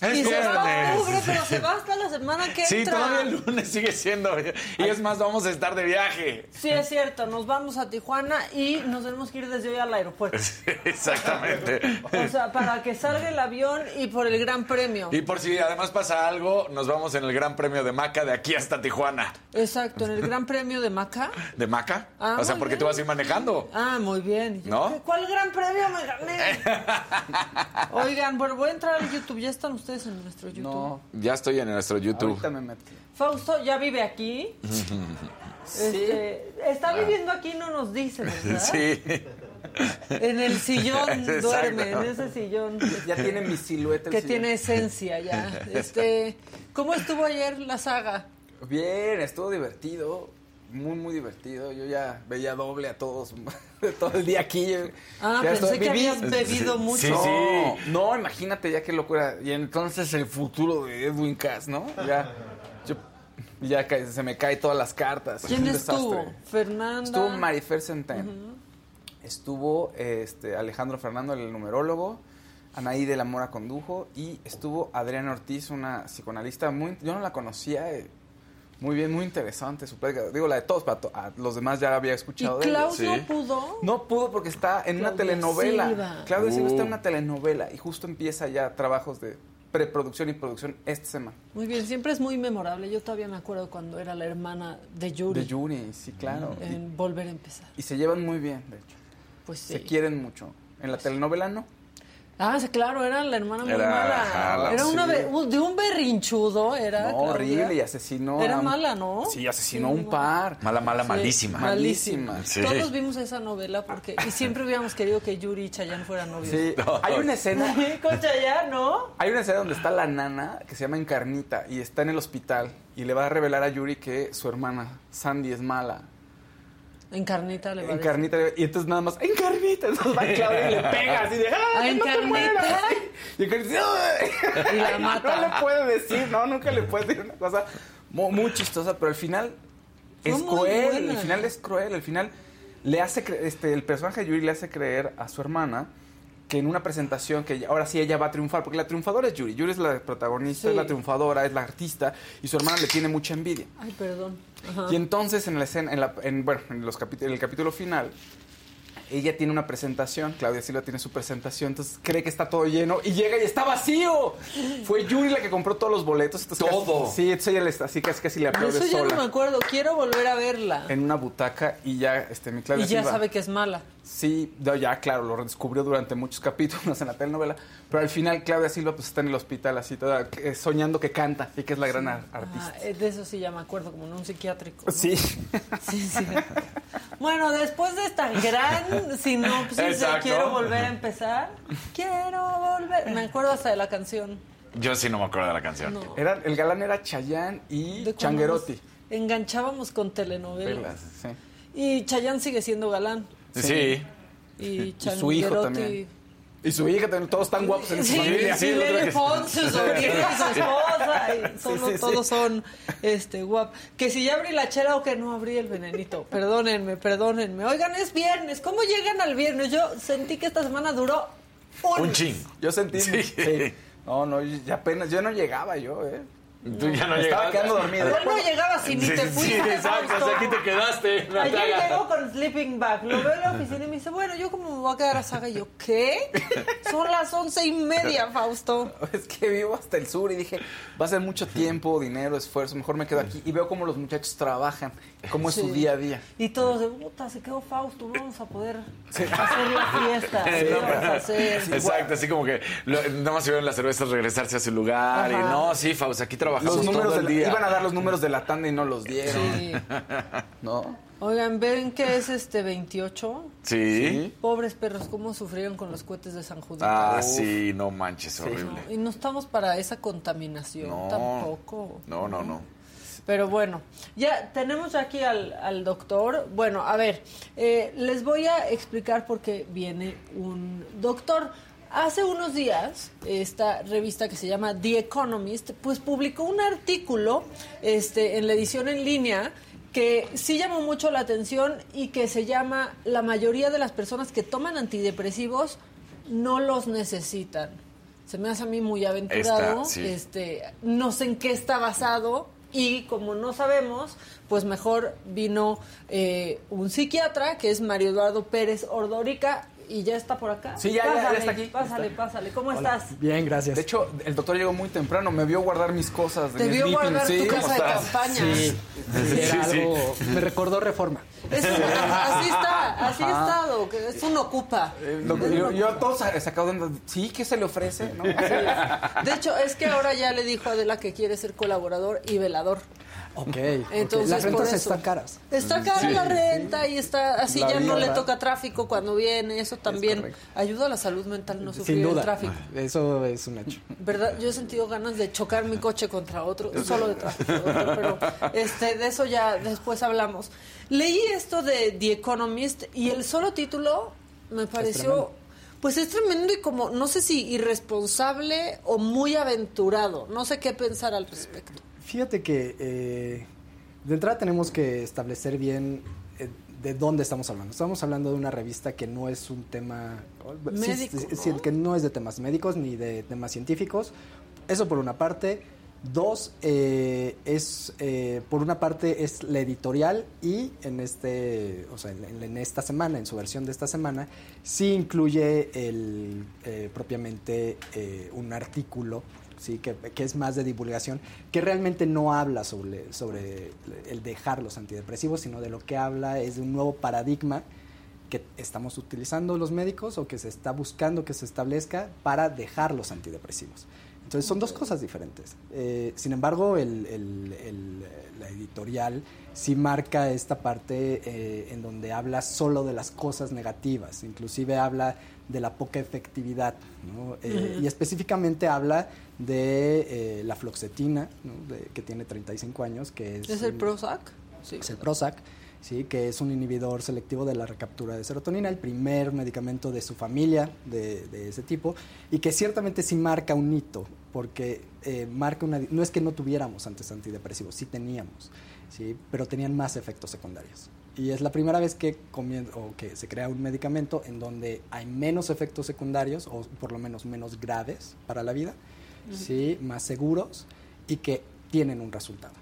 Es y se va octubre, pero se va hasta la semana que Sí, entra. todavía el lunes sigue siendo. Y es más, vamos a estar de viaje. Sí, es cierto. Nos vamos a Tijuana y nos tenemos que ir desde hoy al aeropuerto. Exactamente. O sea, para que salga el avión y por el Gran Premio. Y por si además pasa algo, nos vamos en el Gran Premio de Maca de aquí hasta Tijuana. Exacto, en el Gran Premio de Maca. ¿De Maca? Ah, o sea, porque bien. tú vas a ir manejando. Ah, muy bien. ¿No? ¿Cuál Gran Premio me gané? Oigan, bueno, voy a entrar al YouTube. ¿Ya están ustedes en nuestro YouTube? No, Ya estoy en nuestro YouTube. ahorita me metí. Fausto ya vive aquí. Este, está viviendo aquí, no nos dice, ¿verdad? Sí. En el sillón Exacto. duerme, en ese sillón Ya tiene mi silueta. que sillón. tiene esencia ya. Este, ¿cómo estuvo ayer la saga? Bien, estuvo divertido. Muy, muy divertido. Yo ya veía doble a todos todo el día aquí. Ah, Ya pensé estoy- que viví- habías bebido Sí, mucho. sí, No, no, imagínate ya qué locura. Y entonces el futuro de Edwin Cass, ¿no? Ya, yo, ya se me caen todas las cartas. ¿Quién Un estuvo? Fernanda. Estuvo Marifer Centeno. Estuvo este, Alejandro Fernando, el numerólogo. Anaí de la Mora condujo. Y estuvo Adriana Ortiz, una psicoanalista muy... Yo no la conocía. eh, muy bien, muy interesante su plática. Digo, la de todos, para to- a los demás ya había ¿Y escuchado de ellos. Klaus Sí. no pudo? No pudo porque está en una Claudia telenovela. Silva. Claudia Silva está en Uh. una telenovela y justo empieza ya trabajos de preproducción y producción esta semana. Muy bien, siempre es muy memorable. Yo todavía me acuerdo cuando era la hermana de Yuri. De Yuri, sí, claro. En Volver a empezar. Y, y se llevan muy bien, de hecho. Pues sí. Se quieren mucho. En la telenovela no. Ah, sí, claro, era la hermana muy Era- mala. ajá, la- era una sí. de un berrinchudo, era. No, horrible y asesinó. Era mala, ¿no? Sí, asesinó Sí, un par. Mala, mala, Sí, malísima. Malísima. Sí. Todos vimos esa novela porque y siempre hubiéramos querido que Yuri y Chayanne fueran novios. Sí. Hay una escena. Con Chayanne, ¿no? Hay una escena donde está la nana que se llama Encarnita y está en el hospital y le va a revelar a Yuri que su hermana Sandy es mala. Encarnita le va a decir. Y entonces nada más Encarnita, entonces va Claudia y le pega así de ¡Ah, que no te Encarnita. mueras! Y Encarnita ¡ay! Y la mata. No le puede decir, no, nunca le puede decir una cosa muy, muy chistosa, pero al final Fue es cruel, buena. el final es cruel, el final le hace este el personaje de Yuri le hace creer a su hermana que en una presentación que ahora sí ella va a triunfar, porque la triunfadora es Yuri, Yuri es la protagonista, Sí. es la triunfadora, es la artista y su hermana le tiene mucha envidia. Ay, perdón. Ajá. Y entonces en la escena, en, la- en, bueno, en, los capítulos, en el capítulo final, ella tiene una presentación, Claudia Silva tiene su presentación, entonces cree que está todo lleno y llega y está vacío. Fue Yuri la que compró todos los boletos. entonces casi- Todo. sí, entonces ella le está así casi casi le De aplaude eso ya no me sola acuerdo. Quiero volver a verla. en una butaca y ya este mi Claudia Y ya Silva- sabe que es mala. Sí, ya claro, lo descubrió durante muchos capítulos en la telenovela, pero al final Claudia Silva pues está en el hospital así toda eh, soñando que canta y que es la gran ar- Ah, artista. eh, de eso sí ya me acuerdo, como en un psiquiátrico. ¿no? Sí. Sí, sí. Bueno, después de esta gran sinopsis de quiero volver a empezar, quiero volver. Me acuerdo hasta de la canción. Yo sí no me acuerdo de la canción. No. Era, el galán era Chayán y Changuerotti. Enganchábamos con telenovelas. Velas, sí. Y Chayanne sigue siendo galán. Sí. Y, su hijo también. Y su hija también, todos están guapos en su Sí, familia. sí, Lele Pons, su sobrino y su esposa, y solo sí, sí. todos son este guapos. Que si ya abrí la chela o que no abrí el venenito. Perdónenme, perdónenme. Oigan, es viernes. ¿Cómo llegan al viernes? Yo sentí que esta semana duró un, Un ching. Yo sentí. Sí. Sí. No, no, ya apenas, yo no llegaba yo, ¿eh? Tú ya no Me estaba llegaste. quedando dormido. Él no llegaba si ni Sí, te sí, fuiste. exacto, Fausto. aquí te quedaste. Ayer Natalia. llegó con sleeping bag, lo veo en la oficina y me dice, bueno, yo como me voy a quedar a saga. Y yo, ¿qué? Son las once y media, Fausto. Es que vivo hasta el sur y dije, va a ser mucho tiempo, dinero, esfuerzo, mejor me quedo aquí. Y veo cómo los muchachos trabajan, cómo es su Sí. día a día. Y todos de puta, se quedó Fausto, no vamos a poder hacer la fiesta. ¿qué No, vamos a hacer? Exacto, así como que lo- nada más se vieron las cervezas regresarse a su lugar. Y no, sí, Faust, aquí trabajamos Los números todo de el la- día. iban a dar los números de la tanda y no los dieron. Sí. ¿No? Oigan, ¿ven que es este 28? Sí. Pobres perros, cómo sufrieron con los cohetes de San Judas. Ah, sí, no manches, horrible. Y no estamos para esa contaminación No. tampoco. No, no, no. Pero bueno, ya tenemos aquí al, al doctor. Bueno, a ver, eh, les voy a explicar por qué viene un doctor. Hace unos días, esta revista que se llama The Economist, pues publicó un artículo este, en la edición en línea que sí llamó mucho la atención y que se llama La mayoría de las personas que toman antidepresivos no los necesitan. Se me hace a mí muy aventurado. Sí. este, no sé en qué está basado y como no sabemos, pues mejor vino eh, un psiquiatra que es Mario Eduardo Pérez Ordórica y ya está por acá. Sí, ya, ya, ya Pásale, está aquí. Pásale, pásale. ¿Cómo estás? Bien, gracias. De hecho, el doctor llegó muy temprano, me vio guardar mis cosas. de Te vio guardar sí. tu casa de campaña. sí, sí, era Sí, sí. algo. Me recordó reforma. Es un- así está, así ha estado, que es un ocupa. Eh, lo- yo, yo a todos sacado de sí, ¿qué se le ofrece? ¿No? De hecho, es que ahora ya le dijo a Adela que quiere ser colaborador y velador. Ok. Entonces, Las por rentas eso. están caras. Está cara la renta y está así, La ya no le toca tráfico cuando viene. Eso también ayuda a la salud mental no sufrir Sin el duda. tráfico. Eso es un hecho. ¿Verdad? Yo he sentido ganas de chocar mi coche contra otro, solo de tráfico, pero este, de eso ya después hablamos. Leí esto de The Economist y el solo título me pareció, pues es tremendo y como, no sé si irresponsable o muy aventurado. No sé qué pensar al respecto. Fíjate que eh, de entrada tenemos que establecer bien eh, de dónde estamos hablando. Estamos hablando de una revista que no es un tema Médico, sí, ¿no? sí, que no es de temas médicos ni de temas científicos. Eso por una parte. Dos, eh, es eh, por una parte es la editorial y en este, o sea, en, en esta semana, en su versión de esta semana, sí incluye el eh, propiamente eh, un artículo sí que, que es más de divulgación que realmente no habla sobre sobre el dejar los antidepresivos sino de lo que habla es de un nuevo paradigma que estamos utilizando los médicos o que se está buscando que se establezca para dejar los antidepresivos. Entonces son dos cosas diferentes. Eh, sin embargo, el, el- el- la editorial sí marca esta parte eh, en donde habla solo de las cosas negativas, inclusive habla de la poca efectividad, ¿no? Eh, y específicamente habla de eh, la floxetina, ¿no? De- que tiene 35 años, que es... ¿Es el Prozac? Sí. es el Prozac, ¿sí? que es un inhibidor selectivo de la recaptura de serotonina, el primer medicamento de su familia de, de ese tipo, y que ciertamente sí marca un hito, porque eh, marca una... No es que no tuviéramos antes antidepresivos, sí teníamos, ¿sí? pero tenían más efectos secundarios. Y es la primera vez que, o que se crea un medicamento en donde hay menos efectos secundarios, o por lo menos menos graves para la vida, ¿sí? más seguros, y que tienen un resultado.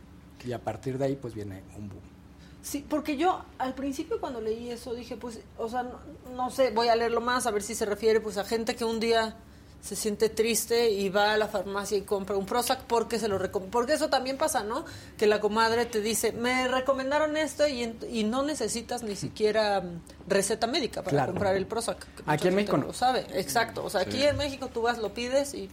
Y a partir de ahí, pues viene un boom. Sí, porque yo al principio cuando leí eso dije, pues, o sea, no, no sé, voy a leerlo más a ver si se refiere pues a gente que un día se siente triste y va a la farmacia y compra un Prozac porque se lo recom- porque eso también pasa, ¿no? Que la comadre te dice, "Me recomendaron esto" y, y no necesitas ni siquiera mm, receta médica para Claro. comprar el Prozac. Aquí en México no no. lo sabe. Exacto, o sea, aquí en México tú vas, lo pides y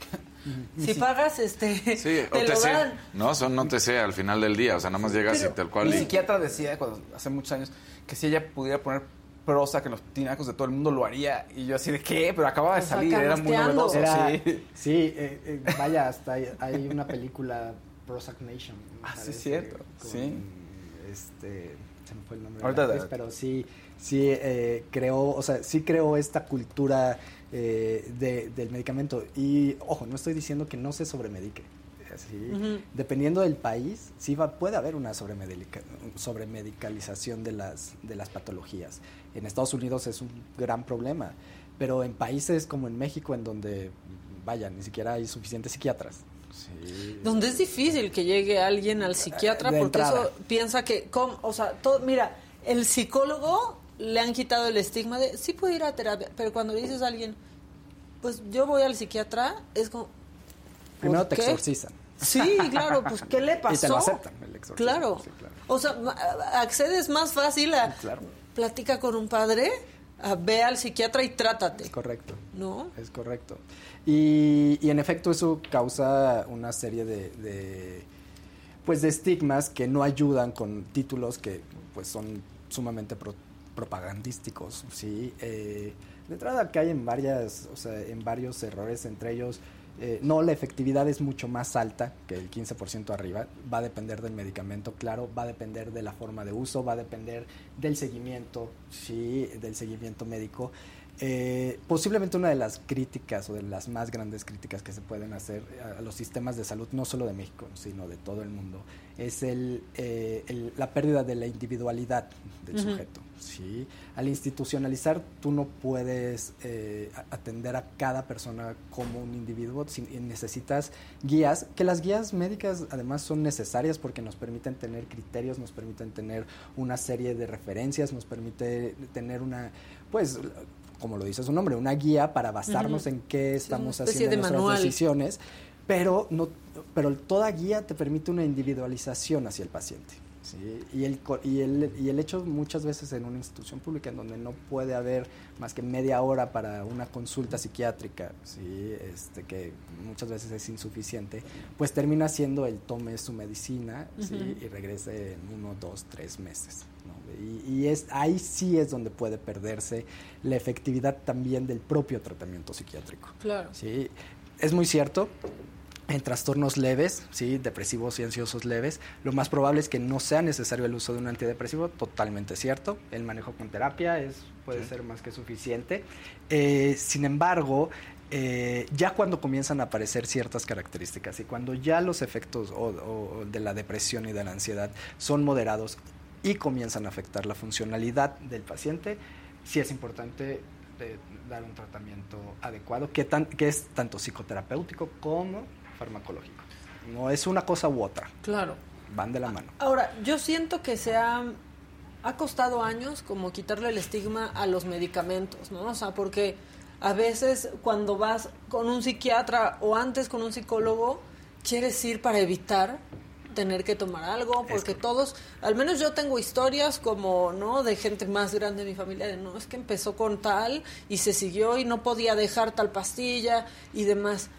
Si pagas, este, Sí, te lo dan. No, son OTC al final del día. O sea, nada más llegas y tal cual. Mi y- psiquiatra decía cuando, hace muchos años que si ella pudiera poner prosa que los tinacos de todo el mundo lo haría. Y yo así de qué, pero acababa de O sea, salir, era muy novedoso. Era- sí. sí, eh, eh, vaya, hasta hay, hay una película, Prozac Nation. Ah, sí, parece, cierto, con, sí. Este, se me fue el nombre. de Ahorita pero sí, sí eh, creó, o sea, sí creó esta cultura eh, de- del medicamento. Y, ojo, no estoy diciendo que no se sobremedique. Así, Ujú. Dependiendo del país, sí va, puede haber una sobremedica- sobremedicalización de las, de las patologías. En Estados Unidos es un gran problema, pero en países como en México, en donde, vaya, ni siquiera hay suficientes psiquiatras. Sí. Donde es difícil que llegue alguien al psiquiatra De porque entrada. eso piensa que, ¿cómo? o sea, todo, mira, el psicólogo le han quitado el estigma de sí puedo ir a terapia, pero cuando le dices a alguien, pues yo voy al psiquiatra, es como Primero ¿por te qué? exorcizan. Sí, claro, pues ¿qué le pasó? Y te lo aceptan, el exorcismo, Claro. sí, claro. O sea, accedes más fácil a Claro. Platica con un padre, a ve al psiquiatra y trátate, Es correcto. ¿no? Es correcto. Y, y en efecto eso causa una serie de, de, pues de estigmas que no ayudan con títulos que pues son sumamente pro- propagandísticos, ¿sí? Eh, de entrada caen varias, o sea, en varios errores, entre ellos eh, no, la efectividad es mucho más alta que el 15% arriba. Va a depender del medicamento, claro, va a depender de la forma de uso, va a depender del seguimiento, sí, del seguimiento médico. Eh, posiblemente una de las críticas o de las más grandes críticas que se pueden hacer a, los sistemas de salud, no solo de México, sino de todo el mundo, es el, eh, el- la pérdida de la individualidad del sujeto. ¿sí? Al institucionalizar, tú no puedes eh, atender a cada persona como un individuo, y necesitas guías, que las guías médicas además son necesarias porque nos permiten tener criterios, nos permiten tener una serie de referencias, nos permite tener una, pues, como lo dice su nombre, una guía para basarnos en qué estamos haciendo de nuestras manual. decisiones, pero no, pero toda guía te permite una individualización hacia el paciente. ¿sí? Y, el, y, el, y el hecho muchas veces en una institución pública en donde no puede haber más que media hora para una consulta psiquiátrica, ¿sí? este, que muchas veces es insuficiente, pues termina siendo el tome su medicina ¿sí? Y regrese en uno, dos, tres meses. ¿No? Y, y es, ahí sí es donde puede perderse la efectividad también del propio tratamiento psiquiátrico. Claro. Sí, es muy cierto. En trastornos leves, sí, depresivos y ansiosos leves, lo más probable es que no sea necesario el uso de un antidepresivo, totalmente cierto. El manejo con terapia es, puede ser más que suficiente. Eh, sin embargo, eh, ya cuando comienzan a aparecer ciertas características y cuando ya los efectos o de la depresión y de la ansiedad son moderados y comienzan a afectar la funcionalidad del paciente, sí es importante eh, dar un tratamiento adecuado que, tan- que es tanto psicoterapéutico como farmacológico. No es una cosa u otra, Claro. van de la mano. Ahora, yo siento que se ha, ha costado años como quitarle el estigma a los medicamentos, ¿no? O sea, porque a veces cuando vas con un psiquiatra o antes con un psicólogo, quieres ir para evitar tener que tomar algo, porque todos, al menos yo tengo historias como, ¿no? De gente más grande de mi familia, de no, es que empezó con tal y se siguió y no podía dejar tal pastilla y demás.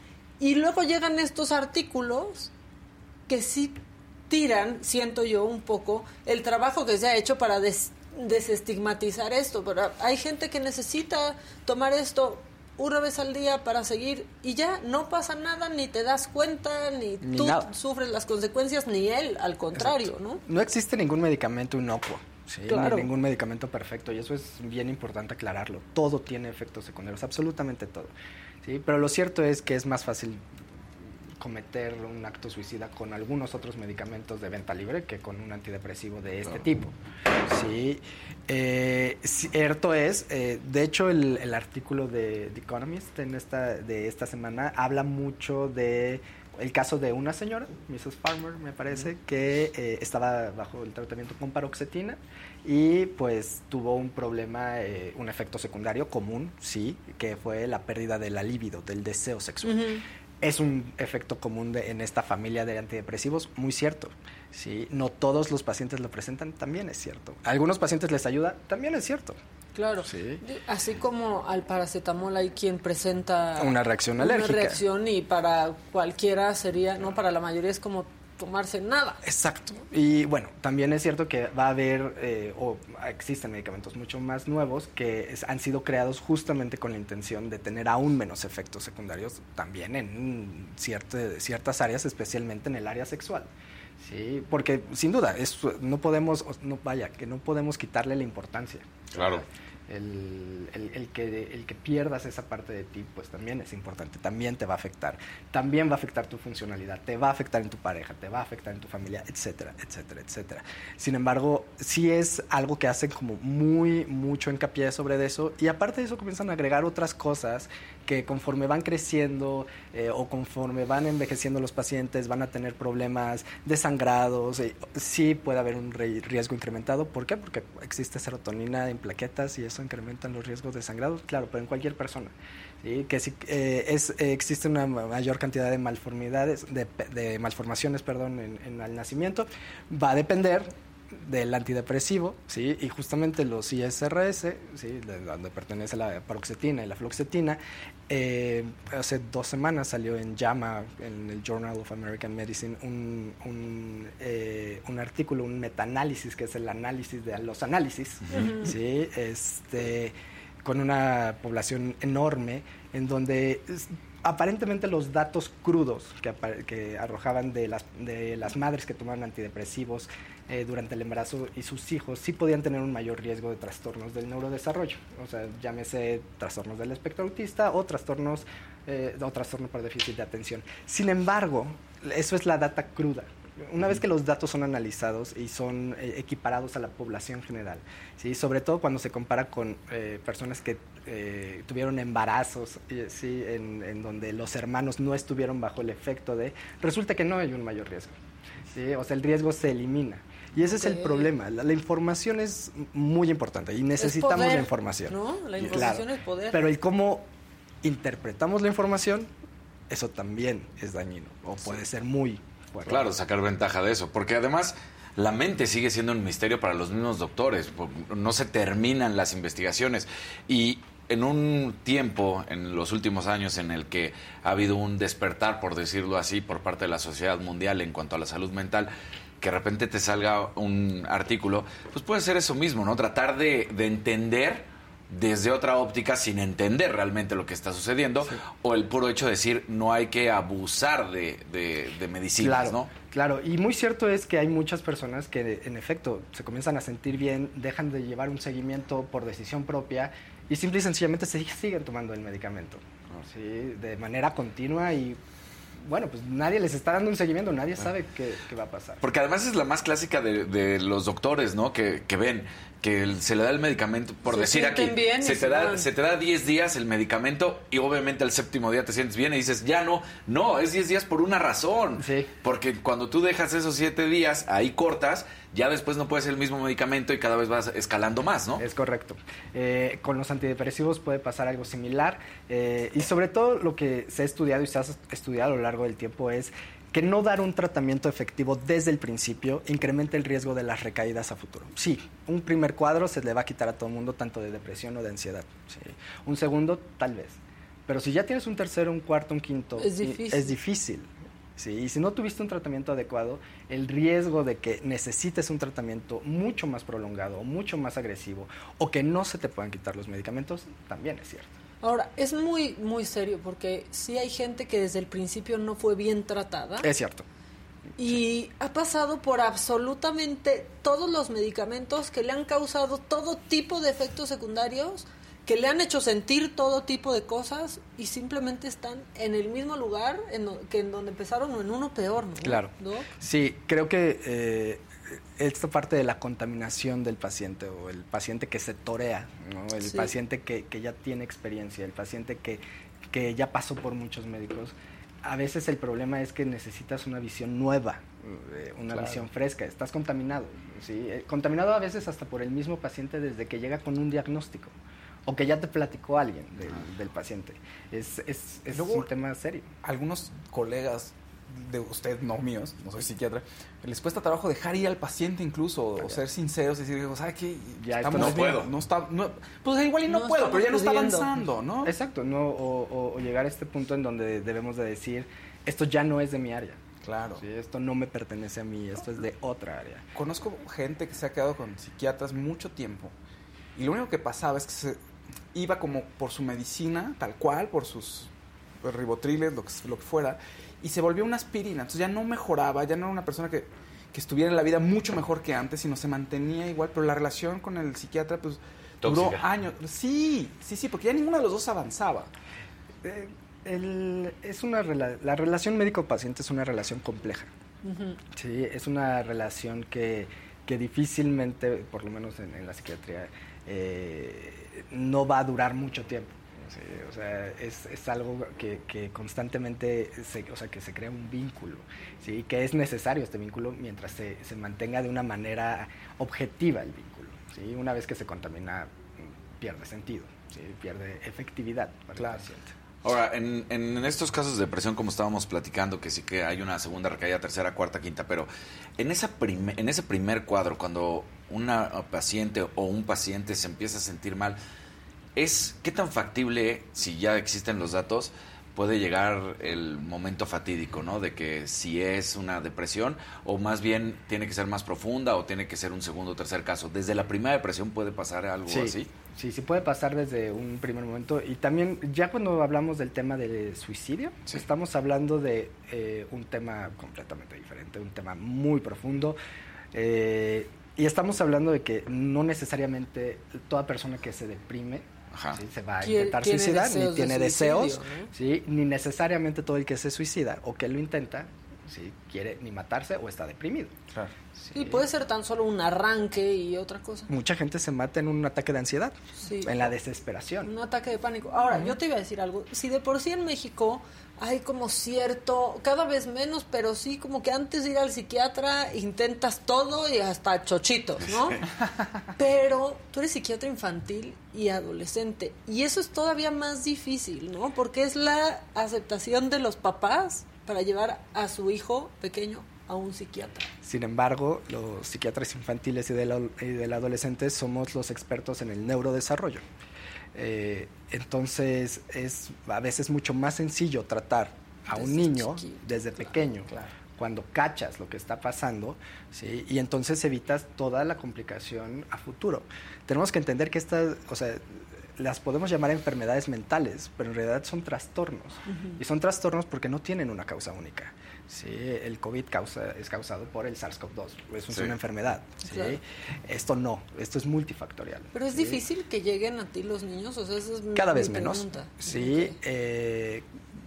Y luego llegan estos artículos que sí tiran, siento yo un poco, el trabajo que se ha hecho para des- desestigmatizar esto. Pero hay gente que necesita tomar esto una vez al día para seguir y ya no pasa nada, ni te das cuenta, ni, Ni tú nada. sufres las consecuencias, ni él, al contrario, ¿no? No existe ningún medicamento inocuo. ¿sí? Claro. Ni ningún medicamento perfecto y eso es bien importante aclararlo. Todo tiene efectos secundarios, absolutamente todo. ¿sí? Pero lo cierto es que es más fácil cometer un acto suicida con algunos otros medicamentos de venta libre que con un antidepresivo de este tipo. Sí, Eh, cierto es, eh, de hecho el, el artículo de The Economist en esta, de esta semana habla mucho de el caso de una señora, Mrs. Farmer me parece, que eh, estaba bajo el tratamiento con paroxetina y pues tuvo un problema, eh, un efecto secundario común, sí, que fue la pérdida de la libido, del deseo sexual. Es un efecto común de- en esta familia de antidepresivos, muy cierto. ¿sí? No todos los pacientes lo presentan, también es cierto. A algunos pacientes les ayuda, también es cierto. Claro. Sí. Así como al paracetamol hay quien presenta Una reacción alérgica. Una reacción y para cualquiera sería, no, para la mayoría es como tomarse nada. Exacto. Y bueno, también es cierto que va a haber, eh, o existen medicamentos mucho más nuevos que es- han sido creados justamente con la intención de tener aún menos efectos secundarios también en cierte- ciertas áreas, especialmente en el área sexual. Sí, porque sin duda, es, no podemos, o- no, vaya, que no podemos quitarle la importancia. Claro. El, el- que, el que pierdas esa parte de ti, pues también es importante, también te va a afectar, también va a afectar tu funcionalidad, te va a afectar en tu pareja, te va a afectar en tu familia, etcétera, etcétera, etcétera. Sin embargo, sí es algo que hacen como muy, mucho hincapié sobre eso y aparte de eso comienzan a agregar otras cosas que conforme van creciendo eh, o conforme van envejeciendo los pacientes van a tener problemas de sangrados, eh, sí puede haber un riesgo incrementado. ¿Por qué? Porque existe serotonina en plaquetas y eso incrementa los riesgos de sangrado, claro, pero en cualquier persona. Que si eh, existe una ma- mayor cantidad de malformidades, de, malformaciones, perdón, en el nacimiento, va a depender del antidepresivo, ¿sí? Y justamente los ISRS, ¿sí? De donde pertenece la paroxetina y la fluoxetina, eh, hace dos semanas salió en JAMA, en el Journal of American Medicine, un, un, eh, un artículo, un metaanálisis, que es el análisis de los análisis, ¿sí? Este, con una población enorme, en donde es- aparentemente los datos crudos que, que arrojaban de las, de las madres que tomaban antidepresivos eh, durante el embarazo y sus hijos sí podían tener un mayor riesgo de trastornos del neurodesarrollo, o sea, llámese trastornos del espectro autista o trastornos eh, o trastorno por déficit de atención. Sin embargo, eso es la data cruda. Una vez que los datos son analizados y son eh, equiparados a la población general, ¿sí? sobre todo cuando se compara con eh, personas que eh, tuvieron embarazos y- ¿sí? en, en donde los hermanos no estuvieron bajo el efecto de, resulta que no hay un mayor riesgo. ¿sí? O sea, el riesgo se elimina. Y ese es el problema. La, la información es muy importante y necesitamos poder, la información. ¿no? La información es poder. Pero el cómo interpretamos la información, eso también es dañino o puede ser muy fuerte. Claro, sacar ventaja de eso. Porque además, la mente sigue siendo un misterio para los mismos doctores. No se terminan las investigaciones. Y en un tiempo, en los últimos años, en el que ha habido un despertar, por decirlo así, por parte de la sociedad mundial en cuanto a la salud mental, que de repente te salga un artículo, pues puede ser eso mismo, ¿no? Tratar de, de entender desde otra óptica sin entender realmente lo que está sucediendo o el puro hecho de decir no hay que abusar de, de- de medicinas, Claro, ¿no? claro. Y muy cierto es que hay muchas personas que, en efecto, se comienzan a sentir bien, dejan de llevar un seguimiento por decisión propia y simple y sencillamente se siguen tomando el medicamento, ¿sí? De manera continua y, bueno, pues nadie les está dando un seguimiento, nadie sabe qué, qué va a pasar. Porque además es la más clásica de, de los doctores, ¿no? Que, que ven que se le da el medicamento, por Se decir aquí, bien se, te da, se te da 10 días el medicamento y obviamente al séptimo día te sientes bien y dices, ya no, no, es 10 días por una razón. Sí. Porque cuando tú dejas esos 7 días, ahí cortas, ya después no puedes el mismo medicamento y cada vez vas escalando más, ¿no? Es correcto. Eh, con los antidepresivos puede pasar algo similar eh, y sobre todo lo que se ha estudiado y se ha estudiado a lo largo del tiempo es que no dar un tratamiento efectivo desde el principio incrementa el riesgo de las recaídas a futuro. Sí, un primer cuadro se le va a quitar a todo el mundo tanto de depresión o de ansiedad. sí. Un segundo, tal vez. Pero si ya tienes un tercero, un cuarto, un quinto, Es difícil. es difícil. Sí, y si no tuviste un tratamiento adecuado, el riesgo de que necesites un tratamiento mucho más prolongado, mucho más agresivo, o que no se te puedan quitar los medicamentos, también es cierto. Ahora, es muy, muy serio porque sí hay gente que desde el principio no fue bien tratada Es cierto. y ha pasado por absolutamente todos los medicamentos que le han causado todo tipo de efectos secundarios, que le han hecho sentir todo tipo de cosas y simplemente están en el mismo lugar en que en donde empezaron o en uno peor, ¿no? Claro. Sí, creo que eh, esta parte de la contaminación del paciente o el paciente que se torea, ¿no? el Sí. paciente que, que ya tiene experiencia, el paciente que, que ya pasó por muchos médicos, a veces el problema es que necesitas una visión nueva, eh, una Claro. visión fresca, estás contaminado, ¿sí? Eh, contaminado a veces hasta por el mismo paciente desde que llega con un diagnóstico o que ya te platicó alguien del, del paciente. Es, es, es Luego- un tema serio. Algunos colegas de usted, no míos, no soy psiquiatra, les cuesta trabajo dejar ir al paciente incluso, o ser sinceros, decir, ¿sabes qué? Ya, Estamos no bien, puedo. No está, no- pues igual y no, No puedo, pero ya no está avanzando, ¿no? Exacto, ¿no? O, o- o llegar a este punto en donde debemos de decir, esto ya no es de mi área. Claro. Sí, esto no me pertenece a mí, esto es de otra área. Conozco gente que se ha quedado con psiquiatras mucho tiempo y lo único que pasaba es que se iba como por su medicina, tal cual, por sus ribotriles, lo que, lo que fuera, y se volvió una aspirina. Entonces ya no mejoraba, ya no era una persona que, que estuviera en la vida mucho mejor que antes, sino se mantenía igual, pero la relación con el psiquiatra pues duró años. Sí, sí, sí, porque ya ninguno de los dos avanzaba. Eh, el- es una rela- la relación médico-paciente es una relación compleja. Sí, es una relación que, que difícilmente, por lo menos en, en la psiquiatría, eh, no va a durar mucho tiempo. Sí, o sea, es, es algo que, que constantemente, se, o sea, que se crea un vínculo, ¿sí? que es necesario este vínculo mientras se, se mantenga de una manera objetiva el vínculo. ¿sí? Una vez que se contamina, pierde sentido, ¿sí? pierde efectividad para Claro. el paciente. Ahora, en, en estos casos de depresión, como estábamos platicando, que sí que hay una segunda recaída, tercera, cuarta, quinta, pero en, esa prime- en ese primer cuadro, cuando una paciente o un paciente se empieza a sentir mal, es qué tan factible, si ya existen los datos, puede llegar el momento fatídico, ¿no? De que si es una depresión o más bien tiene que ser más profunda o tiene que ser un segundo o tercer caso. Desde la primera depresión puede pasar algo Sí, así. Sí, sí puede pasar desde un primer momento. Y también, ya cuando hablamos del tema del suicidio, Sí. estamos hablando de eh, un tema completamente diferente, un tema muy profundo. eh, y estamos hablando de que no necesariamente toda persona que se deprime se va a intentar suicidar, ni de tiene suicidio, deseos, ¿no? ¿sí? ni necesariamente todo el que se suicida o que lo intenta, ¿sí? quiere ni matarse o está deprimido. Claro. Y puede ser tan solo un arranque y otra cosa. Mucha gente se mata en un ataque de ansiedad, Sí. en la desesperación. Un ataque de pánico. Ahora, yo te iba a decir algo. Si de por sí en México hay como cierto, cada vez menos, pero sí como que antes de ir al psiquiatra intentas todo y hasta chochitos, ¿no? Pero tú eres psiquiatra infantil y adolescente. Y eso es todavía más difícil, ¿no? Porque es la aceptación de los papás para llevar a su hijo pequeño a un psiquiatra. Sin embargo, los psiquiatras infantiles y del, y del adolescente somos los expertos en el neurodesarrollo. Eh, entonces, es a veces mucho más sencillo tratar a un niño chiquito, desde claro, pequeño, claro. cuando cachas lo que está pasando, ¿sí? y entonces evitas toda la complicación a futuro. Tenemos que entender que estas, o sea, las podemos llamar enfermedades mentales, pero en realidad son trastornos. Y son trastornos porque no tienen una causa única. ¿sí? El COVID causa, es causado por el SARS-CoV-2, eso es Sí. una enfermedad. ¿sí? Claro. Esto no, esto es multifactorial. Pero es ¿sí? difícil que lleguen a ti los niños, o sea, esa es mi- Cada mi vez menos. pregunta. Sí, eh,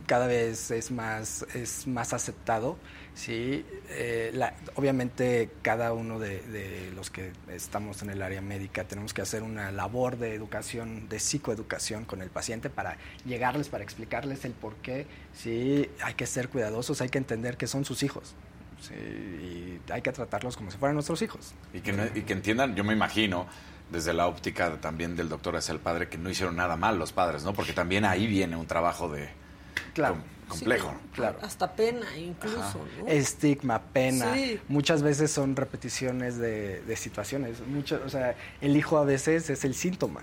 cada vez es más, es más aceptado. Sí, Eh, la- obviamente cada uno de, de los que estamos en el área médica tenemos que hacer una labor de educación, de psicoeducación con el paciente para llegarles, para explicarles el por qué. Sí, hay que ser cuidadosos, hay que entender que son sus hijos. Sí, y hay que tratarlos como si fueran nuestros hijos. Y que, no- y que entiendan, yo me imagino, desde la óptica también del doctor hacia el padre, que no hicieron nada mal los padres, ¿no? Porque también ahí viene un trabajo de Claro. Complejo. Sí, claro. Hasta pena, incluso, ¿no? estigma, pena. Sí. Muchas veces son repeticiones de, de situaciones. Mucho, o sea, el hijo a veces es el síntoma.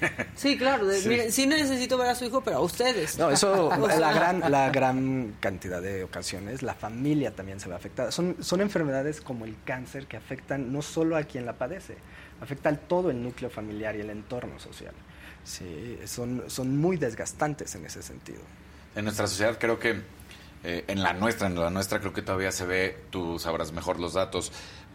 Sí, claro. de, Sí. Miren, sí necesito ver a su hijo, pero a ustedes. No, eso, O sea, la gran, la gran cantidad de ocasiones, la familia también se ve afectada. Son, son enfermedades como el cáncer que afectan no solo a quien la padece, afectan todo el núcleo familiar y el entorno social. Sí, son, son muy desgastantes en ese sentido. En nuestra sociedad creo que, eh, en la nuestra, en la nuestra creo que todavía se ve, tú sabrás mejor los datos,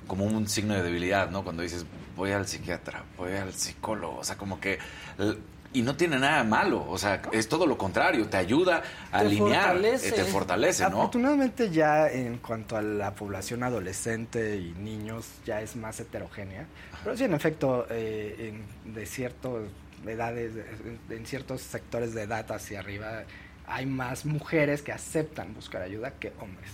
como un signo de debilidad, ¿no? Cuando dices, voy al psiquiatra, voy al psicólogo, o sea, como que... l- Y no tiene nada malo, o sea, es todo lo contrario, te ayuda a Te alinear, fortalece. eh, te fortalece, ¿no? Afortunadamente ya en cuanto a la población adolescente y niños ya es más heterogénea, pero sí en efecto eh, en, de ciertas edades, en, en ciertos sectores de edad hacia arriba hay más mujeres que aceptan buscar ayuda que hombres.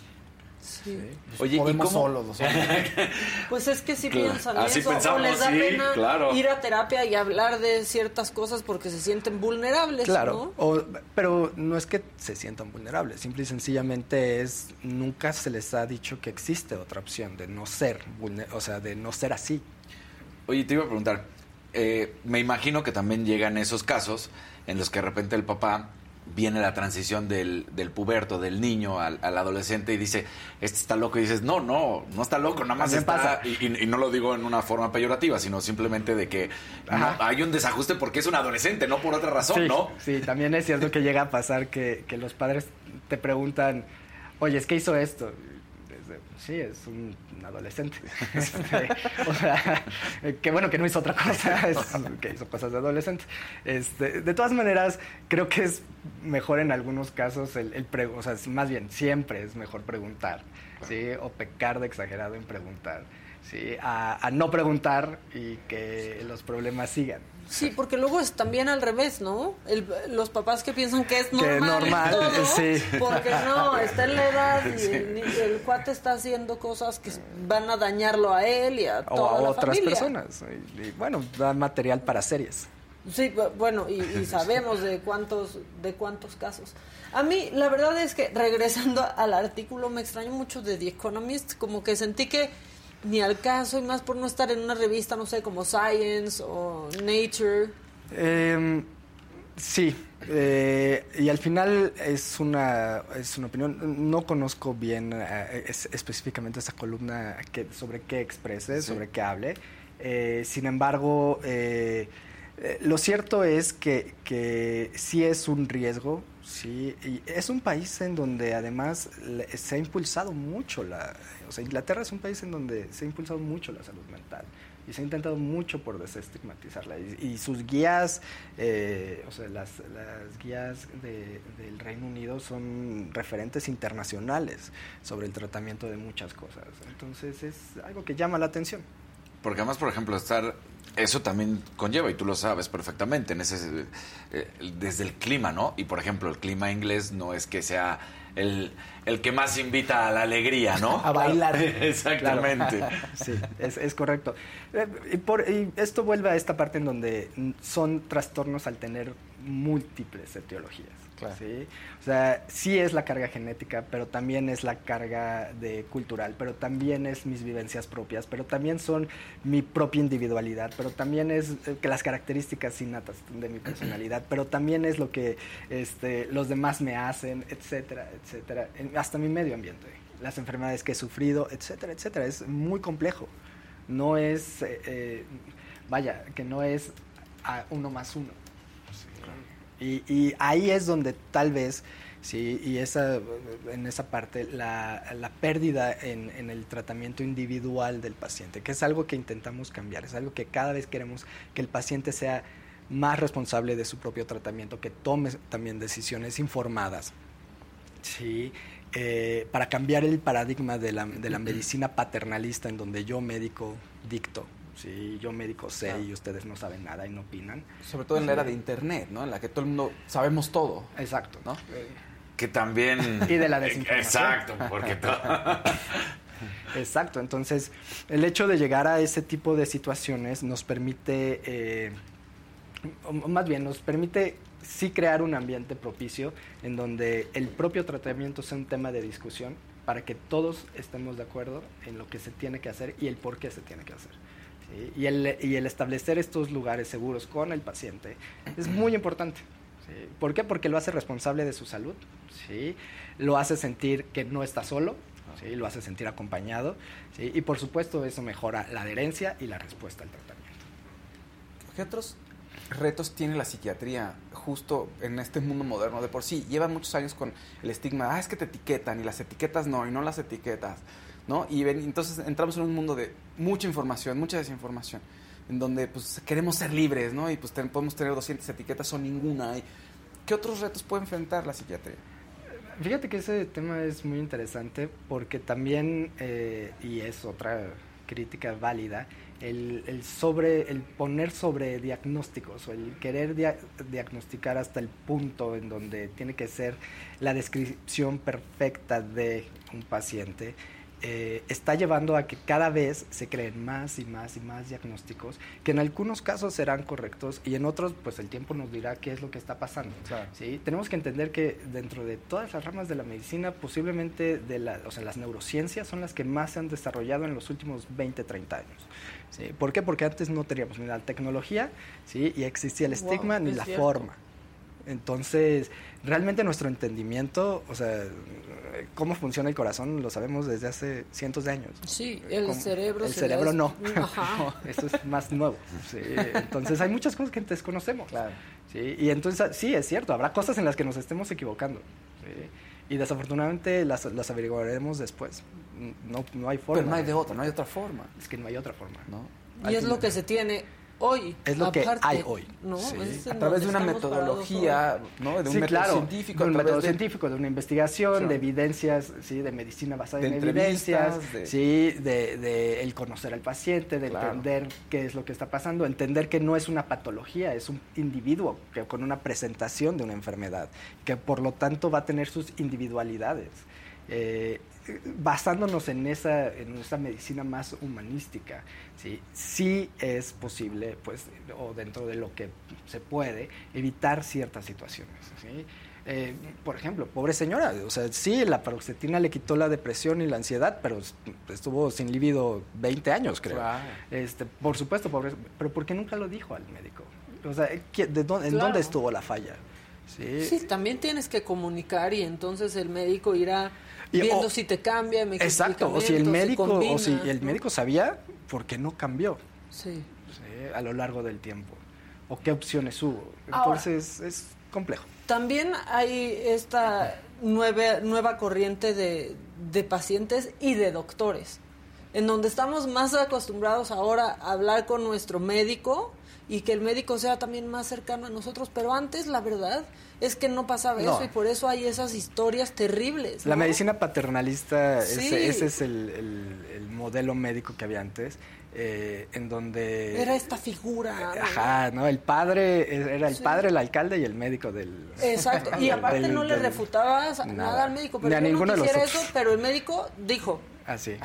Sí. Oye, ¿y cómo- solos los hombres. Pues es que si Claro, piensan así eso, o les da sí, pena claro. ir a terapia y hablar de ciertas cosas porque se sienten vulnerables, Claro, ¿no? o- pero no es que se sientan vulnerables, simple y sencillamente es, nunca se les ha dicho que existe otra opción de no ser, o sea, de no ser así. Oye, te iba a preguntar, eh, me imagino que también llegan esos casos en los que de repente el papá viene la transición del, del puberto, del niño al, al adolescente y dice, este está loco y dices, no, no, no está loco, nada más está, pasa. y, y- y no lo digo en una forma peyorativa, sino simplemente de que no, hay un desajuste porque es un adolescente, no por otra razón, sí, ¿no? Sí, también es cierto que llega a pasar que, que los padres te preguntan, oye, es que hizo esto. Sí, es un adolescente. Este, o sea, qué bueno que no hizo otra cosa, es que hizo cosas de adolescente. Este, de todas maneras, creo que es mejor en algunos casos el, el pre- o sea, es- más bien siempre es mejor preguntar, ¿sí? O pecar de exagerado en preguntar, ¿sí? A, a no preguntar y que los problemas sigan. Sí, porque luego es también al revés, ¿no? El- los papás que piensan que es normal, normal, todo, sí. porque no, está en la edad y el, ni- el cuate está haciendo cosas que van a dañarlo a él y a o toda a la otras familia. personas. Y, y, bueno, da material para series. Sí, bu- bueno, y, y sabemos de cuántos, de cuántos casos. A mí, la verdad es que, regresando al artículo, me extraño mucho de The Economist, como que sentí que ni al caso, y más por no estar en una revista, no sé, como Science o Nature. Eh, sí, eh, y al final es una, es una opinión. No conozco bien eh, es- específicamente esa columna que, sobre qué exprese, sobre qué hable. Eh, sin embargo, eh, lo cierto es que, que sí es un riesgo, sí, y es un país en donde además se ha impulsado mucho la, o sea, Inglaterra es un país en donde se ha impulsado mucho la salud mental y se ha intentado mucho por desestigmatizarla y, y sus guías, eh, o sea, las, las guías de- del Reino Unido son referentes internacionales sobre el tratamiento de muchas cosas, entonces es algo que llama la atención. Porque además, por ejemplo, estar eso también conlleva, y tú lo sabes perfectamente, en ese, eh, desde el clima, ¿no? Y por ejemplo, el clima inglés no es que sea el, el que más invita a la alegría, ¿no? A bailar. Exactamente. Sí, es, es correcto. Eh, y, por- y esto vuelve a esta parte en donde son trastornos al tener múltiples etiologías. ¿Sí? O sea, sí es la carga genética, pero también es la carga de cultural, pero también es mis vivencias propias, pero también son mi propia individualidad, pero también es eh, que las características innatas de mi personalidad, pero también es lo que este, los demás me hacen, etcétera, etcétera, hasta mi medio ambiente, las enfermedades que he sufrido, etcétera, etcétera. Es muy complejo. No es, eh, eh, vaya, que no es a uno más uno. Y, y ahí es donde tal vez, sí, y esa, en esa parte, la, la pérdida en, en el tratamiento individual del paciente, que es algo que intentamos cambiar, es algo que cada vez queremos que el paciente sea más responsable de su propio tratamiento, que tome también decisiones informadas. Sí, eh, para cambiar el paradigma de la, de la medicina paternalista en donde yo médico dicto, sí, yo médico sé y ustedes no saben nada y no opinan. Sobre todo en la era de internet, ¿no? En la que todo el mundo sabemos todo. Exacto, ¿no? Que también... Y de la desinformación. Exacto, porque... to- Exacto, entonces el hecho de llegar a ese tipo de situaciones nos permite, eh, o más bien, nos permite sí crear un ambiente propicio en donde el propio tratamiento sea un tema de discusión para que todos estemos de acuerdo en lo que se tiene que hacer y el por qué se tiene que hacer. ¿Sí? Y, el, y el establecer estos lugares seguros con el paciente es muy importante. ¿sí? ¿Por qué? Porque lo hace responsable de su salud, ¿sí? lo hace sentir que no está solo, ¿sí? lo hace sentir acompañado ¿sí? y por supuesto eso mejora la adherencia y la respuesta al tratamiento. ¿Qué otros retos tiene la psiquiatría justo en este mundo moderno? De por sí, lleva muchos años con el estigma, ah, es que te etiquetan y las etiquetas no, y no las etiquetas, ¿no? Y entonces entramos en un mundo de mucha información, mucha desinformación, en donde pues queremos ser libres, ¿no? Y pues ten- podemos tener 200 etiquetas o ninguna. Y, ¿Qué otros retos puede enfrentar la psiquiatría? Fíjate que ese tema es muy interesante porque también, eh, y es otra crítica válida, el, el sobre, el poner sobre diagnósticos o el querer dia- diagnosticar hasta el punto en donde tiene que ser la descripción perfecta de un paciente, eh, está llevando a que cada vez se creen más y más y más diagnósticos que en algunos casos serán correctos y en otros pues el tiempo nos dirá qué es lo que está pasando. Claro. ¿sí? Tenemos que entender que dentro de todas las ramas de la medicina posiblemente de la, o sea, las neurociencias son las que más se han desarrollado en los últimos 20, 30 años. ¿sí? ¿Por qué? Porque antes no teníamos ni la tecnología ¿sí? y existía el Wow, estigma ni es la cierto. forma. Entonces, realmente nuestro entendimiento, o sea, cómo funciona el corazón, lo sabemos desde hace cientos de años. Sí, el Como- cerebro. El cerebro le- no. Ajá. Eso es más nuevo. sí. Entonces, hay muchas cosas que desconocemos. Claro. Sí, y entonces, sí, es cierto, habrá cosas en las que nos estemos equivocando. ¿sí? Y desafortunadamente las, las averiguaremos después. No, no hay forma. Pero no hay de otra, no hay otra forma, Es que no hay otra forma. ¿no? Y es lo que se tiene hoy. Es lo que hay hoy. ¿no? Sí. Es A través de una metodología, ¿no? De un sí, método claro, científico, de un método de- científico, de una investigación, Sí. de evidencias, sí, de medicina basada De en evidencias, de- sí, de, de el conocer al paciente, de Claro. entender qué es lo que está pasando, entender que no es una patología, es un individuo que con una presentación de una enfermedad, que por lo tanto va a tener sus individualidades. Eh, basándonos en esa, en esa medicina más humanística, ¿sí? sí es posible, pues, o dentro de lo que se puede, evitar ciertas situaciones. ¿sí? Eh, por ejemplo, pobre señora, o sea, sí, la paroxetina le quitó la depresión y la ansiedad, pero est- estuvo sin líbido 20 años, creo. Claro. Este, por supuesto, pobre, pero ¿por qué nunca lo dijo al médico? O sea, ¿qué- de dónde- ¿en Claro. dónde estuvo la falla? Sí, Sí, también tienes que comunicar y entonces el médico irá viendo o- si te cambia Exacto, o si el médico, o si el médico sabía, ¿por qué no cambió? Sí. ¿sí? a lo largo del tiempo? ¿O qué opciones hubo? Ahora- Entonces es complejo. También hay esta nueva, nueva corriente de, de pacientes y de doctores, en donde estamos más acostumbrados ahora a hablar con nuestro médico y que el médico sea también más cercano a nosotros, pero antes la verdad es que no pasaba No. eso y por eso hay esas historias terribles. La medicina paternalista, Sí. ese, ese es el, el- el modelo médico que había antes, eh, en donde... Era esta figura. ¿no? Ajá, ¿no? El padre, era el Sí. padre, el alcalde y el médico del... Exacto, y aparte del- no le del- refutabas nada. nada. al médico, Ni pero a yo no ninguno de los quisiera eso, pero el médico dijo, Así,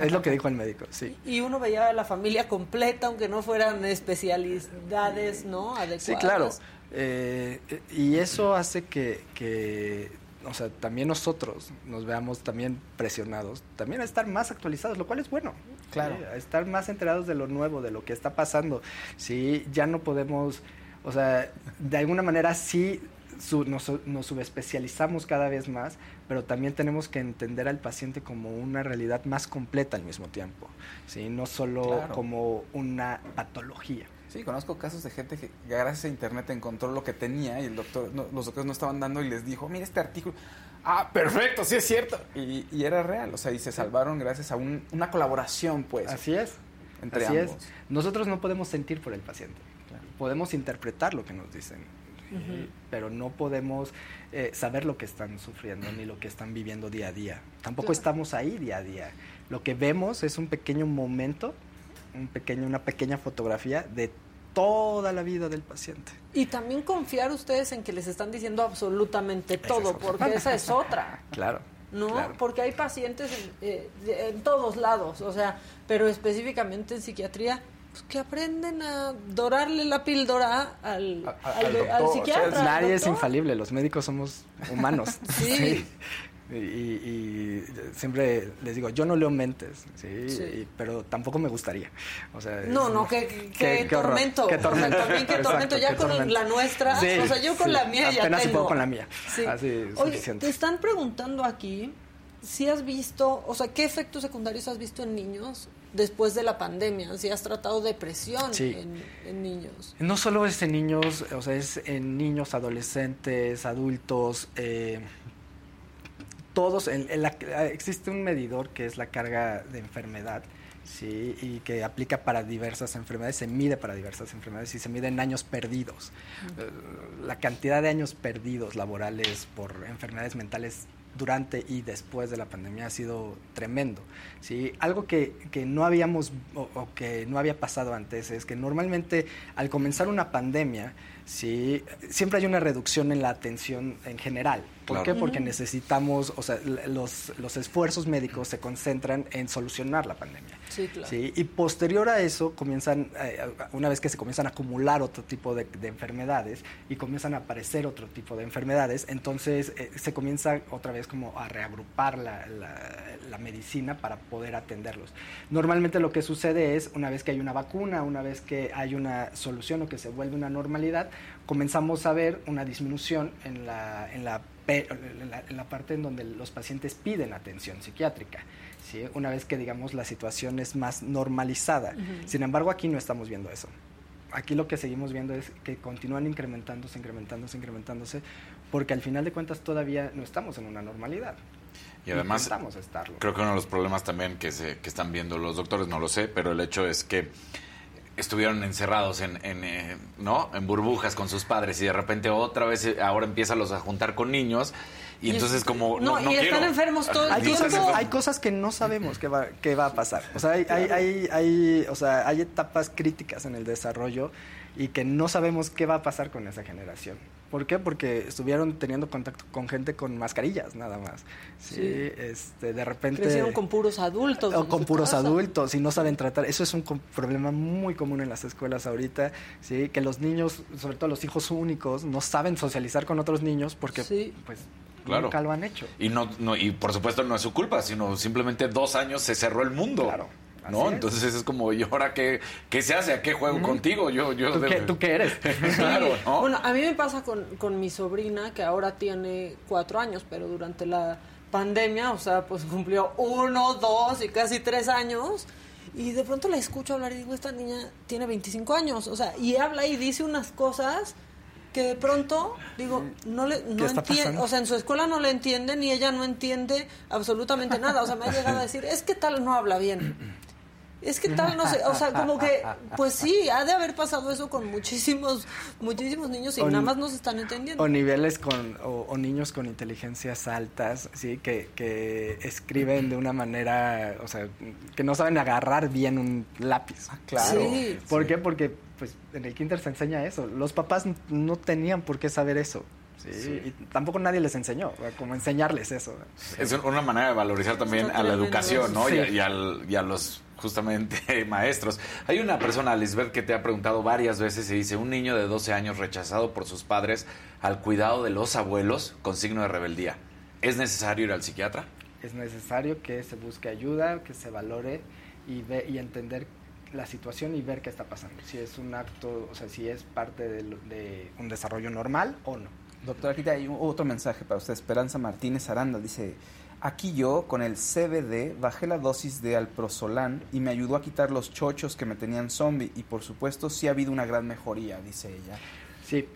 es lo que dijo el médico, sí. y uno veía a la familia completa, aunque no fueran especialidades, ¿no? Adecuadas. Sí, claro. Eh, y eso hace que, que, o sea, también nosotros nos veamos también presionados, también a estar más actualizados, lo cual es bueno. Claro. ¿sí? A estar más enterados de lo nuevo, de lo que está pasando. Sí, ya no podemos, o sea, de alguna manera sí su- nos, nos subespecializamos cada vez más, pero también tenemos que entender al paciente como una realidad más completa al mismo tiempo, ¿sí? no solo Claro. como una patología. Sí, conozco casos de gente que gracias a internet encontró lo que tenía y el doctor, no- los doctores no estaban dando y les dijo, mira este artículo. Ah, perfecto, sí es cierto. Y, y era real, o sea, y se salvaron gracias a un- una colaboración, pues. Así es. Entre Así ambos. es. Nosotros no podemos sentir por el paciente. Podemos interpretar lo que nos dicen, ¿sí? pero no podemos eh, saber lo que están sufriendo ni lo que están viviendo día a día. Tampoco Claro. estamos ahí día a día. Lo que vemos es un pequeño momento, un pequeño, una pequeña fotografía de toda la vida del paciente. Y también confiar ustedes en que les están diciendo absolutamente es todo, porque esa es otra. Claro. ¿no? claro. Porque hay pacientes en, eh, en todos lados, o sea, pero específicamente en psiquiatría, pues, que aprenden a dorarle la píldora al, A- a- al, al de- doctor, al o sea, psiquiatra. Nadie es infalible, los médicos somos humanos. Sí. Y, y siempre les digo, yo no leo mentes, ¿sí? Sí. Y- pero tampoco me gustaría. O sea, No, no, qué, qué, qué- qué horror, tormento. qué O sea, tormento. también qué Exacto, tormento. Ya qué con tormento. la nuestra, Sí, o sea, yo con sí, la mía ya apenas si tengo. puedo con la mía. Sí. Así es Oye, suficiente. te están preguntando aquí si has visto, o sea, ¿qué efectos secundarios has visto en niños después de la pandemia? Si has tratado depresión Sí. en, en niños. No solo es en niños, o sea, es en niños, adolescentes, adultos, eh, todos, la- existe un medidor que es la carga de enfermedad, ¿sí? y que aplica para diversas enfermedades, se mide para diversas enfermedades y se mide en años perdidos. Eh, la cantidad de años perdidos laborales por enfermedades mentales durante y después de la pandemia ha sido tremendo. ¿sí? Algo que, que no habíamos o, o que no había pasado antes es que normalmente al comenzar una pandemia, ¿sí? siempre hay una reducción en la atención en general. ¿Por Claro. qué? Porque necesitamos, o sea, los, los esfuerzos médicos se concentran en solucionar la pandemia. Sí, claro. ¿sí? Y posterior a eso, comienzan, eh, una vez que se comienzan a acumular otro tipo de, de enfermedades y comienzan a aparecer otro tipo de enfermedades, entonces eh, se comienza otra vez como a reagrupar la, la- la medicina para poder atenderlos. Normalmente lo que sucede es, una vez que hay una vacuna, una vez que hay una solución o que se vuelve una normalidad, comenzamos a ver una disminución en la, en la, pe- en la- parte en donde los pacientes piden atención psiquiátrica. ¿sí? Una vez que, digamos, la situación es más normalizada. Sin embargo, aquí no estamos viendo eso. Aquí lo que seguimos viendo es que continúan incrementándose, incrementándose, incrementándose, porque al final de cuentas todavía no estamos en una normalidad. Y además, Intentamos estarlo. Creo que uno de los problemas también que, se, que están viendo los doctores, no lo sé, pero el hecho es que estuvieron encerrados en, en, eh, ¿no? en burbujas con sus padres y de repente otra vez eh, ahora empiezan los a juntar con niños y entonces como no, no, no y están enfermos todo el hay tiempo. cosas, hay cosas que no sabemos qué va, qué va a pasar. O sea, hay, hay, hay, hay- o sea, hay etapas críticas en el desarrollo y que no sabemos qué va a pasar con esa generación. ¿Por qué? Porque estuvieron teniendo contacto con gente con mascarillas, nada más. Sí, Sí. este, de repente... Crecieron con puros adultos. o con puros casa. adultos y no saben tratar. Eso es un problema muy común en las escuelas ahorita, ¿sí? Que los niños, sobre todo los hijos únicos, no saben socializar con otros niños porque, Sí. pues, Claro. nunca lo han hecho. Y no, no y por supuesto no es su culpa, sino simplemente dos años se cerró el mundo. Claro, ¿No? es. Entonces es como, ¿y ahora qué, qué se hace? ¿A qué juego contigo? Yo, yo ¿Tú qué, tú qué eres? claro, ¿no? Bueno, a mí me pasa con, con mi sobrina, que ahora tiene cuatro años, pero durante la pandemia, o sea, pues cumplió uno, dos y casi tres años. Y de pronto la escucho hablar y digo, esta niña tiene 25 años, o sea, y habla y dice unas cosas que de pronto, digo, no le no entiende, o sea, en su escuela no le entienden y ella no entiende absolutamente nada, o sea, me ha llegado a decir, es que tal no habla bien. Es que tal, no sé, o sea, como que, pues sí, ha de haber pasado eso con muchísimos, muchísimos niños y O nada más no se están entendiendo. O niveles con, o, o niños con inteligencias altas, sí, que, que escriben de una manera, o sea, que no saben agarrar bien un lápiz. Claro. Sí. ¿Por qué? Porque pues en el kinder se enseña eso. Los papás no tenían por qué saber eso. ¿Sí? Y tampoco nadie les enseñó, como enseñarles eso. Es una manera de valorizar también a la educación. ¿no? Y, a, Sí. y al- y a los justamente maestros. Hay una persona, Lisbeth, que te ha preguntado varias veces y dice, un niño de 12 años rechazado por sus padres al cuidado de los abuelos con signo de rebeldía. ¿Es necesario ir al psiquiatra? Es necesario que se busque ayuda, que se valore y, ve, y entender la situación y ver qué está pasando. Si es un acto, o sea, si es parte de un desarrollo normal o no. Doctora, aquí hay otro mensaje para usted. Esperanza Martínez Aranda dice, aquí yo con el CBD bajé la dosis de alprosolán y me ayudó a quitar los chochos que me tenían zombie y por supuesto sí ha habido una gran mejoría, dice ella. Sí.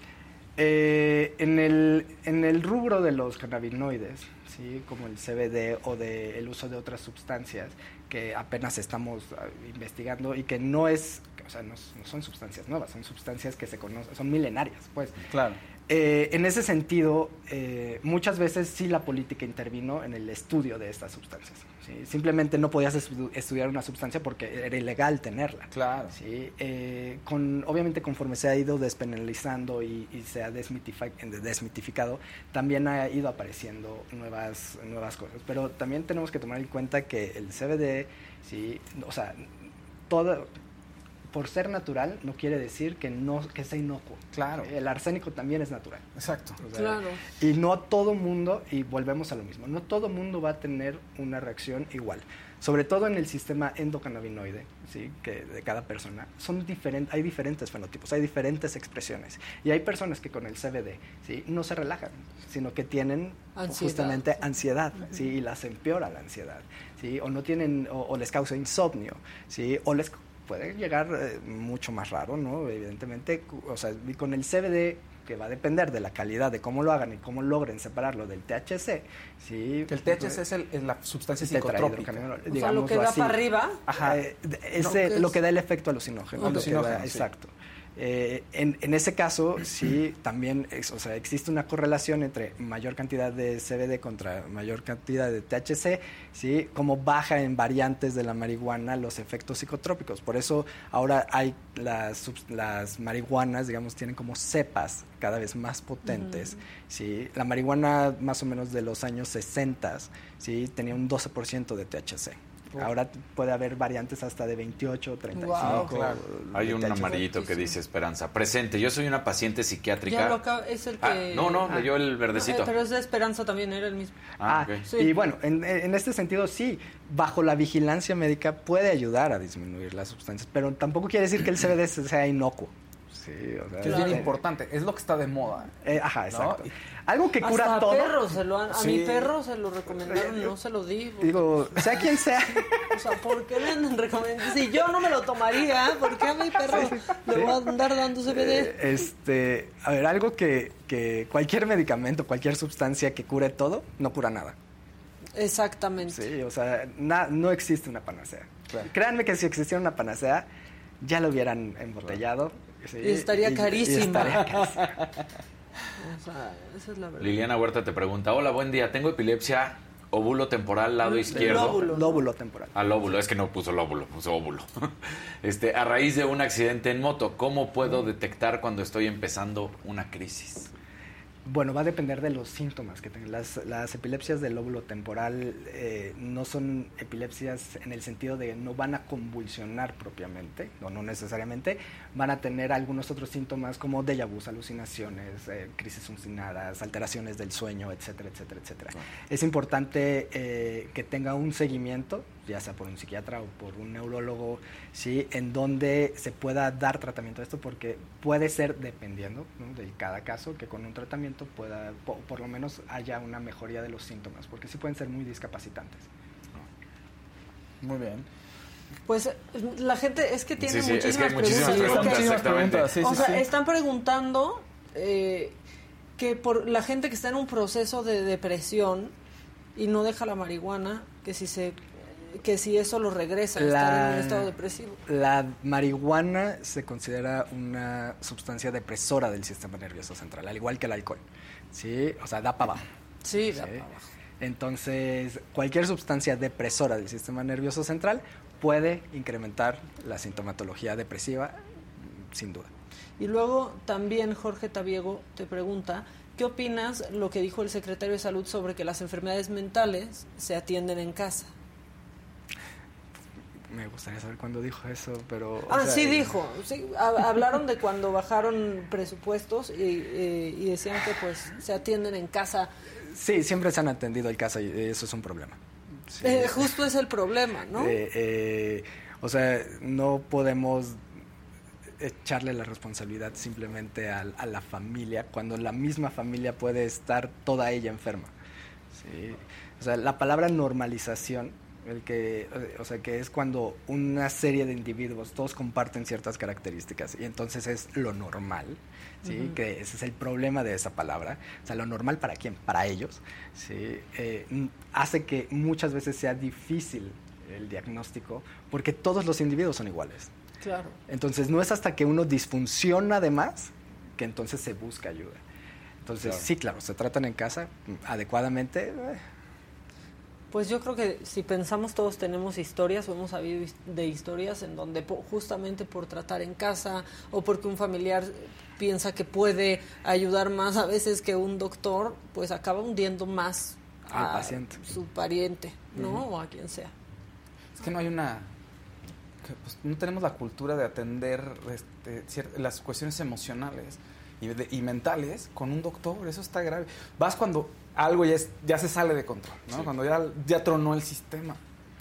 Eh, en, el, en el rubro de los cannabinoides, ¿sí? como el CBD o del el uso de otras sustancias que apenas estamos ah, investigando y que no es, o sea, no, no son sustancias nuevas, son sustancias que se conocen, son milenarias, pues. Claro. Eh, en ese sentido, eh, muchas veces sí la política intervino en el estudio de estas sustancias. ¿sí? Simplemente no podías estu- estudiar una sustancia porque era ilegal tenerla. Claro. ¿sí? Eh, con, obviamente conforme se ha ido despenalizando y, y se ha desmitifi- desmitificado, también ha ido apareciendo nuevas, nuevas cosas. Pero también tenemos que tomar en cuenta que el CBD, ¿sí? o sea, todo, por ser natural no quiere decir que no que sea inocuo. Claro. El arsénico también es natural. Exacto. O sea, Claro. Y no todo mundo, y volvemos a lo mismo, no todo mundo va a tener una reacción igual. Sobre todo en el sistema endocannabinoide, ¿sí? que de cada persona, son diferentes, hay diferentes fenotipos, hay diferentes expresiones. Y hay personas que con el CBD ¿sí? no se relajan, sino que tienen Ansiedad. justamente ansiedad, ¿sí? y las empeora la ansiedad, ¿sí? o no tienen, o, o les causa insomnio, ¿sí? o les puede llegar eh, mucho más raro, ¿no? Evidentemente, o sea, y con el CBD que va a depender de la calidad de cómo lo hagan y cómo logren separarlo del THC, ¿sí? Que el THC es, el- es la sustancia psicotrópica. O sea, lo que da así. para arriba. Ajá. Eh, de- es Lo que lo da el efecto alucinógeno. lo que Alucinógeno, da- sí. Exacto. Eh, en, en, ese caso, sí, también es, o sea, existe una correlación entre mayor cantidad de CBD contra mayor cantidad de THC, sí, como baja en variantes de la marihuana los efectos psicotrópicos. Por eso ahora hay las, las marihuanas, digamos, tienen como cepas cada vez más potentes. ¿sí? La marihuana más o menos de los años 60 ¿sí? tenía un 12% de THC. Ahora puede haber variantes hasta de 28, 35. claro. Hay un amarillito que dice Esperanza. Presente, yo soy una paciente psiquiátrica. Ya lo acaba, es el Ah, que... no, no, Ah. leyó el verdecito. Eh, pero es de Esperanza también, era el mismo. Ah, Ah. Sí. Y bueno, en, en este sentido sí, bajo la vigilancia médica puede ayudar a disminuir las sustancias, pero tampoco quiere decir que el CBD sea inocuo. Sí, o sea, Que es bien importante, es lo que está de moda. eh, ajá, ¿no? Algo que cura Hasta a todo. perros se lo han- a Sí. mi perro se lo recomendaron, no se lo di. porque- Digo, sea quien sea. O sea, ¿por qué me andan recomendando? Si yo no me lo tomaría, ¿por qué a mi perro le voy a andar dando CBD? Eh, este, a ver, algo que, que cualquier medicamento, cualquier sustancia que cure todo, no cura nada. Exactamente. Sí, o sea, na- no existe una panacea. Créanme que si existiera una panacea, ya lo hubieran embotellado. sí, Y estaría carísima. estaría carísima. O sea, esa es la verdad. Liliana Huerta te pregunta, hola, buen día, tengo epilepsia, óvulo temporal, lado izquierdo. Lóbulo. Lóbulo temporal. Al óvulo, es que no puso lóbulo, puso óvulo. Este, a raíz de un accidente en moto, ¿cómo puedo detectar cuando estoy empezando una crisis? Bueno, va a depender de los síntomas que tengan. Las, las epilepsias del lóbulo temporal eh, no son epilepsias en el sentido de no van a convulsionar propiamente, no, no necesariamente, van a tener algunos otros síntomas como déjà vu, alucinaciones, eh, crisis alucinadas, alteraciones del sueño, etcétera, etcétera, etcétera. Es importante eh, que tenga un seguimiento, ya sea por un psiquiatra o por un neurólogo, ¿sí? en donde se pueda dar tratamiento a esto, porque puede ser, dependiendo ¿no? de cada caso, que con un tratamiento pueda, po- por lo menos haya una mejoría de los síntomas, porque sí pueden ser muy discapacitantes. Muy bien. Pues la gente es que tiene Sí, sí, es que muchísimas preguntas. Sí, o sea, sí. están preguntando eh, que por la gente que está en un proceso de depresión y no deja la marihuana, que si se que si eso lo regresa estar en un estado depresivo. La marihuana se considera una sustancia depresora del sistema nervioso central, al igual que el alcohol. ¿sí? O sea, da para abajo. Sí, ¿sí? da para abajo. Entonces, cualquier sustancia depresora del sistema nervioso central puede incrementar la sintomatología depresiva, sin duda. Y luego también Jorge Tabiego te pregunta, ¿qué opinas lo que dijo el secretario de Salud sobre que las enfermedades mentales se atienden en casa? Me gustaría saber cuándo dijo eso, pero... Ah, sea, sí eh, dijo. Sí, ha- hablaron de cuando bajaron presupuestos y, eh, y decían que pues se atienden en casa. Sí, siempre se han atendido el caso y eso es un problema. Sí. Eh, justo es el problema, ¿no? O sea, no podemos echarle la responsabilidad simplemente al- a, la familia cuando la misma familia puede estar toda ella enferma. ¿sí? O sea, la palabra normalización, el que, o sea, que es cuando una serie de individuos todos comparten ciertas características y entonces es lo normal, ¿sí? Que ese es el problema de esa palabra. O sea, lo normal para quién? Para ellos, ¿sí? Eh, hace que muchas veces sea difícil el diagnóstico porque todos los individuos son iguales. Claro. Entonces no es hasta que uno disfunciona además que entonces se busca ayuda. Entonces Claro. sí, claro, se tratan en casa adecuadamente. eh, Pues yo creo que si pensamos todos tenemos historias o hemos sabido de historias en donde justamente por tratar en casa o porque un familiar piensa que puede ayudar más a veces que un doctor, pues acaba hundiendo más Al a paciente. su pariente, ¿no? O a quien sea. Es que no hay una... que, pues, no tenemos la cultura de atender este, las cuestiones emocionales y, de- y mentales con un doctor. Eso está grave. Vas cuando algo ya, es- ya se sale de control, ¿no? Sí. Cuando ya, ya tronó el sistema.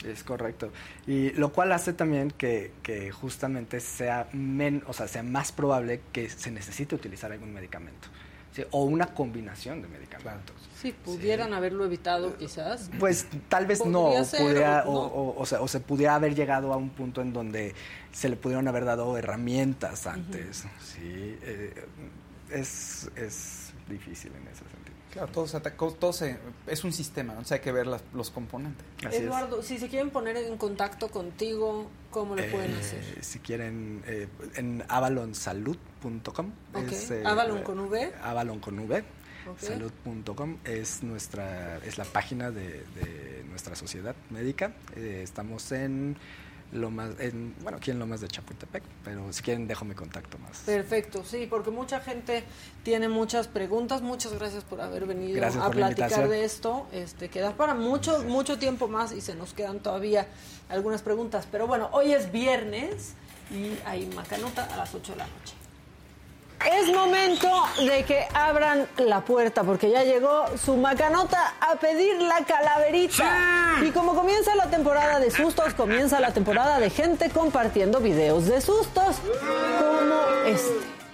Es correcto. Y lo cual hace también que, que justamente sea, men, o sea, sea más probable que se necesite utilizar algún medicamento. ¿sí? O una combinación de medicamentos. Sí, pudieran haberlo evitado quizás. Pues tal vez no, ser, pudiera, o o, no. o- o sea, o se pudiera haber llegado a un punto en donde se le pudieron haber dado herramientas antes. Sí, eh, es, es difícil en ese sentido. Claro, todo, se ataca- todo se- es un sistema, ¿no? O sea, hay que ver las- los componentes. Así es. Eduardo, si se quieren poner en contacto contigo, ¿cómo lo pueden Eh, hacer? Si quieren, eh, en avalonsalud.com. Ok. es, eh, Avalon con V. Avalon con V. Salud.com es nuestra es la página de, de nuestra sociedad médica. Eh, estamos en Lomas, en, bueno, aquí en Lomas de Chapultepec, pero si quieren dejo mi contacto más. Perfecto, sí, porque mucha gente tiene muchas preguntas. Muchas gracias por haber venido Gracias a platicar de esto. Este queda para mucho mucho tiempo más y se nos quedan todavía algunas preguntas. Pero bueno, hoy es viernes y hay macanota a las 8 de la noche. Es momento de que abran la puerta porque ya llegó su macanota a pedir la calaverita. Y como comienza la temporada de sustos, comienza la temporada de gente compartiendo videos de sustos como este.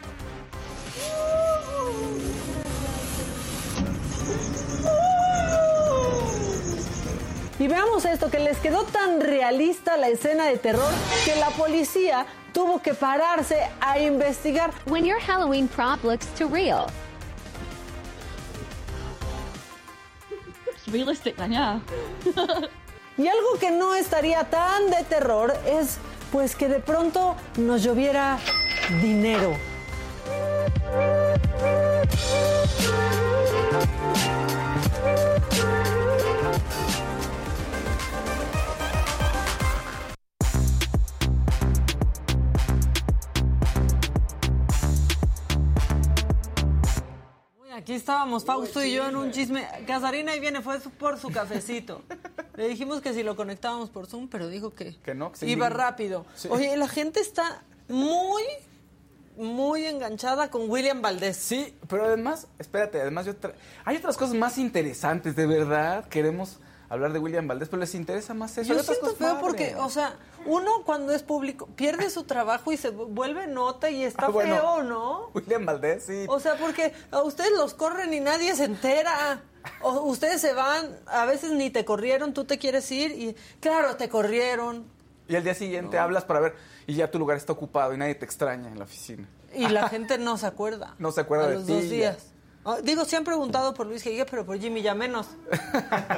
Y veamos esto, que les quedó tan realista la escena de terror que la policía tuvo que pararse a investigar. When your Halloween prop looks too real. It's realistic yeah. Y algo que no estaría tan de terror es pues que de pronto nos lloviera dinero. Aquí estábamos Fausto y yo en un chisme. Casarina ahí viene, fue por su cafecito. Le dijimos que si lo conectábamos por Zoom, pero dijo que, Que no, que iba rápido. Sí. Oye, la gente está muy, muy enganchada con William Valdés. Sí, pero además, espérate, además yo hay otras cosas más interesantes, de verdad. Queremos hablar de William Valdés, pero les interesa más eso. Yo otras siento cosas feo porque, o sea, uno cuando es público pierde su trabajo y se vuelve nota y está Ah, bueno. feo, ¿no? William Valdés, sí. O sea, porque a ustedes los corren y nadie se entera. O ustedes se van, a veces ni te corrieron, tú te quieres ir y claro, te corrieron. Y al día siguiente hablas para ver y ya tu lugar está ocupado y nadie te extraña en la oficina. Y la gente no se acuerda. No se acuerda a de los ti, dos días. Ah, Digo, se han preguntado por Luis Guille, pero por Jimmy ya menos.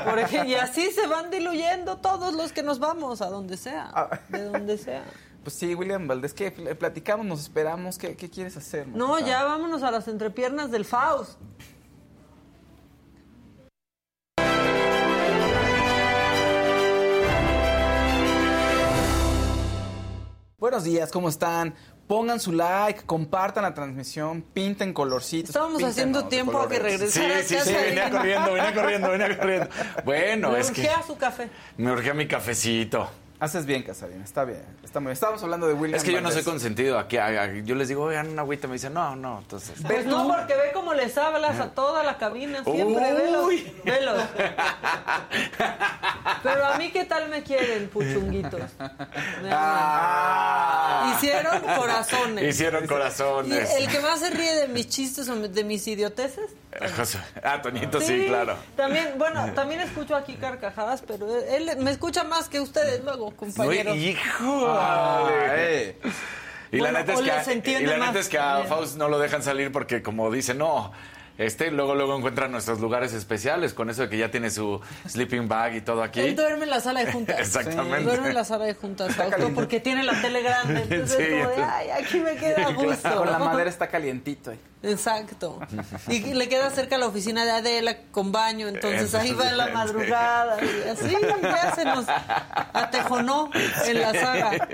Por ej- y así se van diluyendo todos los que nos vamos, a donde sea. Ah. De donde sea. Pues sí, William Valdés, ¿qué? Platicamos, nos esperamos, ¿qué, qué quieres hacer? No, ya vámonos a las entrepiernas del Faust. Buenos días, ¿cómo están? Pongan su like, compartan la transmisión, pinten colorcitos. Estábamos píntenos haciendo tiempo a que regresara. Sí, sí, sí, venía corriendo, venía corriendo, venía corriendo. Bueno, Me es que urgía su café. me urgía mi cafecito. Haces bien, Casarina, está bien. Está muy bien. Estábamos hablando de William Es que yo no soy consentido. Aquí, a- a- yo les digo, oigan, una agüita. Me dicen, no, no. Entonces, Pues no, porque ve cómo les hablas a toda la cabina. Siempre, velos, Uy. velos. Pero a mí, ¿qué tal me quieren, puchunguitos? Ah. Hicieron corazones. Hicieron Y corazones. el que más se ríe de mis chistes o de mis idioteces. José- Ah, Toñito, sí, claro. También, bueno, también escucho aquí carcajadas, pero él me escucha más que ustedes luego, compañeros. Uy, hijo. Ah, eh. Y Bueno, la neta es que, y la neta es que a. Faust no lo dejan salir porque como dice, no, este luego luego encuentra nuestros lugares especiales con eso de que ya tiene su sleeping bag y todo aquí. Él duerme en la sala de juntas. Exactamente. Duerme en la sala de juntas, Fausto, porque tiene la tele grande. Entonces Sí, es como de, ay, aquí me queda a gusto. Con la madera está calientito ahí. Exacto. Y le queda cerca la oficina de Adela con baño, entonces ahí va en la madrugada. Y así ya se nos atejonó en la saga.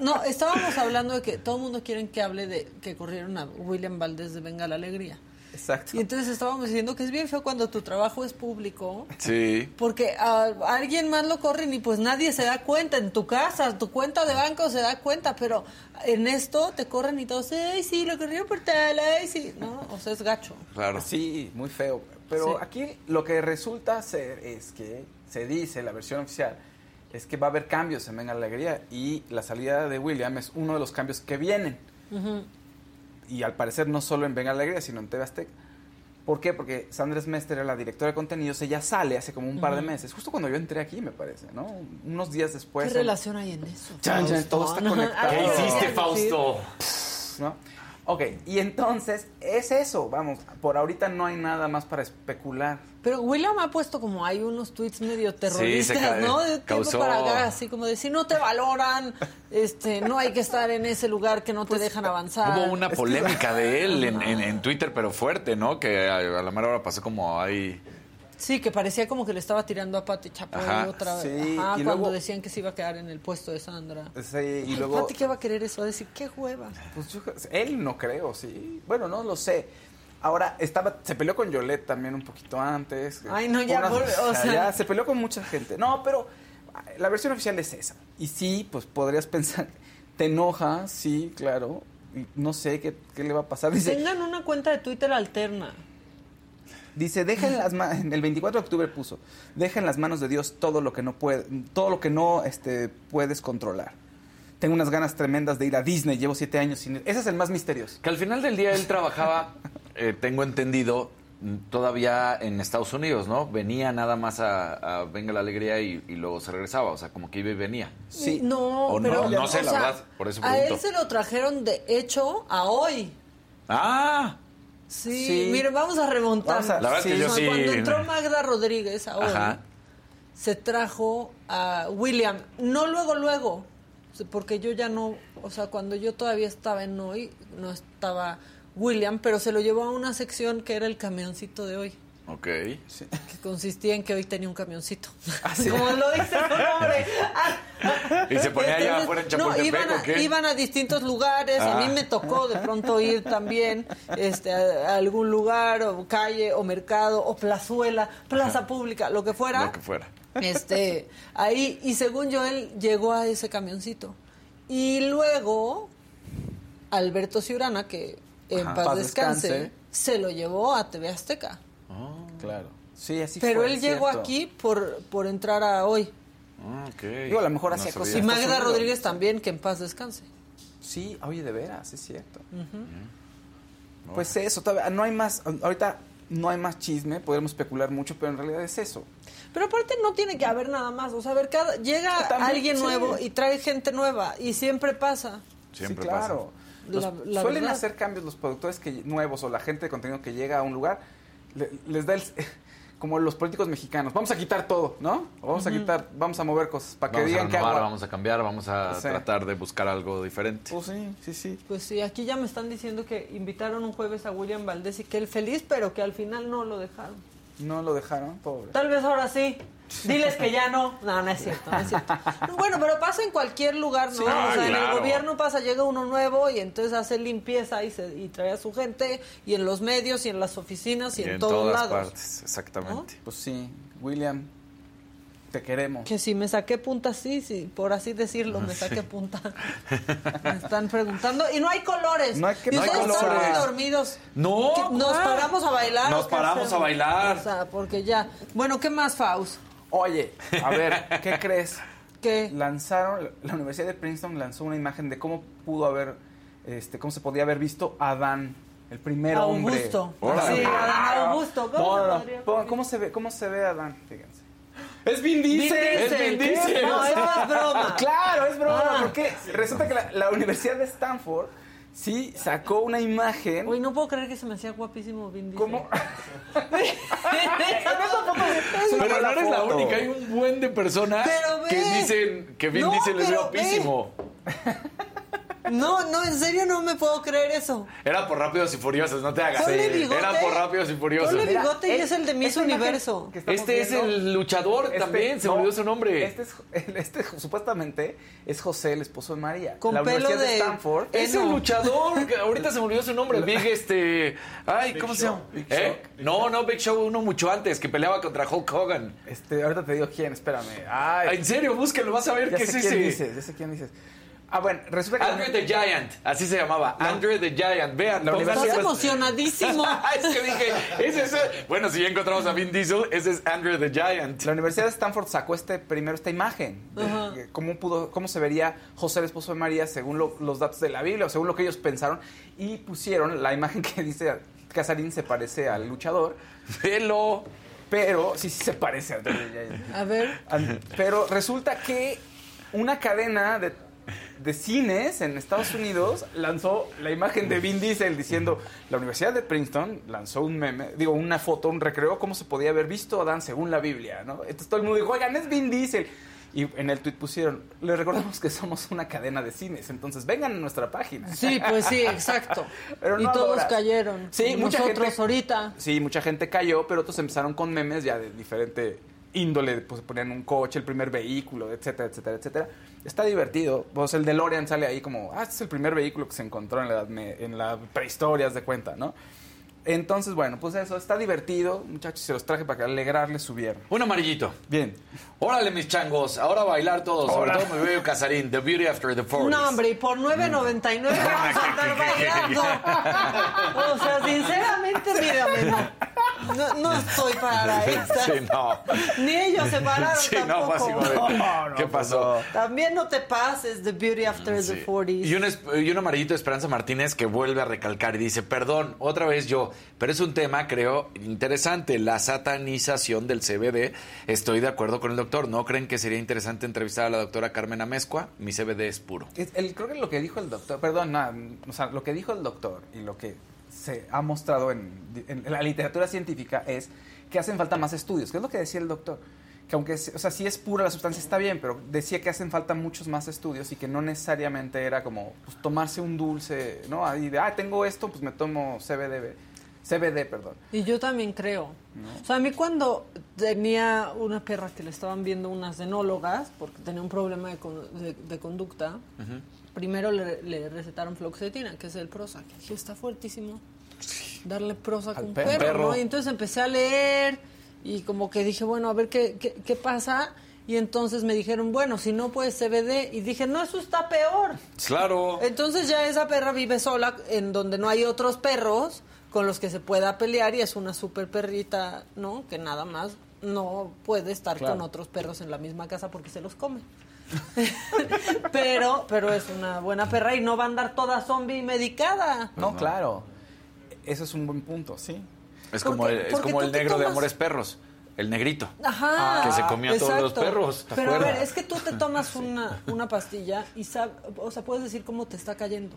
No, estábamos hablando de que todo el mundo quiere que hable de que corrieron a William Valdés de Venga la Alegría. Exacto. Y entonces estábamos diciendo que es bien feo cuando tu trabajo es público. Sí. Porque a, a alguien más lo corren y pues nadie se da cuenta. En tu casa, tu cuenta de banco se da cuenta, pero en esto te corren y todos, ay, sí, lo corrieron por tal, ay, sí. No, o sea, es gacho. Claro. Sí, muy feo. Pero Sí. aquí lo que resulta ser es que se dice, la versión oficial, es que va a haber cambios en Venga la Alegría y la salida de William es uno de los cambios que vienen. Y al parecer no solo en Venga la Alegría, sino en TV Azteca. ¿Por qué? Porque Sandra Smester era la directora de contenidos, ella sale hace como un par de meses, justo cuando yo entré aquí, me parece, ¿no? Unos días después. ¿Qué relación hay en eso? Chan, chan, todo está conectado. ¿Qué hiciste. Fausto? ¿no? Ok, y entonces es eso, vamos, por ahorita no hay nada más para especular. Pero William ha puesto como hay unos tweets medio terroristas, ¿no? De causó- para acá, así como de si no te valoran, este, no hay que estar en ese lugar que no te dejan avanzar. Hubo una polémica de él en, en- en Twitter, pero fuerte, ¿no? Que a, a la mera hora pasó como ahí. Sí, que parecía como que le estaba tirando a Pati Chapoy Ajá. otra vez. Sí, Ajá, y cuando luego- decían que se iba a quedar en el puesto de Sandra. Sí, y Ay, luego... Pati, ¿qué va a querer eso? Va a decir, qué hueva. Pues yo, él no creo, sí. Bueno, no lo sé. Ahora, estaba, se peleó con Yolette también un poquito antes. Ay, no, ya, Unas- por- o sea- ya se peleó con mucha gente. No, pero la versión oficial es esa. Y sí, pues podrías pensar, te enoja, sí, claro. No sé qué, qué le va a pasar. Dice, Tengan una cuenta de Twitter alterna. Dice, deja en las manos, el 24 de octubre puso, deja en las manos de Dios todo lo que no puede, todo lo que no este, puedes controlar. Tengo unas ganas tremendas de ir a Disney, llevo siete años sin ir. Ese es el más misterioso. Que al final del día él trabajaba, eh, tengo entendido, todavía en Estados Unidos, ¿no? Venía nada más a, a Venga la Alegría y, y luego se regresaba. O sea, como que iba y venía. Sí. No, O no, pero. no sé, o la sea, verdad, por eso A él se lo trajeron de hecho a hoy. ¡Ah! Sí, Sí. miren, vamos a remontar. Vamos a- La verdad es que yo sí- Cuando entró Magda Rodríguez a hoy, Ajá. se trajo a William. No luego, luego, porque yo ya no, o sea, cuando yo todavía estaba en hoy, no estaba William, pero se lo llevó a una sección que era el camioncito de hoy. Ok. que consistía en que hoy tenía un camioncito. Ah, sí. Como lo dice su nombre. ¿Y se ponía allá afuera en no, Chapultepec iban, a, o qué? iban a distintos lugares. A Ah. mí me tocó de pronto ir también este, a, a algún lugar, o calle, o mercado, o plazuela, plaza pública, lo que fuera. Lo que fuera. Este, ahí, y según yo, él llegó a ese camioncito. Y luego, Alberto Ciurana, que en Ajá. paz, Paz descanse, descanse. se lo llevó a TV Azteca. Claro. Sí, así Pero fue, él llegó cierto. aquí por, por entrar a hoy. Ah, ok. Digo, a lo mejor hacía cosas. Y Magda. Rodríguez también, que en paz descanse. Sí, oye, de veras, es cierto. Pues eso, todavía no hay más, ahorita no hay más chisme, podemos especular mucho, pero en realidad es eso. Pero aparte no tiene que haber nada más. O sea, a ver, cada, llega También, alguien sí. nuevo y trae gente nueva. Y siempre pasa. Siempre sí, claro. Los- La- la suelen verdad. hacer cambios los productores que nuevos o la gente de contenido que llega a un lugar, le- les da el, como los políticos mexicanos, vamos a quitar todo, ¿no? Vamos a quitar, vamos a mover cosas para que Vamos a digan que agua- vamos a cambiar, vamos a Sí. tratar de buscar algo diferente. Pues sí, sí, sí. Pues sí, aquí ya me están diciendo que invitaron un jueves a William Valdés y que él feliz, pero que al final no lo dejaron. No lo dejaron, pobre. Tal vez ahora sí. Diles que ya no. No, no es cierto, no es cierto. Bueno, pero pasa en cualquier lugar, ¿no? Sí, o sea, en el gobierno pasa, llega uno nuevo y entonces hace limpieza y, se, y trae a su gente, y en los medios, y en las oficinas, y, Y en, en todos todas lados. partes, exactamente. Pues sí, William, te queremos. Que si me saqué punta, sí, sí, por así decirlo, me saqué punta. me están preguntando. Y no hay colores. No hay que- y no hay ustedes están colores. muy dormidos. No, ¿Qué- ¿Nos paramos a bailar? Nos paramos hacemos? a bailar. O sea, porque ya. Bueno, ¿qué más, Faust? Oye, a ver, ¿qué crees? ¿Qué? Lanzaron, la Universidad de Princeton lanzó una imagen de cómo pudo haber, este, cómo se podía haber visto Adán, el primer hombre. Augusto. Sí, Adán Augusto. ¿Cómo, No, no, no. ¿Cómo se ve, cómo se ve Adán? Fíjense. Es Vin Diesel. Es Vin. No, eso es broma. Claro, es broma, Ah. porque resulta que la, la Universidad de Stanford sí sacó una imagen. Uy, no puedo creer que se me hacía guapísimo Vin Diesel. ¿Cómo? Pero no eres la única, hay un buen de personas que dicen que Vin No, Diesel es guapísimo. No, no, en serio no me puedo creer eso. Era por Rápidos y Furiosos, no te hagas. Ponle bigote. Era por Rápidos y Furiosos. Ponle Mira, bigote y es el de Miss Universo. Este es el luchador Este- también, se me no, olvidó su nombre. Este, es, este supuestamente es José, el esposo de María. Con la pelo Universidad de, de- Stanford. Es el luchador, que ahorita se me olvidó su nombre, Big este, ay, ¿cómo se llama? Big ¿Eh? No, no, Big Show, uno mucho antes, que peleaba contra Hulk Hogan. Este, ahorita te digo quién, espérame. Ay, En serio, búsquelo, vas a ver ya qué sé es quién ese. dices, ya sé quién dices. Ah, bueno, resulta que... Andrew the Giant, así se llamaba, Andrew the Giant, vean. La Estás universidad- pues- emocionadísimo. es que dije, ese es, el- bueno, si ya encontramos a Vin Diesel, ese es Andrew the Giant. La Universidad de Stanford sacó este primero esta imagen. de cómo pudo, cómo se vería José el esposo de María según lo- los datos de la Biblia, o según lo que ellos pensaron, y pusieron la imagen que dice Casarín se parece al luchador, Velo. pero sí, sí se parece al A ver. Pero resulta que una cadena de de cines en Estados Unidos lanzó la imagen de Vin Diesel diciendo la Universidad de Princeton lanzó un meme, digo, una foto, un recreo, cómo se podía haber visto a Dan según la Biblia, ¿no? Entonces todo el mundo dijo, oigan, es Vin Diesel. Y en el tweet pusieron, les recordamos que somos una cadena de cines, entonces vengan a nuestra página. Sí, pues sí, exacto. Pero y no todos adoras. cayeron. Sí, Y mucha nosotros gente- ahorita. Sí, mucha gente cayó, pero otros empezaron con memes ya de diferente índole, pues ponían un coche, el primer vehículo, etcétera, etcétera, etcétera. Está divertido. Pues el DeLorean sale ahí como, ah, este es el primer vehículo que se encontró en la, en la prehistoria, de cuenta, ¿no? Entonces, bueno, pues eso, está divertido, muchachos, se los traje para que alegrarles su viernes. Un amarillito. Bien. Órale, mis changos, ahora a bailar todos, sobre todo mi bello Casarín, The Beauty After the 40s. No, hombre, y por 9.99 vamos a andar bailando. O sea, sinceramente, mírame. No, no estoy para estas. Sí, no. Ni ellos se pararon Sí, no, tampoco. como de, No, ¿Qué no, pasó? También no te pases The Beauty After the Sí. 40s. Y un, es- y un amarillito de Esperanza Martínez que vuelve a recalcar y dice, perdón, otra vez yo, pero es un tema, creo, interesante, la satanización del CBD. Estoy de acuerdo con el doctor. ¿No creen que sería interesante entrevistar a la doctora Carmen Amezcua? Mi CBD es puro. El- creo que lo que dijo el doctor, perdón, o sea, lo que dijo el doctor y lo que se ha mostrado en, la literatura científica es que hacen falta más estudios. ¿Qué es lo que decía el doctor? Que aunque, o sea, si es pura la sustancia está bien, pero decía que hacen falta muchos más estudios y que no necesariamente era como pues, tomarse un dulce, ¿no? Ahí de, ah, tengo esto, pues me tomo CBD, CBD, perdón. Y yo también creo. O sea, a mí cuando tenía una perra que le estaban viendo unas enólogas, porque tenía un problema de, con- de- de conducta, primero le, le recetaron fluoxetina, que es el Prozac. Y dije, está fuertísimo darle Prozac a un perro. perro, ¿no? Y entonces empecé a leer y como que dije, bueno, a ver qué, qué, qué pasa. Y entonces me dijeron, bueno, si no, pues CBD. Y dije, no, eso está peor. Claro. Entonces ya esa perra vive sola en donde no hay otros perros con los que se pueda pelear y es una super perrita, ¿no? Que nada más no puede estar Claro. con otros perros en la misma casa porque se los come. pero, pero es una buena perra y no va a andar toda zombie medicada. No, claro. Eso es un buen punto, sí. Es Porque- como el, es como el negro de Amores Perros, el negrito. Ajá. Que se comió a todos los perros, ¿te Pero a ver, es que tú te tomas una, una pastilla y sab- o sea, puedes decir cómo te está cayendo.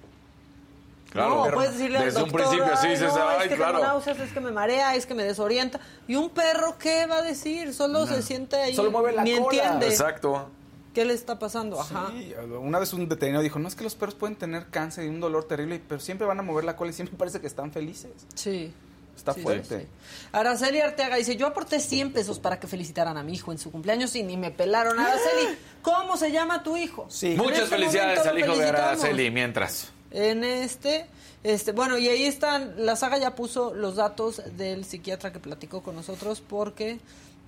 Claro. no, puedes decirle al Desde un doctor, principio sí "Ay, dices, no, ay, es que claro. tengo náuseas, es que me marea, es que me desorienta. ¿Y un perro qué va a decir? Solo se siente ahí. Solo mueve la ni cola. entiende Exacto. qué le está pasando. Ajá. Sí, una vez un veterinario dijo, no es que los perros pueden tener cáncer y un dolor terrible, pero siempre van a mover la cola y siempre parece que están felices. Sí. Está Sí, fuerte. sí, sí. Araceli Arteaga dice, yo aporté 100 pesos para que felicitaran a mi hijo en su cumpleaños y ni me pelaron. Araceli, ¿cómo se llama tu hijo? Sí. Muchas este felicidades al hijo de. Araceli mientras. En este, este, bueno, y ahí están, la saga ya puso los datos del psiquiatra que platicó con nosotros porque,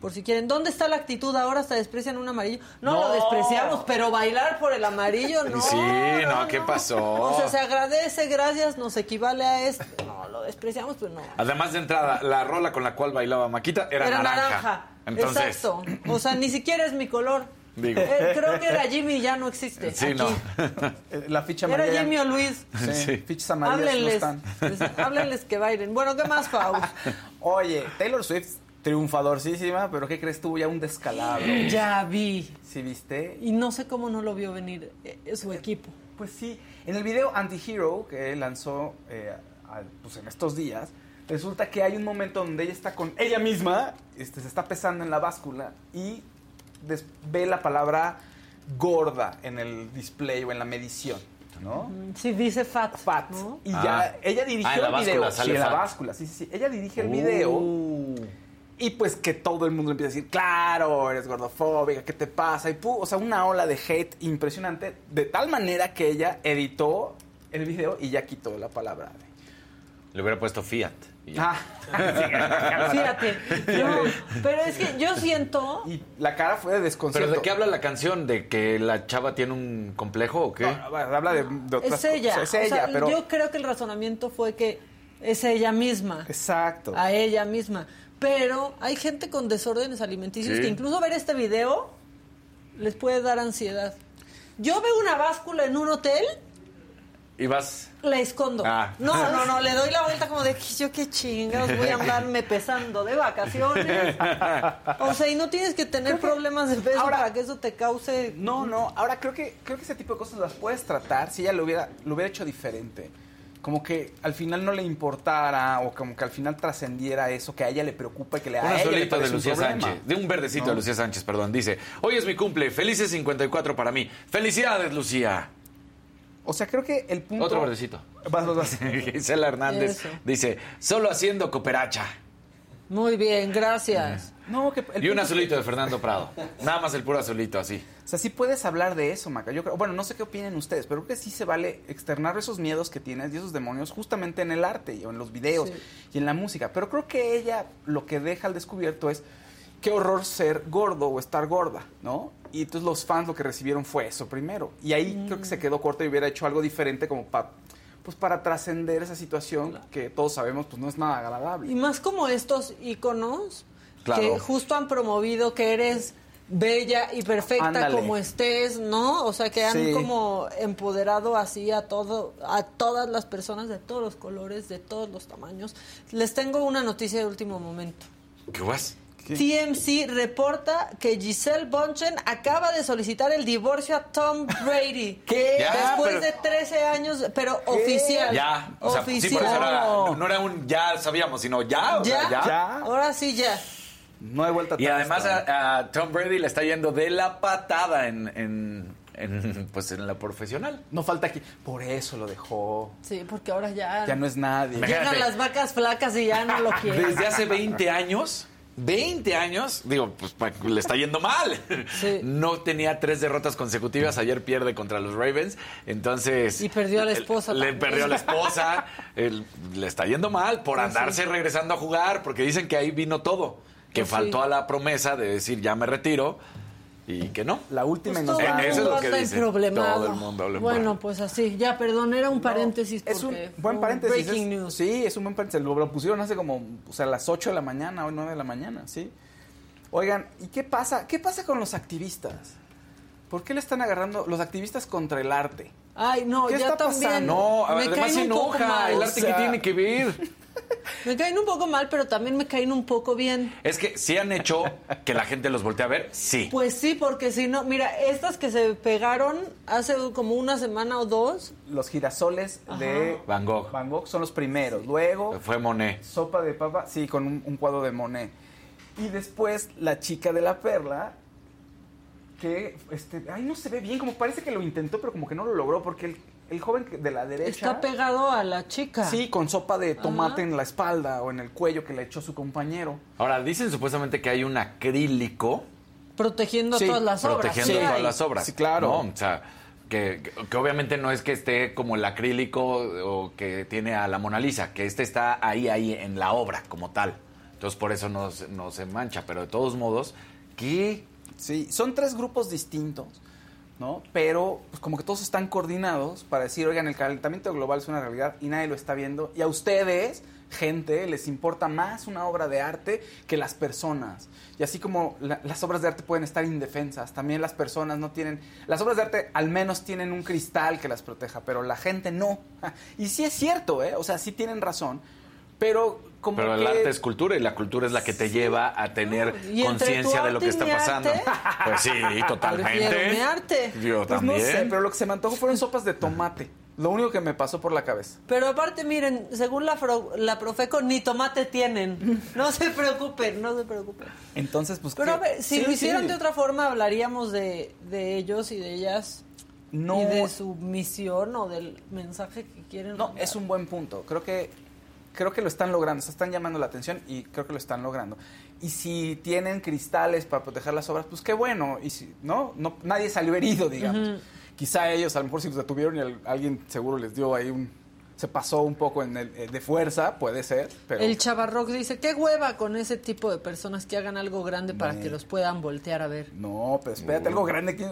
por si quieren, ¿dónde está la actitud? Ahora hasta desprecian un amarillo. No, No. lo despreciamos, pero bailar por el amarillo, no. Sí, no, ¿qué pasó? O sea, se agradece, gracias, nos equivale a esto. No, lo despreciamos, pero no. Además de entrada, la rola con la cual bailaba Maquita era, Era naranja. naranja. Entonces, Exacto. O sea, ni siquiera es mi color. Digo. Eh, creo que era Jimmy ya no existe. sí, aquí. no. Eh, La ficha Era amarilla. Jimmy o Luis. Sí, Sí. fichas amarillas no están. Les- Háblenles que bailen. Bueno, ¿qué más, Faust? Oye, Taylor Swift, triunfadorcísima, pero ¿qué crees? Tuvo ya un descalabro. Ya vi. ¿Sí viste? Y no sé cómo no lo vio venir eh, su equipo. Pues sí, en el video Anti-Hero que lanzó eh, pues en estos días, resulta que hay un momento donde ella está con ella misma, este, se está pesando en la báscula y ve la palabra gorda en el display o en la medición, ¿no? Sí, dice Fat. Fat. ¿no? Y Ah. ya, ella dirigió Ah, el video. sí, en la báscula, sí, sí, sí. Ella dirige el video. Uh. Y pues que todo el mundo le empieza a decir, claro, eres gordofóbica, ¿qué te pasa? Y pu- o sea, una ola de hate impresionante, de tal manera que ella editó el video y ya quitó la palabra. Le hubiera puesto Fiat. Ah, Fíjate. No, pero es que yo siento. y la cara fue de desconcierto. ¿Pero de qué habla la canción? ¿De que la chava tiene un complejo o qué? No, habla de, de otras Es ella. cosas. Es O ella, sea, pero... Yo creo que el razonamiento fue que es ella misma. Exacto. A ella misma. Pero hay gente con desórdenes alimenticios Sí. que incluso ver este video les puede dar ansiedad. Yo veo una báscula en un hotel y vas... La escondo. Ah. No, no, no, le doy la vuelta como de que yo qué chingados voy a andarme pesando de vacaciones. O sea, y no tienes que tener problemas de peso Ahora- para que eso te cause... No, no. Ahora creo que creo que ese tipo de cosas las puedes tratar si ella lo hubiera lo hubiera hecho diferente. Como que al final no le importara o como que al final trascendiera eso que a ella le preocupa y que le a Un ella le azulito de un Lucía. Sánchez. De un verdecito No. de Lucía Sánchez, perdón. Dice, hoy es mi cumple, felices 54 para mí. Felicidades, Lucía. O sea, creo que el punto Otro verdecito. Vas, vas, vas. Gisela Hernández Eso. dice, solo haciendo cooperacha. Muy bien, gracias. No, que el Y un azulito de Fernando Prado. Nada más el puro azulito, así. O sea, sí puedes hablar de eso, Maca. Yo creo, bueno, no sé qué opinen ustedes, pero creo que sí se vale externar esos miedos que tienes y esos demonios justamente en el arte y- en los videos Sí. y en la música. Pero creo que ella lo que deja al descubierto es qué horror ser gordo o estar gorda, ¿no? Y entonces los fans lo que recibieron fue eso primero. Y ahí creo que se quedó corto y hubiera hecho algo diferente como para pues para trascender esa situación que todos sabemos pues no es nada agradable. Y más como estos íconos Claro. que justo han promovido que eres bella y perfecta Ándale. como estés, ¿no? O sea, que han Sí. como empoderado así a todo a todas las personas de todos los colores, de todos los tamaños. Les tengo una noticia de último momento. ¿Qué vas? TMC reporta que Giselle Bunchen acaba de solicitar el divorcio a Tom Brady. ¿Qué? Ya, Después pero- de 13 años, pero oficial. Ya, o sea, oficial. sí, por eso era, no era un ya sabíamos, sino ya, o sea, ¿Ya? Ya. Ahora sí ya. No hay vuelta Y atrás, además cabrón. a, a Tom Brady le está yendo de la patada en, en, en, pues en la profesional. no falta aquí. Por eso lo dejó. Sí, porque ahora ya, Ya no es nadie. Me- llegan Imagínate. las vacas flacas y ya no lo quieren. Desde hace 20 años, 20 años, digo, pues le está yendo mal. Sí. No tenía tres derrotas consecutivas, ayer pierde contra los Ravens, entonces... Y perdió a la esposa Le también. perdió a la esposa, le está yendo mal por andarse regresando a jugar, porque dicen que ahí vino todo, que Pues sí. faltó a la promesa de decir ya me retiro y que no. La última y Pues nos todo. Eso es mundo lo que emproblemado. Todo el mundo habla Bueno, pues así. Ya, perdón, era un paréntesis. Es un buen paréntesis. Breaking es- news. Sí, es un buen paréntesis. Lo, lo pusieron hace como, o sea, a las 8 de la mañana, hoy 9 de la mañana, sí. Oigan, ¿y qué pasa? ¿Qué pasa con los activistas? ¿Por qué le están agarrando los activistas contra el arte? Ay, no, ¿Qué ya está también. pasando? No, me además se enoja, el arte o sea- que tiene que ver. Me caen un poco mal, pero también me caen un poco bien. Es que sí han hecho que la gente los voltee a ver, sí. Pues sí, porque si no, mira, estas que se pegaron hace como una semana o dos, Los girasoles de Van Gogh. Van Gogh son los primeros. Luego, Fue Monet. sopa de papa, sí, con un, un cuadro de Monet. Y después, la chica de la perla, que, este, ay, no se ve bien, como parece que lo intentó, pero como que no lo logró, porque el, el joven de la derecha... está pegado a la chica. Sí, con sopa de tomate Ajá. en la espalda o en el cuello que le echó su compañero. Ahora, dicen supuestamente que hay un acrílico Protegiendo Sí, todas las obras. protegiendo Sí todas hay. las obras. Sí, claro. ¿no? O sea, que, que- que obviamente no es que esté como el acrílico o que tiene a la Mona Lisa, que este está ahí, ahí en la obra como tal. Entonces por eso no, no se mancha, pero de todos modos, ¿qué? Sí, son tres grupos distintos, ¿no? Pero pues como que todos están coordinados para decir, oigan, el calentamiento global es una realidad y nadie lo está viendo. Y a ustedes, gente, les importa más una obra de arte que las personas. Y así como la- las obras de arte pueden estar indefensas, también las personas no tienen... Las obras de arte al menos tienen un cristal que las proteja, pero la gente no. Y sí es cierto, ¿eh? O sea, sí tienen razón. Pero como Pero el arte es cultura y la cultura es la que te lleva a tener conciencia de lo que está pasando. arte, Pues sí, totalmente. mi arte. Yo Pues también. no sé, pero lo que se me antojó fueron sopas de tomate. Lo único que me pasó por la cabeza. Pero aparte, miren, según la, fro- la Profeco, ni tomate tienen. No se preocupen, no se preocupen. Entonces, pues. Pero a ver, si Sí, lo hicieran sí. de otra forma, hablaríamos de, de ellos y de ellas. No, Y de su misión o del mensaje que quieren. no, mandar. es un buen punto. Creo que creo que lo están logrando, se están llamando la atención y creo que lo están logrando. Y si tienen cristales para proteger las obras, pues qué bueno. Y si no, no nadie salió herido, digamos. Quizá ellos, a lo mejor si los detuvieron y al- alguien seguro les dio ahí un se pasó un poco en el, eh, de fuerza, puede ser, pero El chavarrock dice, qué hueva con ese tipo de personas que hagan algo grande para que los puedan voltear a ver. no, pero espérate, algo grande que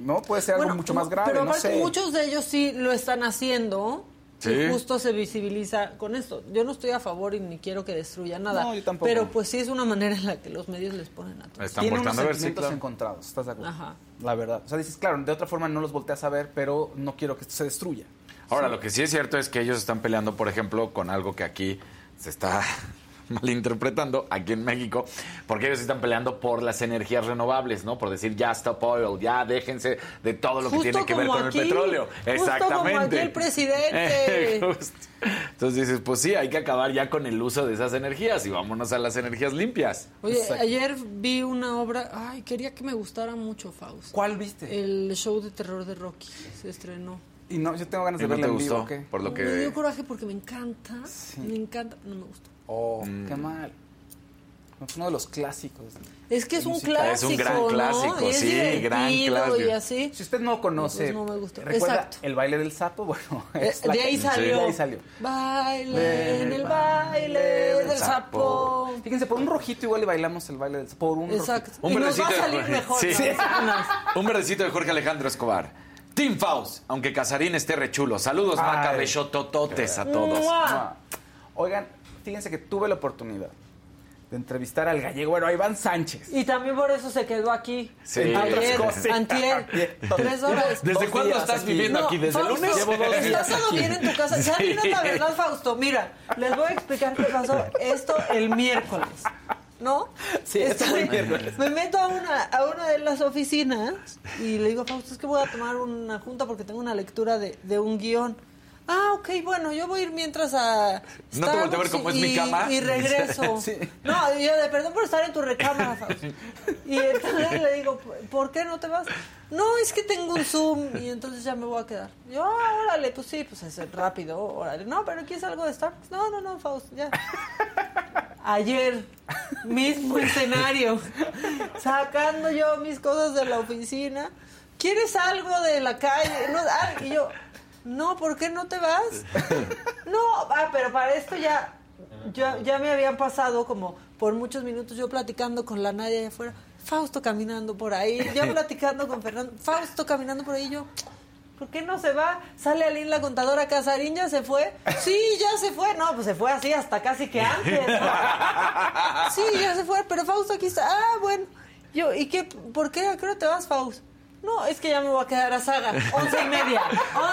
no puede ser algo mucho más grave, Pero no aparte, sé. muchos de ellos sí lo están haciendo. Sí. Y justo se visibiliza con esto. Yo no estoy a favor y ni quiero que destruya nada. No, yo tampoco. Pero pues sí es una manera en la que los medios les ponen a todos. Están Tiene unos volteando a ver, sí, sentimientos claro. encontrados, ¿estás de acuerdo? Ajá. La verdad. O sea, dices, claro, de otra forma no los volteas a ver, pero no quiero que esto se destruya. Ahora, lo que sí es cierto es que ellos están peleando, por ejemplo, con algo que aquí se está malinterpretando aquí en México, porque ellos están peleando por las energías renovables, ¿no? Por decir ya stop oil, ya déjense de todo lo que Justo tiene que ver con aquí, el petróleo. justo Exactamente. como aquí el presidente. Entonces dices, pues sí, hay que acabar ya con el uso de esas energías y vámonos a las energías limpias. Oye, ayer vi una obra, ay, quería que me gustara mucho, Faust. ¿Cuál viste? El show de terror de Rocky se estrenó. Y no, yo tengo ganas ¿Y de no verla te en vivo. gustó? ¿qué? Por lo Me que... dio coraje porque me encanta, me encanta, no me gustó. Oh, Mm. qué mal. Es uno de los clásicos. Es que es un música. clásico, Es un gran ¿no? clásico, sí, gran clásico. Y así. Si usted no conoce, Pues no me gustó. ¿recuerda Exacto. el baile del sapo? Bueno, Eh, la de ahí salió. De ahí salió. Baile en el baile del sapo. Fíjense, por un rojito igual le bailamos el baile del sapo. Por un Exacto. rojito. y nos va a verdecito de salir Jorge. mejor. Sí. Un verdecito de Jorge Alejandro Escobar. Team Faust, aunque Casarín esté rechulo. Saludos. Maca, besotototes a todos. Oigan, fíjense que tuve la oportunidad de entrevistar al gallego, bueno, a Iván Sánchez. Y también por eso se quedó aquí. Sí. Otras cosas. antier, tres horas. ¿Desde cuándo estás aquí. viviendo aquí? ¿Desde el Fausto, lunes? Llevo dos días ¿Estás todo aquí. bien en tu casa? Ya la verdad, Fausto. Mira, les voy a explicar qué pasó esto el miércoles. ¿No? Sí, esto fue el miércoles. Me meto a una, a una de las oficinas y le digo, Fausto, es que voy a tomar una junta porque tengo una lectura de, de un guion. Ah, ok, bueno, yo voy a ir mientras a... ¿No te volteo a ver cómo es mi y- cama? Y regreso. Sí. No, yo de perdón por estar en tu recámara, Fausto. Y entonces le digo, ¿por qué no te vas? No, es que tengo un Zoom y entonces ya me voy a quedar. Yo, ah, órale, pues sí, pues es rápido, órale. No, pero ¿quieres algo de Star Wars? No, no, no, Fausto, ya. Ayer, mismo escenario, sacando yo mis cosas de la oficina. ¿Quieres algo de la calle? No, ah, y yo, no, ¿por qué no te vas? No, ah, pero para esto ya, ya, ya me habían pasado como por muchos minutos yo platicando con la Nadia allá afuera, Fausto caminando por ahí, yo platicando con Fernando, Fausto caminando por ahí, yo, ¿por qué no se va? Sale Aline la contadora, Casarín ya se fue. Sí, ya se fue. No, pues se fue así hasta casi que antes. ¿no? Sí, ya se fue, pero Fausto aquí está. Ah, bueno. Yo, ¿y qué? ¿Por qué? ¿A qué hora te vas, Fausto? No, es que ya me voy a quedar a saga. Once y media.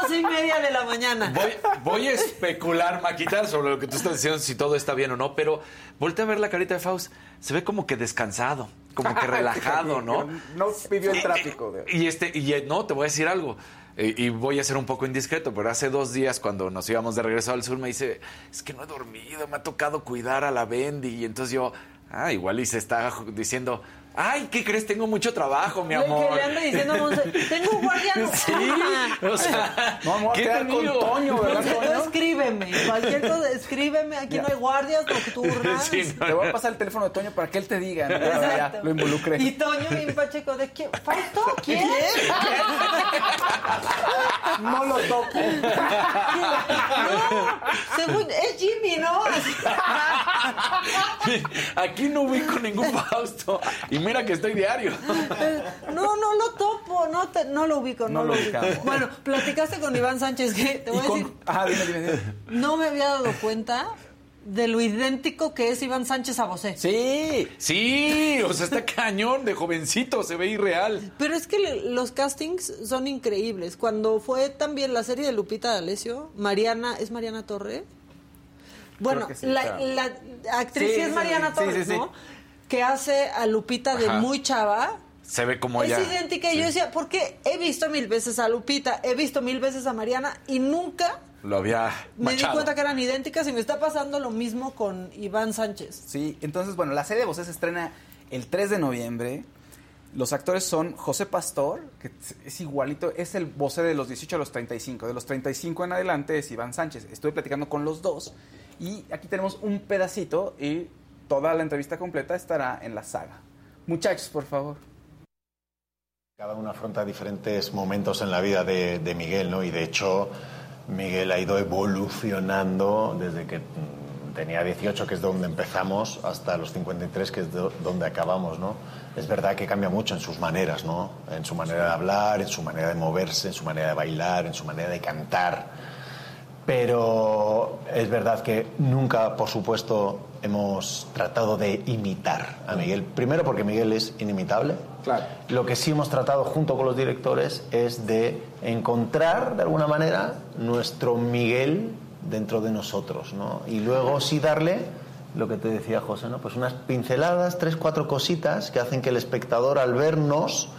Once y media de la mañana. Voy, voy a especular, Maquita, sobre lo que tú estás diciendo, si todo está bien o no, pero voltea a ver la carita de Faust. Se ve como que descansado, como que relajado, ¿no? No vivió el tráfico. de- Y este, y no, te voy a decir algo. eh, Y voy a ser un poco indiscreto, pero hace dos días cuando nos íbamos de regreso al sur me dice, es que no he dormido, me ha tocado cuidar a la Bendy. Y entonces yo, ah, igual y se está diciendo, ay, ¿qué crees? Tengo mucho trabajo, mi amor. Que le anda diciendo a Monse, tengo un guardián. Sí, o sea, No, voy a ¿qué quedar con? Toño, ¿verdad, Toño? escríbeme. Cualquier cosa, escríbeme. Aquí no hay guardias nocturnas. Sí, no, Te voy a pasar el teléfono de Toño para que él te diga. ¿no? Ya, lo involucré. Y Toño y Pacheco, ¿de quién? ¿Fausto? ¿Quién? No lo toco. No, según, es Jimmy, ¿no? Aquí no ubico ningún Fausto. Y mira que estoy diario. No, no lo topo, no, te- no lo ubico, no, No lo lo ubico. Bueno, platicaste con Iván Sánchez, que te voy a con- decir, Ajá, dime, dime, dime. no me había dado cuenta de lo idéntico que es Iván Sánchez a Bosé. Sí. Sí, o sea, está cañón de jovencito, se ve irreal. Pero es que le- los castings son increíbles. Cuando fue también la serie de Lupita D'Alessio, Mariana, ¿es Mariana Torre? Bueno, sí, la, claro. la actriz Sí, sí es Mariana sí, Torres, sí, sí. ¿no? Que hace a Lupita de muy chava. Se ve como es ella. idéntica. Y yo decía, porque he visto mil veces a Lupita, he visto mil veces a Mariana y nunca Lo había me di cuenta que eran idénticas y me está pasando lo mismo con Iván Sánchez. Sí, entonces, bueno, la serie de voces se estrena el 3 de noviembre. Los actores son José Pastor, que es igualito, es el voce de los 18 a los 35. De los 35 en adelante es Iván Sánchez. Estuve platicando con los dos y aquí tenemos un pedacito y toda la entrevista completa estará en la saga. Muchachos, por favor. Cada uno afronta diferentes momentos en la vida de, Miguel, ¿no? Y de hecho, Miguel ha ido evolucionando desde que mm, tenía 18, que es donde empezamos, hasta los 53, que es do- donde acabamos, ¿no? Es verdad que cambia mucho en sus maneras, ¿no? En su manera de hablar, en su manera de moverse, en su manera de bailar, en su manera de cantar. Pero es verdad que nunca, por supuesto, hemos tratado de imitar a Miguel. Primero porque Miguel es inimitable Claro. Lo que sí hemos tratado junto con los directores es de encontrar, de alguna manera, nuestro Miguel dentro de nosotros, ¿no? Y luego sí darle lo que te decía José, ¿no? Pues unas pinceladas, tres, cuatro cositas que hacen que el espectador al vernos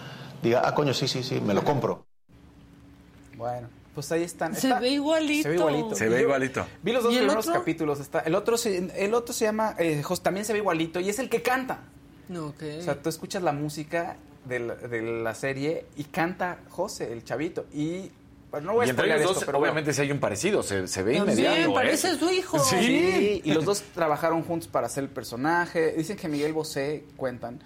diga, ah, coño, sí, sí, sí, me lo compro. Bueno, pues ahí están. Se Está- ve igualito. Se ve igualito. Se ve Yo igualito. Vi los dos ¿Y el primeros otro? capítulos. Está, el, otro se, el otro se llama, eh, también se ve igualito y es el que canta. No, ok. O sea, tú escuchas la música de la, de la serie y canta José, el chavito. Y bueno, no voy a y entre esto, dos, pero obviamente, si hay un parecido, se, se ve También, inmediato. ¿eh? parece su hijo. Sí. Sí, y los dos trabajaron juntos para hacer el personaje. Dicen que Miguel Bosé, cuentan,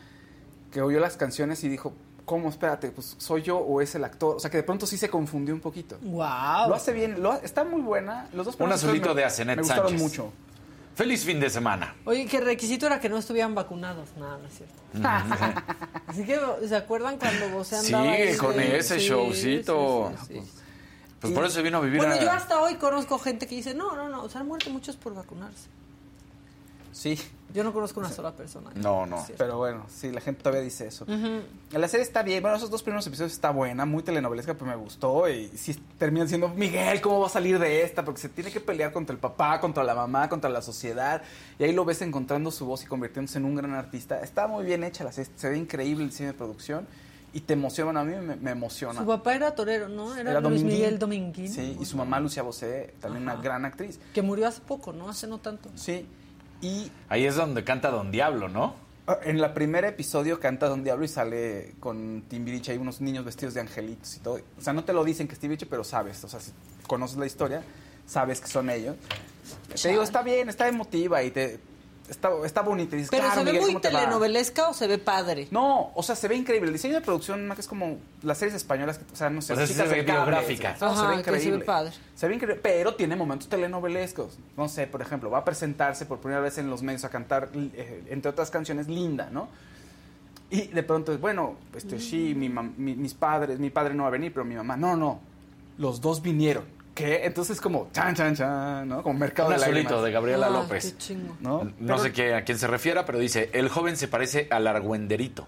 que oyó las canciones y dijo, ¿cómo? Espérate, pues soy yo o es el actor. O sea, que de pronto sí se confundió un poquito. Wow. Lo hace bien, lo está muy buena. Los dos Un azulito de Asenet Me gustaron Sánchez. mucho. Feliz fin de semana. Oye, que el requisito era que no estuvieran vacunados. No, no es cierto. Así que, ¿se acuerdan cuando vos andaba ahí con ese sí, showcito. sí, sí, sí. Pues por eso vino a vivir Bueno, a... yo hasta hoy conozco gente que dice, no, no, no, se han muerto muchos por vacunarse. Sí, Yo no conozco una sola persona. No, no. pero bueno, sí, la gente todavía dice eso. La serie está bien, bueno, esos dos primeros episodios está buena, muy telenovelesca, pero me gustó. Y sí terminan siendo, Miguel, ¿cómo va a salir de esta? Porque se tiene que pelear contra el papá, contra la mamá, contra la sociedad. Y ahí lo ves encontrando su voz y convirtiéndose en un gran artista. Está muy bien hecha la serie, se ve increíble el cine de producción. Y te emociona, bueno, a mí me, me emociona. Su papá era torero, ¿no? Era, Era Luis Dominguín. Miguel Dominguín. Sí, y su mamá Lucia Bosé, también Ajá. una gran actriz. Que murió hace poco, ¿no? Hace no tanto. Sí, y Ahí es donde canta Don Diablo, ¿no? Ah, En la primer episodio canta Don Diablo y sale con Timbiriche hay unos niños vestidos de angelitos y todo. O sea, no te lo dicen que es Timbiriche, pero sabes. O sea, si conoces la historia, sabes que son ellos. Te digo, está bien, está emotiva y te está, está bonita. Y dices, Pero claro, se ve Miguel, muy telenovelesca o se ve padre. No, o sea, se ve increíble. El diseño de producción, es como las series españolas, que, o sea, no sé, O sea, sí chicas se ve biográfica. No, se ve que se ve increíble. padre. Se ve increíble, pero tiene momentos telenovelescos. No sé, por ejemplo, va a presentarse por primera vez en los medios a cantar, eh, entre otras canciones, Linda, ¿no? Y de pronto es, bueno, este, sí, mi mam- mi- mis padres, mi padre no va a venir, pero mi mamá, no, no, los dos vinieron. ¿Qué? Entonces como, chan, chan, chan, ¿no? Como mercado Un de azulito de Gabriela Ay, López. qué chingo. ¿no? No Pero- sé qué, a quién se refiera, pero dice, el joven se parece al argüenderito.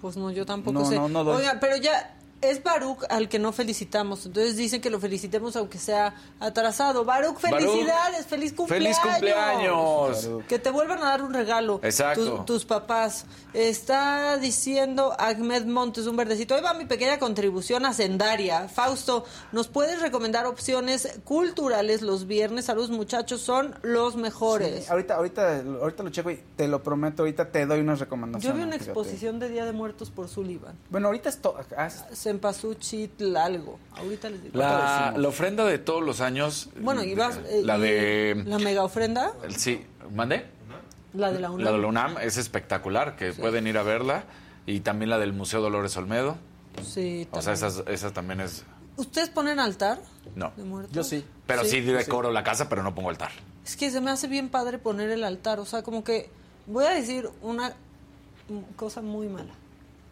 Pues no, yo tampoco No, sé. no, no. Oiga, pero ya es Baruch al que no felicitamos. Entonces dicen que lo felicitemos aunque sea atrasado. Baruch, felicidades, feliz cumpleaños. ¡Feliz cumpleaños! Que te vuelvan a dar un regalo. Exacto. Tus, tus papás. Está diciendo Ahmed Montes, un verdecito. Ahí va mi pequeña contribución hacendaria. Fausto, ¿nos puedes recomendar opciones culturales los viernes? Saludos, muchachos, son los mejores. Sí, ahorita, ahorita, ahorita lo checo y te lo prometo, ahorita te doy unas recomendaciones. Yo vi una fíjate. exposición de Día de Muertos por Sullivan. Bueno, ahorita es todo. ah, Cempasúchil algo. Ahorita les digo. La, la ofrenda de todos los años. Bueno, y vas, eh, La de. La mega ofrenda, Sí, ¿mande? la de la UNAM. La de la UNAM es espectacular, que pueden ir a verla. Y también la del Museo Dolores Olmedo. Sí, O sea, también. esa, esa también es. ¿Ustedes ponen altar No. de? Yo sí. Pero sí, Sí. decoro la casa, pero no pongo altar. Es que se me hace bien padre poner el altar. O sea, como que voy a decir una cosa muy mala.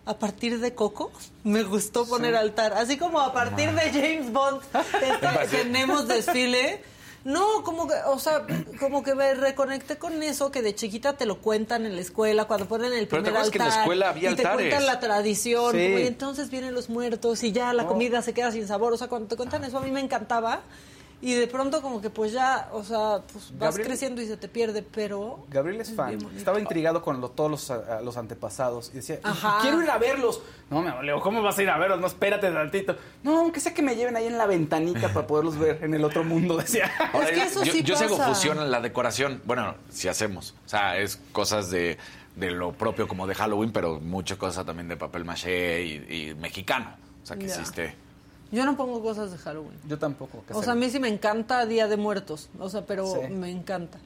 A partir de Coco, me gustó poner altar. Así como a partir de James Bond tenemos desfile. No, como que, o sea, como que me reconecté con eso que de chiquita te lo cuentan en la escuela cuando ponen el Pero primer te acuerdas que en la altar escuela había y te altares. cuentan la tradición, Sí. como, y entonces vienen los muertos y ya la No. comida se queda sin sabor. O sea, cuando te cuentan eso a mí me encantaba y de pronto como que pues ya, o sea, pues vas Gabriel- creciendo y se te pierde, pero Gabriel es fan. Estaba intrigado con lo- todos los, a- los antepasados. Y decía, Ajá. quiero ir a verlos. No, me Leo, ¿cómo vas a ir a verlos? No, espérate tantito. No, aunque sea que me lleven ahí en la ventanita para poderlos ver en el otro mundo, decía. Es que eso yo, sí yo pasa. fusión en la decoración. Bueno, si hacemos. O sea, es cosas de, de lo propio como de Halloween, pero mucha cosa también de papel maché y, y mexicano. O sea, que existe. Yo no pongo cosas de Halloween. Yo tampoco. O sea, a mí sí me encanta Día de Muertos, o sea, pero Sí. me encanta.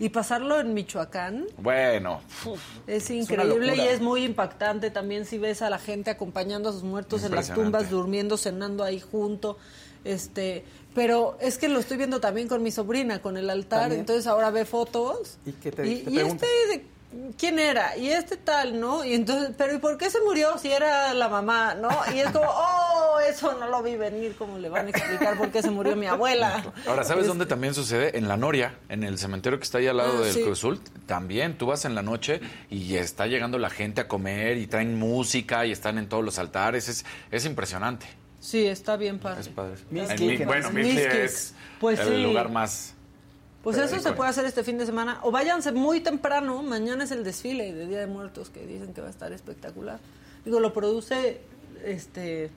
Y pasarlo en Michoacán Bueno, es increíble y es muy impactante también si ves a la gente acompañando a sus muertos en las tumbas, durmiendo, cenando ahí junto. Este, pero es que lo estoy viendo también con mi sobrina, con el altar, También. entonces ahora ve fotos. ¿Y qué te- y, te y este de quién era y este tal, ¿no? Y entonces, pero ¿y por qué se murió si era la mamá, no? Y es como, oh, eso no lo vi venir, ¿cómo le van a explicar por qué se murió mi abuela? Ahora, ¿sabes Este, dónde también sucede? En la Noria, en el cementerio que está ahí al lado Ah, del sí. Cruzul. También tú vas en la noche y está llegando la gente a comer y traen música y están en todos los altares. Es, es impresionante. Sí, está bien padre. Es padre. Mixquic, En bueno, es Pues el sí. lugar más... Pues Pero eso se puede hacer este fin de semana. O váyanse muy temprano. Mañana es el desfile de Día de Muertos que dicen que va a estar espectacular. Digo, lo produce este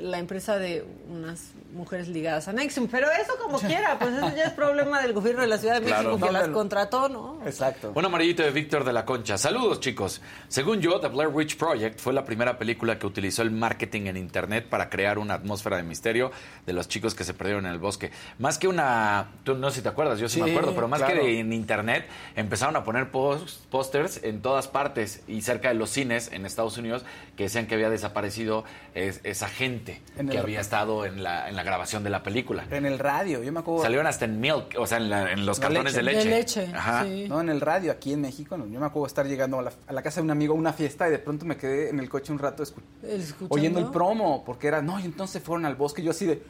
la empresa de unas mujeres ligadas a Nexium. Pero eso como quiera, pues eso ya es problema del gobierno de la Ciudad de México Claro. que No, las contrató, ¿no? Exacto. Un amarillito de Víctor de la Concha. Saludos, chicos. Según yo, The Blair Witch Project fue la primera película que utilizó el marketing en Internet para crear una atmósfera de misterio de los chicos que se perdieron en el bosque. Más que una... Tú no sé si te acuerdas, yo sí, me acuerdo, pero más claro. que de- en Internet empezaron a poner pósters en todas partes y cerca de los cines en Estados Unidos que decían que había desaparecido es- esa gente En que el- había estado en la, en la grabación de la película. En el radio, yo me acuerdo. Salieron hasta en Milk, o sea, en, la- en los La cartones leche. de leche. De leche, Ajá. sí. No, en el radio, aquí en México, no, yo me acuerdo estar llegando a la, a la casa de un amigo a una fiesta y de pronto me quedé en el coche un rato escu- Escuchando. oyendo el promo, porque era, no, y entonces fueron al bosque y yo así de,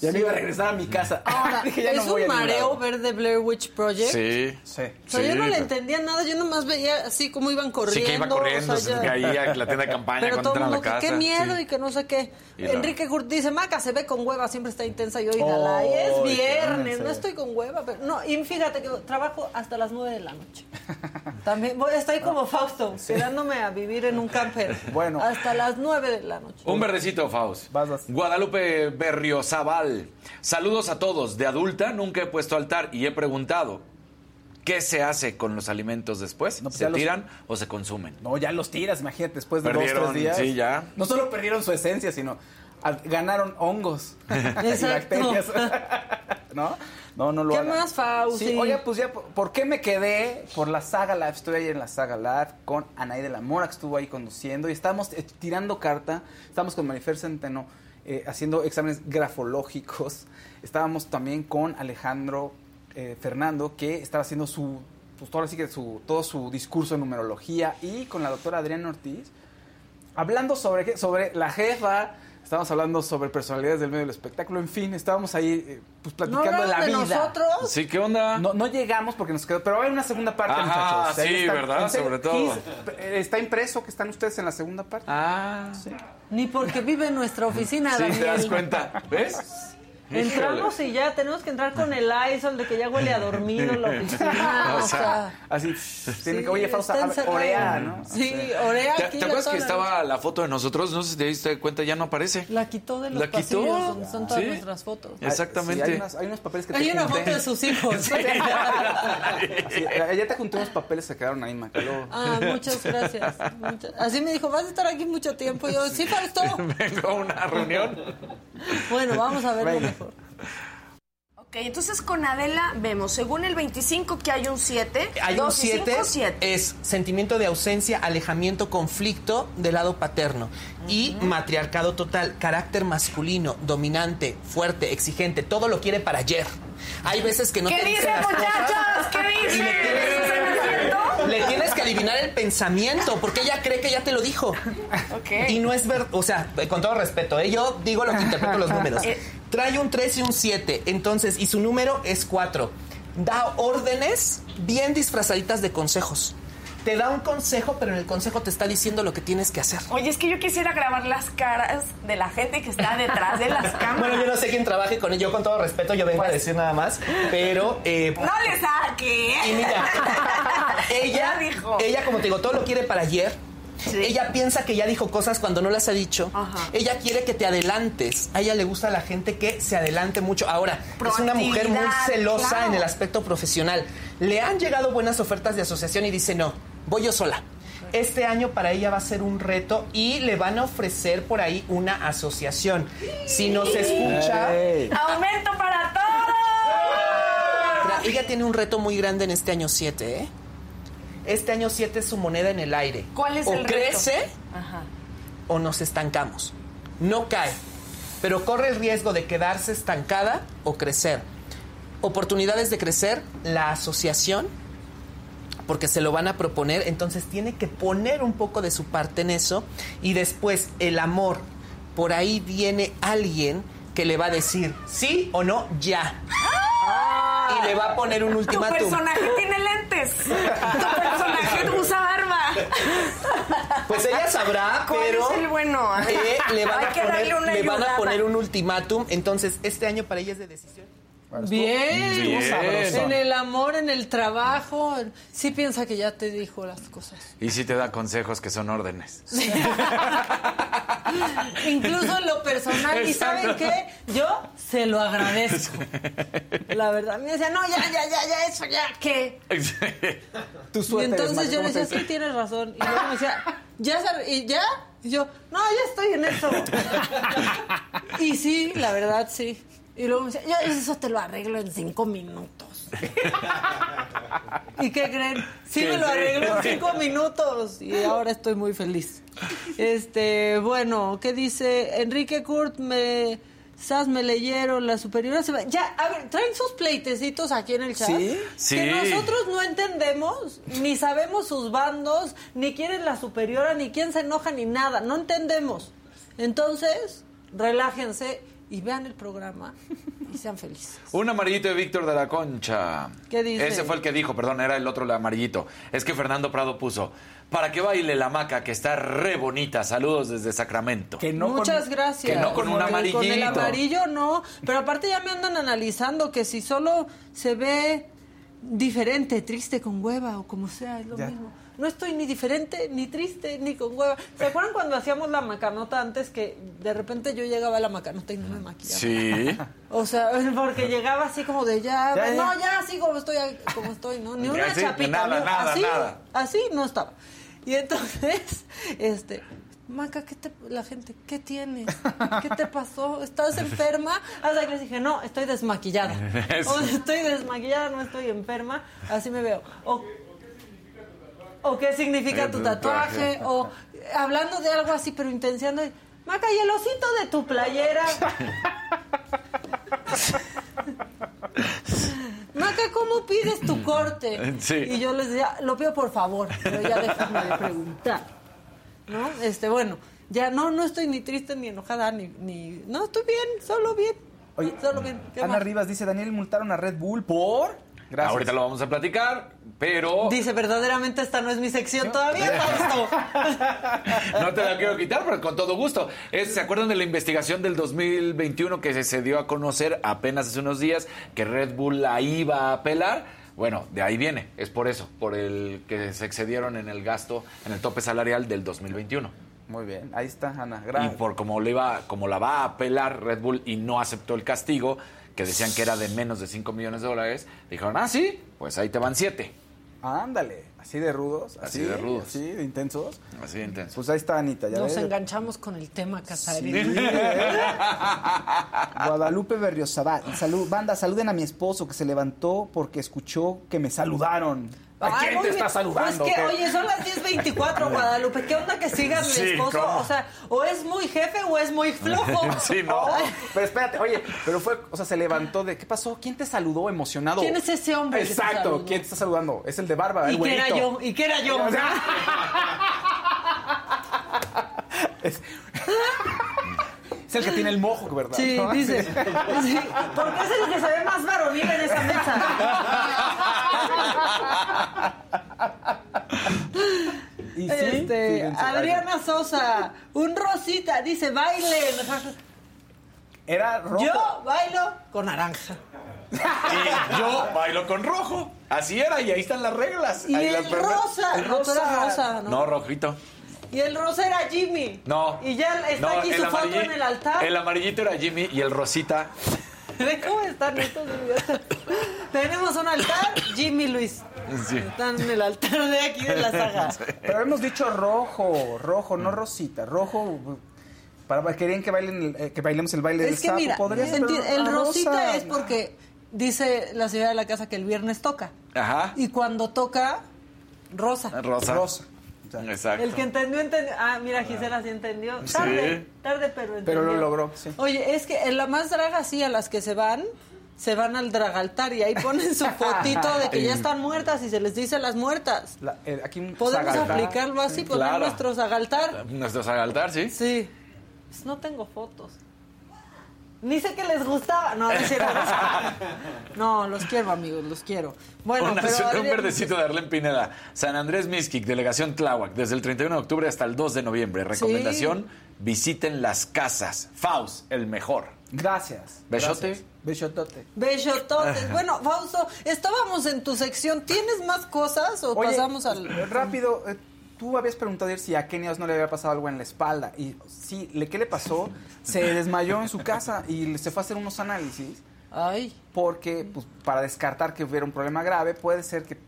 ya me iba a regresar a mi casa. Ahora, Dije, ya no es un mareo ver The Blair Witch Project. Sí. Sí. O sea, yo no Sí, le entendía nada, yo nomás veía así como iban corriendo. Sí, que iba corriendo, o sea, se ya- caía en la tienda de campaña Pero cuando todo el la mundo que casa. qué miedo Sí. y que no sé qué. Y Enrique Gurt dice, Maca se ve con hueva, siempre está intensa y hoy Oh, y es viernes, no estoy con hueva. Pero, no, y fíjate que trabajo hasta las nueve de la noche. También voy, estoy como Fausto, quedándome a vivir en un camper. Bueno. Hasta las nueve de la noche. Un verdecito, Faust. Vas, vas. Guadalupe Berriozabal. Saludos a todos. De adulta nunca he puesto altar y he preguntado, ¿qué se hace con los alimentos después? No, pues ¿Se los- tiran o se consumen? No, ya los tiras, imagínate, después de Perdieron, dos, tres días. sí, ya. No solo perdieron su esencia, sino al- ganaron hongos y bacterias. ¿No? No, no lo ¿Qué hagan. más, Fausti? Sí, oiga, pues ya, ¿por- ¿por qué me quedé? Por la Saga Live. Estoy ahí en la Saga Live con Anaí de la Mora, que estuvo ahí conduciendo. Y estábamos eh, tirando carta. Estábamos con Marifer Centeno eh, haciendo exámenes grafológicos. Estábamos también con Alejandro eh, Fernando, que estaba haciendo su, pues ahora sí que su, todo su discurso de numerología. Y con la doctora Adriana Ortiz, hablando sobre, sobre la jefa. Estábamos hablando sobre personalidades del medio del espectáculo. En fin, estábamos ahí eh, pues, ¿No platicando de la hablaron vida. de nosotros? Sí, ¿qué onda? No, no llegamos porque nos quedó, pero hay una segunda parte, Ajá, muchachos. Ahí sí, ¿verdad? Sobre todo. Eh, está impreso que están ustedes en la segunda parte. Ah, Ni porque vive en nuestra oficina, sí, te Daniel. das cuenta. ¿Ves? Entramos y ya tenemos que entrar con el ISOL de que ya huele a dormido la oficina. O o sea, sea, Así, tiene sí, que, oye, Fausta, ver, orea, ¿no? Sí, orea ¿Te, aquí. te la acuerdas que estaba la foto de nosotros? No sé si te diste cuenta, ya no aparece. La quitó de los ¿La quitó? pasillos donde están todas Sí. nuestras fotos. Exactamente. sí, hay, unas- hay unos papeles que te Hay una junté. foto de sus hijos. Sí, ya te junté unos papeles que se quedaron ahí, Maca. luego- Ah, muchas gracias. Muchas- Así me dijo, vas a estar aquí mucho tiempo. Y yo, sí, Fausto. Vengo a una reunión. Bueno, vamos a mejor. Ok, entonces con Adela vemos, según el 25 que hay un 7, Hay un 2 y 7, 5, 7. es sentimiento de ausencia, alejamiento, conflicto del lado paterno. Y matriarcado total, carácter masculino, dominante, fuerte, exigente, todo lo quiere para ayer. Hay veces que no ¿Qué te dice, las muchachos? cosas ¿Qué dice? le. Le tienes que adivinar el pensamiento, porque ella cree que ya te lo dijo. Ok. Y no es ver, o sea, con todo respeto, ¿eh? yo digo lo que interpreto los números. Eh. Trae un 3 y un 7, entonces, y su número es 4. Da órdenes bien disfrazaditas de consejos. Te da un consejo, pero en el consejo te está diciendo lo que tienes que hacer. Oye, es que yo quisiera grabar las caras de la gente que está detrás de las cámaras. Bueno, yo no sé quién trabaje con ello, con todo respeto, yo vengo a decir nada más, pero... eh, No le saque. y mira, ella, dijo. ella, como te digo, todo lo quiere para ayer. Sí. Ella piensa que ya dijo cosas cuando no las ha dicho. Ajá. Ella quiere que te adelantes. A ella le gusta la gente que se adelante mucho. Ahora, es una mujer muy celosa claro. en el aspecto profesional. Le han llegado buenas ofertas de asociación y dice, no, voy yo sola. Este año para ella va a ser un reto y le van a ofrecer por ahí una asociación. Si nos escucha. Aumento para todos. ella tiene un reto muy grande en este año 7, ¿eh? Este año 7 es su moneda en el aire. ¿Cuál es o el reto? crece Ajá. o nos estancamos. No cae, pero corre el riesgo de quedarse estancada o crecer. Oportunidades de crecer, la asociación, porque se lo van a proponer, entonces tiene que poner un poco de su parte en eso y después el amor por ahí viene alguien que le va a decir sí o no ya. Y le va a poner un Tu ultimátum. personaje tiene lentes. Tu personaje usa barba. Pues ella sabrá, ¿Cuál pero es el bueno? eh, le van, Hay a que darle poner, le van a poner un ultimátum. Entonces, este año para ella es de decisión. Bien. En el amor, en el trabajo. Sí piensa que ya te dijo las cosas. Y sí te da consejos que son órdenes. Incluso en lo personal. ¿Y saben qué? Yo se lo agradezco. La verdad. Me decía, no, ya, ya, ya, ya, eso, ya, ¿qué? Tu Y entonces yo le ¿cómo decía, sí, tienes razón. Y luego me decía, ¿ya? sab- ¿Y ya? Y yo, no, ya estoy en eso. y sí, la verdad, sí. Y luego me decía, yo eso te lo arreglo en cinco minutos. ¿Y qué creen? Sí me lo sí. arregló en cinco minutos y ahora estoy muy feliz. Este, bueno, ¿qué dice? Enrique Kurt me... Sas me leyeron, la superiora se va. Ya, a ver, traen sus pleitecitos aquí en el chat. ¿Sí? Sí. Que nosotros no entendemos, ni sabemos sus bandos, ni quién es la superiora, ni quién se enoja, ni nada. No entendemos. Entonces, relájense y vean el programa y sean felices. Un amarillito de Víctor de la Concha. ¿Qué dice? Ese fue el que dijo, perdón, era el otro el amarillito. Es que Fernando Prado puso, para que baile la maca, que está re bonita. Saludos desde Sacramento. Que no con- Muchas gracias. que no con un Porque Con el amarillito. amarillo no. Pero aparte ya me andan analizando que si solo se ve diferente, triste con hueva o como sea, es lo Ya. mismo. No estoy ni diferente, ni triste, ni con hueva. ¿Se acuerdan cuando hacíamos la macanota antes que de repente yo llegaba a la macanota y no me maquillaba? Sí. O sea, porque llegaba así como de ya, Ya, ya. no, ya así como estoy, como estoy, ¿no? Ni una chapita, nada, ni- nada, así, nada. así no estaba. Y entonces, este, Maca, ¿qué te, la gente, qué tienes? ¿Qué te pasó? ¿Estás enferma? Hasta que les dije, no, estoy desmaquillada. O estoy desmaquillada, no estoy enferma, así me veo. O, o qué significa tu tu tatuaje, o hablando de algo así, pero intenciando, Maca, ¿y el osito de tu playera? Maca, ¿cómo pides tu corte? Sí. Y yo les decía, lo pido por favor, pero ya déjame de preguntar. ¿No? Este, bueno, ya no, no estoy ni triste ni enojada, ni, ni. No, estoy bien, solo bien. Oye, solo bien. ¿Qué Ana más? Rivas dice, Daniel multaron a Red Bull por... Gracias. Ahorita lo vamos a platicar, pero Dice, verdaderamente esta no es mi sección todavía, Fausto. no te la quiero quitar, pero con todo gusto. Es- ¿Se acuerdan de la investigación del 2021 que se, se dio a conocer apenas hace unos días que Red Bull la iba a apelar? Bueno, de ahí viene, es por eso, por el que se excedieron en el gasto, en el tope salarial del 2021. Muy bien, ahí está, Ana. Y Gracias. por como, le iba, como la va a apelar Red Bull y no aceptó el castigo, que decían que era de menos de 5 millones de dólares, dijeron, ah, sí, pues ahí te van 7. Ándale, así de rudos. Así de rudos. Así de intensos. Así de intenso. Pues ahí está Anita, ya Nos ves. enganchamos con el tema, Sí, Casarín. ¿eh? Guadalupe Berriozábal. Salud, banda, saluden a mi esposo que se levantó porque escuchó que me saludaron. ¿A Ay, quién te está saludando? Pues que, oye, son las 10.24, Guadalupe. ¿Qué onda que sigan mi Sí, esposo? ¿cómo? O sea, o es muy jefe o es muy flojo. Sí, no. Ay, Pero espérate, oye, pero fue, o sea, se levantó de, ¿qué pasó? ¿Quién te saludó emocionado? ¿Quién es ese hombre Exacto? ¿quién te está saludando? Es el de barba, el ¿Y qué era güerito. yo? ¿Y qué era yo? O sea, es, es el que tiene el mojo, ¿verdad? Sí, ¿No? dice. Sí, porque es el que se ve más varonil en esa mesa. Y sí, Este, Adriana Sosa, un rosita, dice, bailen. Era rojo. Yo bailo con naranja. Y yo bailo con rojo. Así era, y ahí están las reglas. Y Ahí el las rosa, El rosa. rosa, ¿no? No, rojito. Y el rosa era Jimmy. No. Y ya está No, aquí el su foto en el altar. El amarillito era Jimmy y el rosita. ¿Ve cómo están estos idiotas? Tenemos un altar, Jimmy Luis. Sí. Están en el altar de aquí de la saga. Pero hemos dicho rojo, rojo, no rosita. Rojo, para querían que bailen, el- eh, que bailemos el baile del Es que sapo. mira, Podría ser, enti- pero el rosita rosa. es porque dice la señora de la casa que el viernes toca. Ajá. Y cuando toca, rosa. Rosa. Rosa. Exacto. El que entendió, entendió. Ah, mira, Gisela sí entendió. Tarde, tarde, pero entendió. Pero lo logró, sí. Oye, es que en la más draga, sí, a las que se van, se van al dragaltar y ahí ponen su fotito de que ya están muertas y se les dice las muertas. La- eh, aquí Podemos zagaltar. aplicarlo así, poner claro. nuestros agaltar. Nuestro Zagaltar, sí. Sí. Pues no tengo fotos. Ni sé que les gustaba. No, no, no, los quiero, amigos, los quiero. Bueno, Una- pero un verdecito de Arlen Pineda. San Andrés Mixquic, delegación Tláhuac, desde el 31 de octubre hasta el 2 de noviembre. Recomendación, visiten las casas. Faust, el mejor. Gracias. Besote. Gracias. Besotote. Besototes. Bueno, Fausto, estábamos en tu sección. ¿Tienes más cosas o Oye, pasamos al...? Rápido, eh, tú habías preguntado ayer si a Kenios no le había pasado algo en la espalda. Y sí, le- ¿qué le pasó? Se desmayó en su casa y se fue a hacer unos análisis. Ay. Porque, pues, para descartar que hubiera un problema grave, puede ser que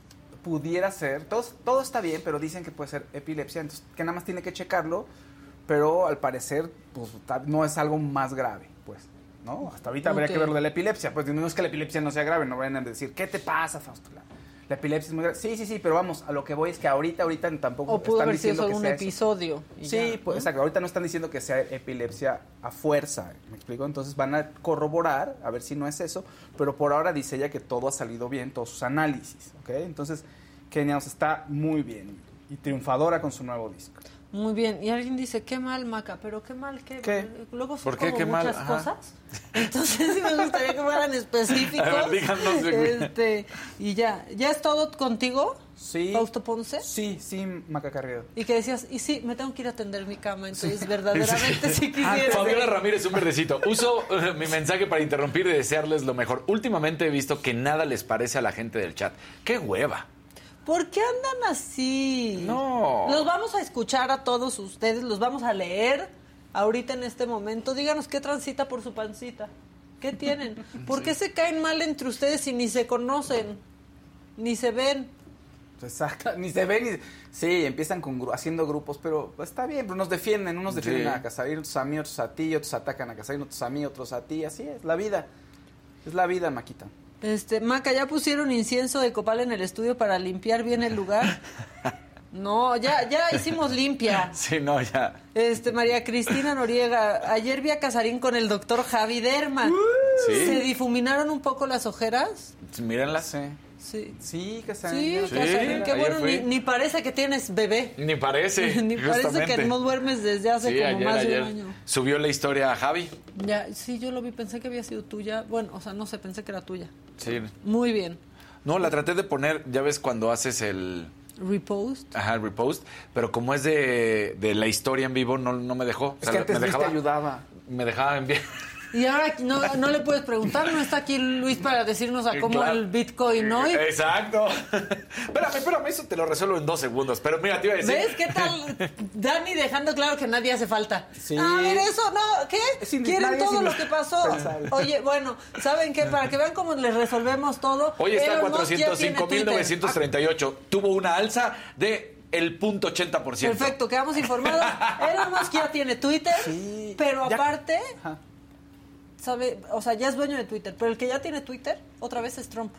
pudiera ser, todo, todo está bien, pero dicen que puede ser epilepsia, entonces que nada más tiene que checarlo, pero al parecer, pues, no es algo más grave, pues. ¿No? Hasta ahorita habría que ver lo de la epilepsia. Pues no es que la epilepsia no sea grave, no vayan a decir, ¿qué te pasa, Fausto? La, epilepsia es muy grave. Sí, sí, sí, pero vamos, a lo que voy es que ahorita, ahorita tampoco O pudo están haber sido diciendo solo que un sea eso. episodio. Sí, ya, pues ¿no? exacto. Ahorita no están diciendo que sea epilepsia a fuerza, ¿me explico? Entonces van a corroborar, a ver si no es eso, pero por ahora dice ella que todo ha salido bien, todos sus análisis, ¿ok? Entonces, Kenia está muy bien y triunfadora con su nuevo disco. Muy bien. Y alguien dice, qué mal, Maca, pero qué mal, qué. ¿Qué? Luego son ¿Por qué? como ¿Qué mal? muchas Ajá. cosas. Entonces sí me gustaría que fueran específicos. A ver, este, y ya. ¿Ya es todo contigo, Sí. Fausto Ponce? Sí, sí, Maca Carrillo. Y que decías, y sí, me tengo que ir a atender mi cama, entonces verdaderamente sí, quisiera. Fabiola Ramírez, un verdecito. Uso eh, mi mensaje para interrumpir y desearles lo mejor. Últimamente he visto que nada les parece a la gente del chat. ¡Qué hueva! ¿Por qué andan así? No. Los vamos a escuchar a todos ustedes, los vamos a leer ahorita en este momento. Díganos qué transita por su pancita. ¿Qué tienen? ¿Por qué se caen mal entre ustedes si ni se conocen? Ni se ven. Exacto, ni se ven ni... Sí, empiezan con gru- haciendo grupos, pero está bien, pero nos defienden, unos defienden Sí. a Casarín, otros a mí, otros a ti, otros atacan a Casarín, otros a mí, otros a ti, así es, la vida. Es la vida, Maquita. Este, Maca, ¿ya pusieron incienso de copal en el estudio para limpiar bien el lugar? No, ya, ya hicimos limpia. Sí, no, ya. Este, María Cristina Noriega, ayer vi a Casarín con el doctor Javi Derma. Sí. ¿Se difuminaron un poco las ojeras? Mírenla. Sí. Sí. Sí, Sí, Casarín. Sí, Casarín, qué bueno, ni, ni parece que tienes bebé. Ni parece. ni parece justamente. que no duermes desde hace Sí, como ayer, más de un año. Subió la historia a Javi. Ya, sí, yo lo vi, pensé que había sido tuya. Bueno, o sea, no sé, pensé que era tuya. Sí. Muy bien. No, la traté de poner, ya ves cuando haces el, Repost. ajá, el repost, pero como es de, de la historia en vivo, no, no me dejó. O Es sea, que antes me Luis te ayudaba. Me dejaba enviar. Y ahora no, no le puedes preguntar, no está aquí Luis para decirnos a cómo Claro. el Bitcoin hoy. Exacto. espérame, espérame, eso te lo resuelvo en dos segundos. Pero mira, te iba a decir. ¿Ves qué tal? Dani dejando claro que nadie hace falta. Sí. A ver, eso no, ¿qué? ¿Quieren todo lo que pasó? Pensable. Oye, bueno, ¿saben qué? Para que vean cómo les resolvemos todo. Hoy está Elon Musk ya tiene Twitter. 405.938. Tuvo una alza de el punto 80%. Perfecto, quedamos informados. Elon Musk ya tiene Twitter, Sí. pero Ya- aparte, Ajá. Sabe, o sea, ya es dueño de Twitter, pero el que ya tiene Twitter, otra vez es Trump.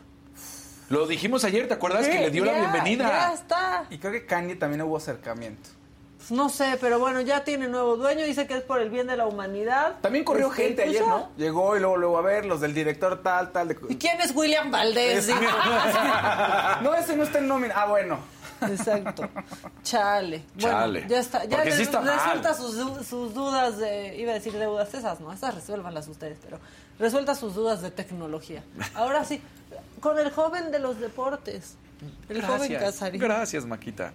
Lo dijimos ayer, ¿te acuerdas que le dio la bienvenida? Ya está. Y creo que Kanye también hubo acercamiento. Pues no sé, pero bueno, ya tiene nuevo dueño, dice que es por el bien de la humanidad. También corrió Este, gente pues ayer. ¿no? Llegó y luego, luego a ver los del director tal, tal. De... ¿Y quién es William Valdés? No, ese no está en nómina. Ah, bueno. Exacto. Chale. Bueno, Chale. ya está. Ya Porque sí está resuelta sus dudas de. Iba a decir deudas, esas no, esas resuélvanlas ustedes, pero resuelta sus dudas de tecnología. Ahora sí, con el joven de los deportes. El joven Casarín. Gracias, Maquita.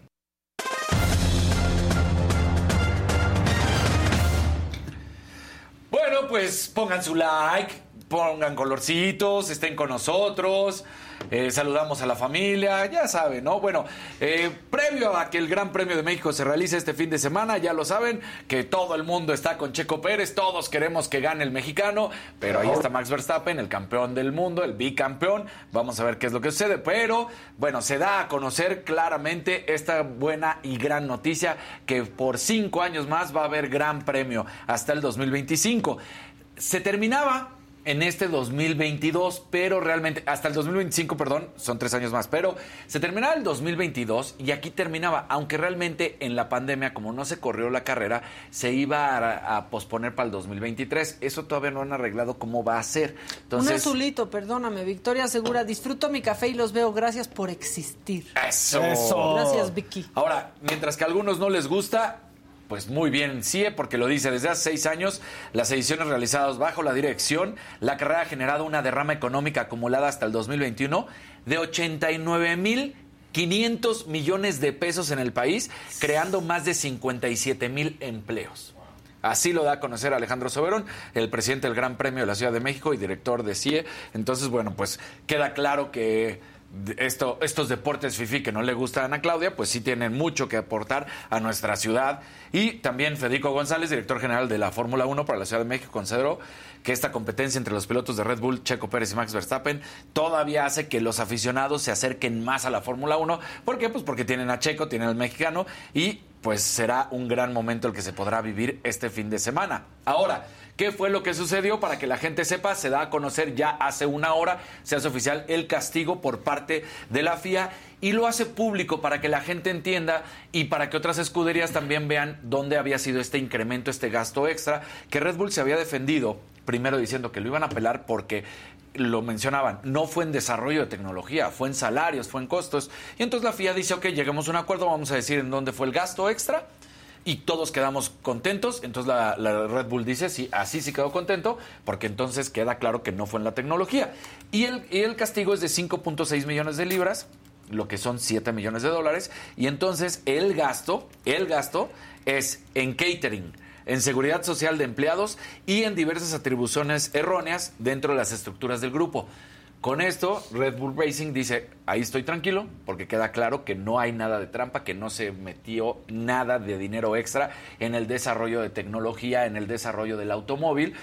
Bueno, pues pongan su like, pongan colorcitos, estén con nosotros, eh, saludamos a la familia, ya saben, ¿no? Bueno, eh, previo a que el Gran Premio de México se realice este fin de semana, ya lo saben, que todo el mundo está con Checo Pérez, todos queremos que gane el mexicano, pero ahí está Max Verstappen, el campeón del mundo, el bicampeón, vamos a ver qué es lo que sucede, pero bueno, se da a conocer claramente esta buena y gran noticia que por cinco años más va a haber Gran Premio hasta el 2025. Se terminaba en este 2022, pero realmente, hasta el 2025, perdón, son tres años más, pero se terminaba el 2022 y aquí terminaba, aunque realmente en la pandemia, como no se corrió la carrera, se iba a, a posponer para el 2023. Eso todavía no han arreglado cómo va a ser. Un Entonces, azulito, perdóname. Victoria Segura, disfruto mi café y los veo. Gracias por existir. eso. Gracias, Vicky. Ahora, mientras que a algunos no les gusta, pues muy bien CIE porque lo dice desde hace seis años, las ediciones realizadas bajo la dirección, la carrera ha generado una derrama económica acumulada hasta el 2021 de 89 mil 500 millones de pesos en el país, creando más de 57 mil empleos. Así lo da a conocer Alejandro Soberón, el presidente del Gran Premio de la Ciudad de México y director de CIE. Entonces, bueno, pues queda claro que esto, estos deportes FIFI que no le gustan a Claudia, pues sí tienen mucho que aportar a nuestra ciudad. Y también Federico González, director general de la Fórmula 1 para la Ciudad de México, consideró que esta competencia entre los pilotos de Red Bull, Checo Pérez y Max Verstappen todavía hace que los aficionados se acerquen más a la Fórmula 1. ¿Por qué? Pues porque tienen a Checo, tienen al mexicano y pues será un gran momento el que se podrá vivir este fin de semana. Ahora, ¿Qué fue lo que sucedió? Para que la gente sepa, se da a conocer ya hace una hora, se hace oficial el castigo por parte de la FIA y lo hace público para que la gente entienda y para que otras escuderías también vean dónde había sido este incremento, este gasto extra, que Red Bull se había defendido primero diciendo que lo iban a apelar porque lo mencionaban, no fue en desarrollo de tecnología, fue en salarios, fue en costos. Y entonces la FIA dice, ok, lleguemos a un acuerdo, vamos a decir en dónde fue el gasto extra y todos quedamos contentos. Entonces la, Red Bull dice, sí, así sí quedó contento, porque entonces queda claro que no fue en la tecnología. Y el, y el castigo es de 5.6 millones de libras, lo que son 7 millones de dólares. Y entonces el gasto, el gasto es en catering, en seguridad social de empleados y en diversas atribuciones erróneas dentro de las estructuras del grupo. Con esto, Red Bull Racing dice, ahí estoy tranquilo, porque queda claro que no hay nada de trampa, que no se metió nada de dinero extra en el desarrollo de tecnología, en el desarrollo del automóvil.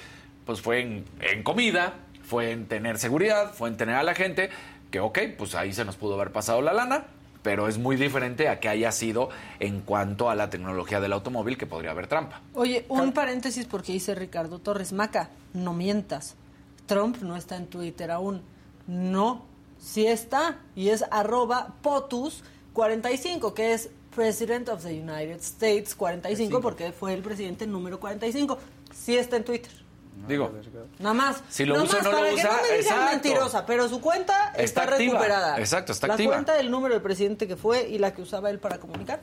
Pues fue en, en comida, fue en tener seguridad, fue en tener a la gente, que ok, pues ahí se nos pudo haber pasado la lana, pero es muy diferente a que haya sido en cuanto a la tecnología del automóvil, que podría haber trampa. Oye, un paréntesis porque dice Ricardo Torres, Maca, no mientas. Trump no está en Twitter aún. No, sí está. Y es arroba POTUS45, que es President of the United States 45, porque fue el presidente número 45. Sí está en Twitter. Digo, nada más. Si lo nada usa más no para lo que usa, no me digan exacto. mentirosa, pero su cuenta está, recuperada. Exacto, está la activa. cuenta del número del presidente que fue y la que usaba él para comunicar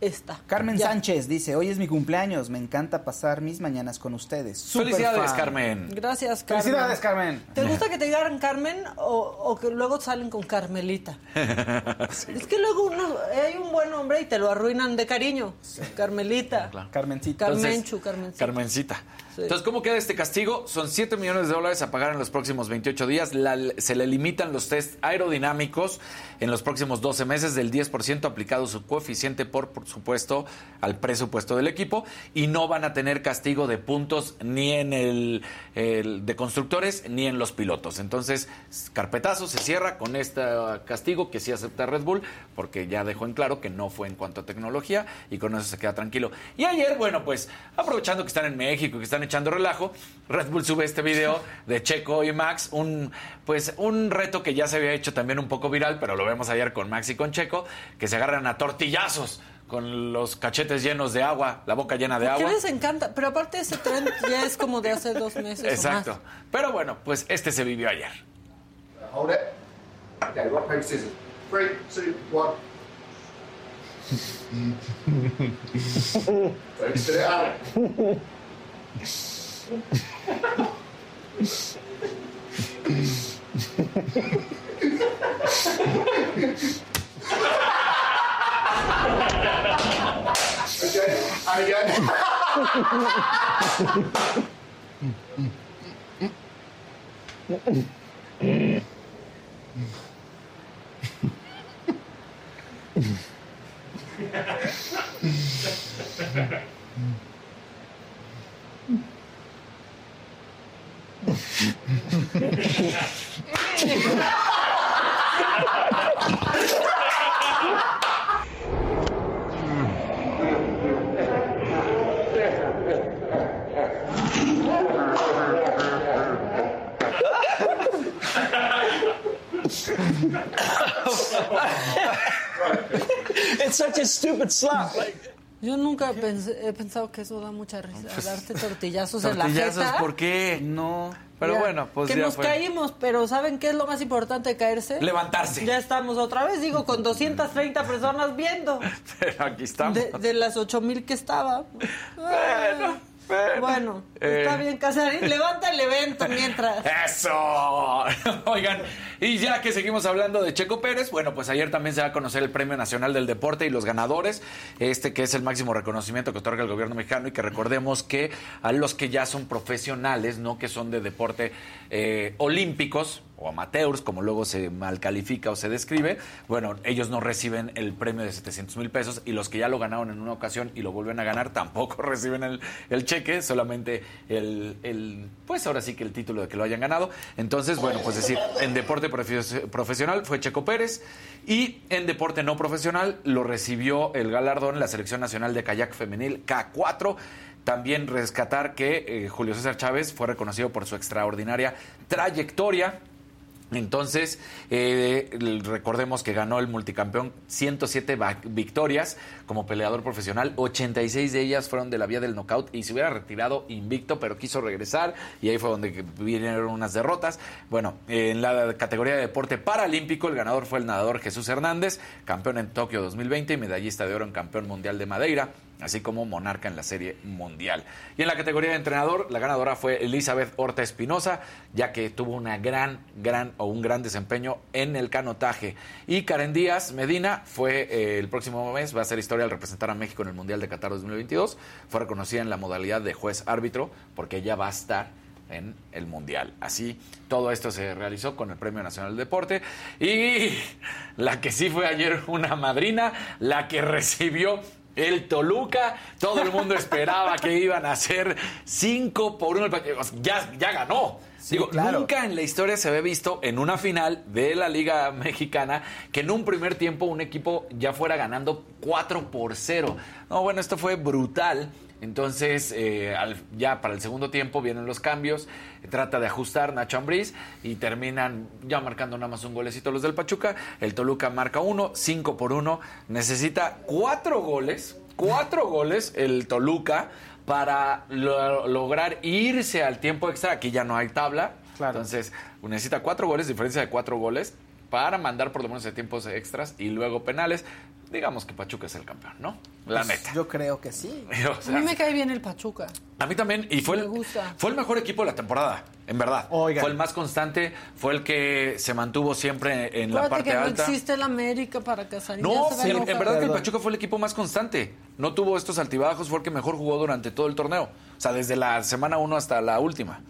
está. Carmen Ya. Sánchez dice, hoy es mi cumpleaños, me encanta pasar mis mañanas con ustedes. Súper Felicidades, fan". Carmen. Gracias, Carmen. Felicidades, Carmen. ¿Te gusta que te digan Carmen o, o que luego salen con Carmelita? Es que luego uno, hay un buen hombre y te lo arruinan de cariño. Carmelita. Carmencita. Carmenchu, Carmencita. Carmencita. Entonces, ¿cómo queda este castigo? Son 7 millones de dólares a pagar en los próximos 28 días. Se le limitan los test aerodinámicos en los próximos 12 meses del 10% aplicado su coeficiente por, supuesto, al presupuesto del equipo. Y no van a tener castigo de puntos ni en el, el de constructores ni en los pilotos. Entonces, carpetazo se cierra con este castigo que sí acepta Red Bull porque ya dejó en claro que no fue en cuanto a tecnología y con eso se queda tranquilo. Y ayer, bueno, pues aprovechando que están en México, que están echando relajo, Red Bull sube este video de Checo y Max, un pues un reto que ya se había hecho también un poco viral, pero lo vemos ayer con Max y con Checo, que se agarran a tortillazos con los cachetes llenos de agua, la boca llena de ¿Por qué agua. les encanta? Pero aparte ese trend ya es como de hace dos meses Exacto. Pero bueno, pues este se vivió ayer. Hold it. Okay, rock, paper, scissors. Three, two, one. It out. again. again. it's such a stupid slap. Like, Yo nunca pensé- he pensado que eso da mucha risa, darte tortillazos, en la Tortillazos, jeta. ¿por qué? No. Pero Ya, bueno, pues que ya nos fue. caímos, pero ¿saben qué es lo más importante de caerse? Levantarse. Ya estamos otra vez, digo, con 230 personas viendo. Pero aquí estamos. De, de las 8000 que estaba. Bueno, Bueno, eh. está bien, Casarín. Levanta el evento mientras. ¡Eso! Oigan, y ya que seguimos hablando de Checo Pérez, bueno, pues ayer también se va a conocer el Premio Nacional del Deporte y los ganadores, este que es el máximo reconocimiento que otorga el gobierno mexicano y que recordemos que a los que ya son profesionales, no que son de deporte eh, olímpicos o amateurs, como luego se mal califica o se describe, bueno, ellos no reciben el premio de 700 mil pesos y los que ya lo ganaron en una ocasión y lo vuelven a ganar tampoco reciben el, cheque, solamente el, pues ahora sí que el título de que lo hayan ganado. Entonces, bueno, pues decir, en deporte profe- profesional fue Checo Pérez y en deporte no profesional lo recibió el galardón la Selección Nacional de Kayak Femenil K4. También rescatar que eh, Julio César Chávez fue reconocido por su extraordinaria trayectoria. Entonces, eh, recordemos que ganó el multicampeón 107 va- victorias como peleador profesional, 86 de ellas fueron de la vía del knockout y se hubiera retirado invicto, pero quiso regresar y ahí fue donde vinieron unas derrotas. Bueno, en la categoría de deporte paralímpico, el ganador fue el nadador Jesús Hernández, campeón en Tokio 2020 y medallista de oro en campeón mundial de Madeira así como monarca en la serie mundial. Y en la categoría de entrenador, la ganadora fue Elizabeth Horta Espinosa, ya que tuvo una gran, gran o un gran desempeño en el canotaje. Y Karen Díaz Medina fue eh, el próximo mes, va a hacer historia al representar a México en el Mundial de Qatar 2022. Fue reconocida en la modalidad de juez árbitro, porque ella va a estar en el Mundial. Así, todo esto se realizó con el Premio Nacional del Deporte. Y la que sí fue ayer una madrina, la que recibió el Toluca, todo el mundo esperaba que iban a hacer 5 por 1. Ya, ya ganó. Digo, claro. nunca en la historia se había visto en una final de la Liga Mexicana que en un primer tiempo un equipo ya fuera ganando 4 por 0. No, bueno, esto fue brutal. Entonces, eh, al- ya para el segundo tiempo vienen los cambios, trata de ajustar Nacho Ambriz y terminan ya marcando nada más un golecito los del Pachuca. El Toluca marca uno, cinco por uno. Necesita cuatro goles, cuatro goles el Toluca para lo- lograr irse al tiempo extra. Aquí ya no hay tabla. Entonces, necesita cuatro goles, diferencia de cuatro goles, para mandar por lo menos a tiempos extras y luego penales. Digamos que Pachuca es el campeón, ¿no? La Pues, neta. Yo creo que sí. O A mí me cae bien el Pachuca. a mí también, y fue Me el, gusta. fue el mejor equipo de la temporada, en verdad. Oigan. Fue el más constante, fue el que se mantuvo siempre en la parte que no alta. existe el América para Casarín. No, se en verdad que el. Pachuca fue el equipo más constante. No tuvo estos altibajos, fue el que mejor jugó durante todo el torneo. O sea, desde la semana 1 hasta la última.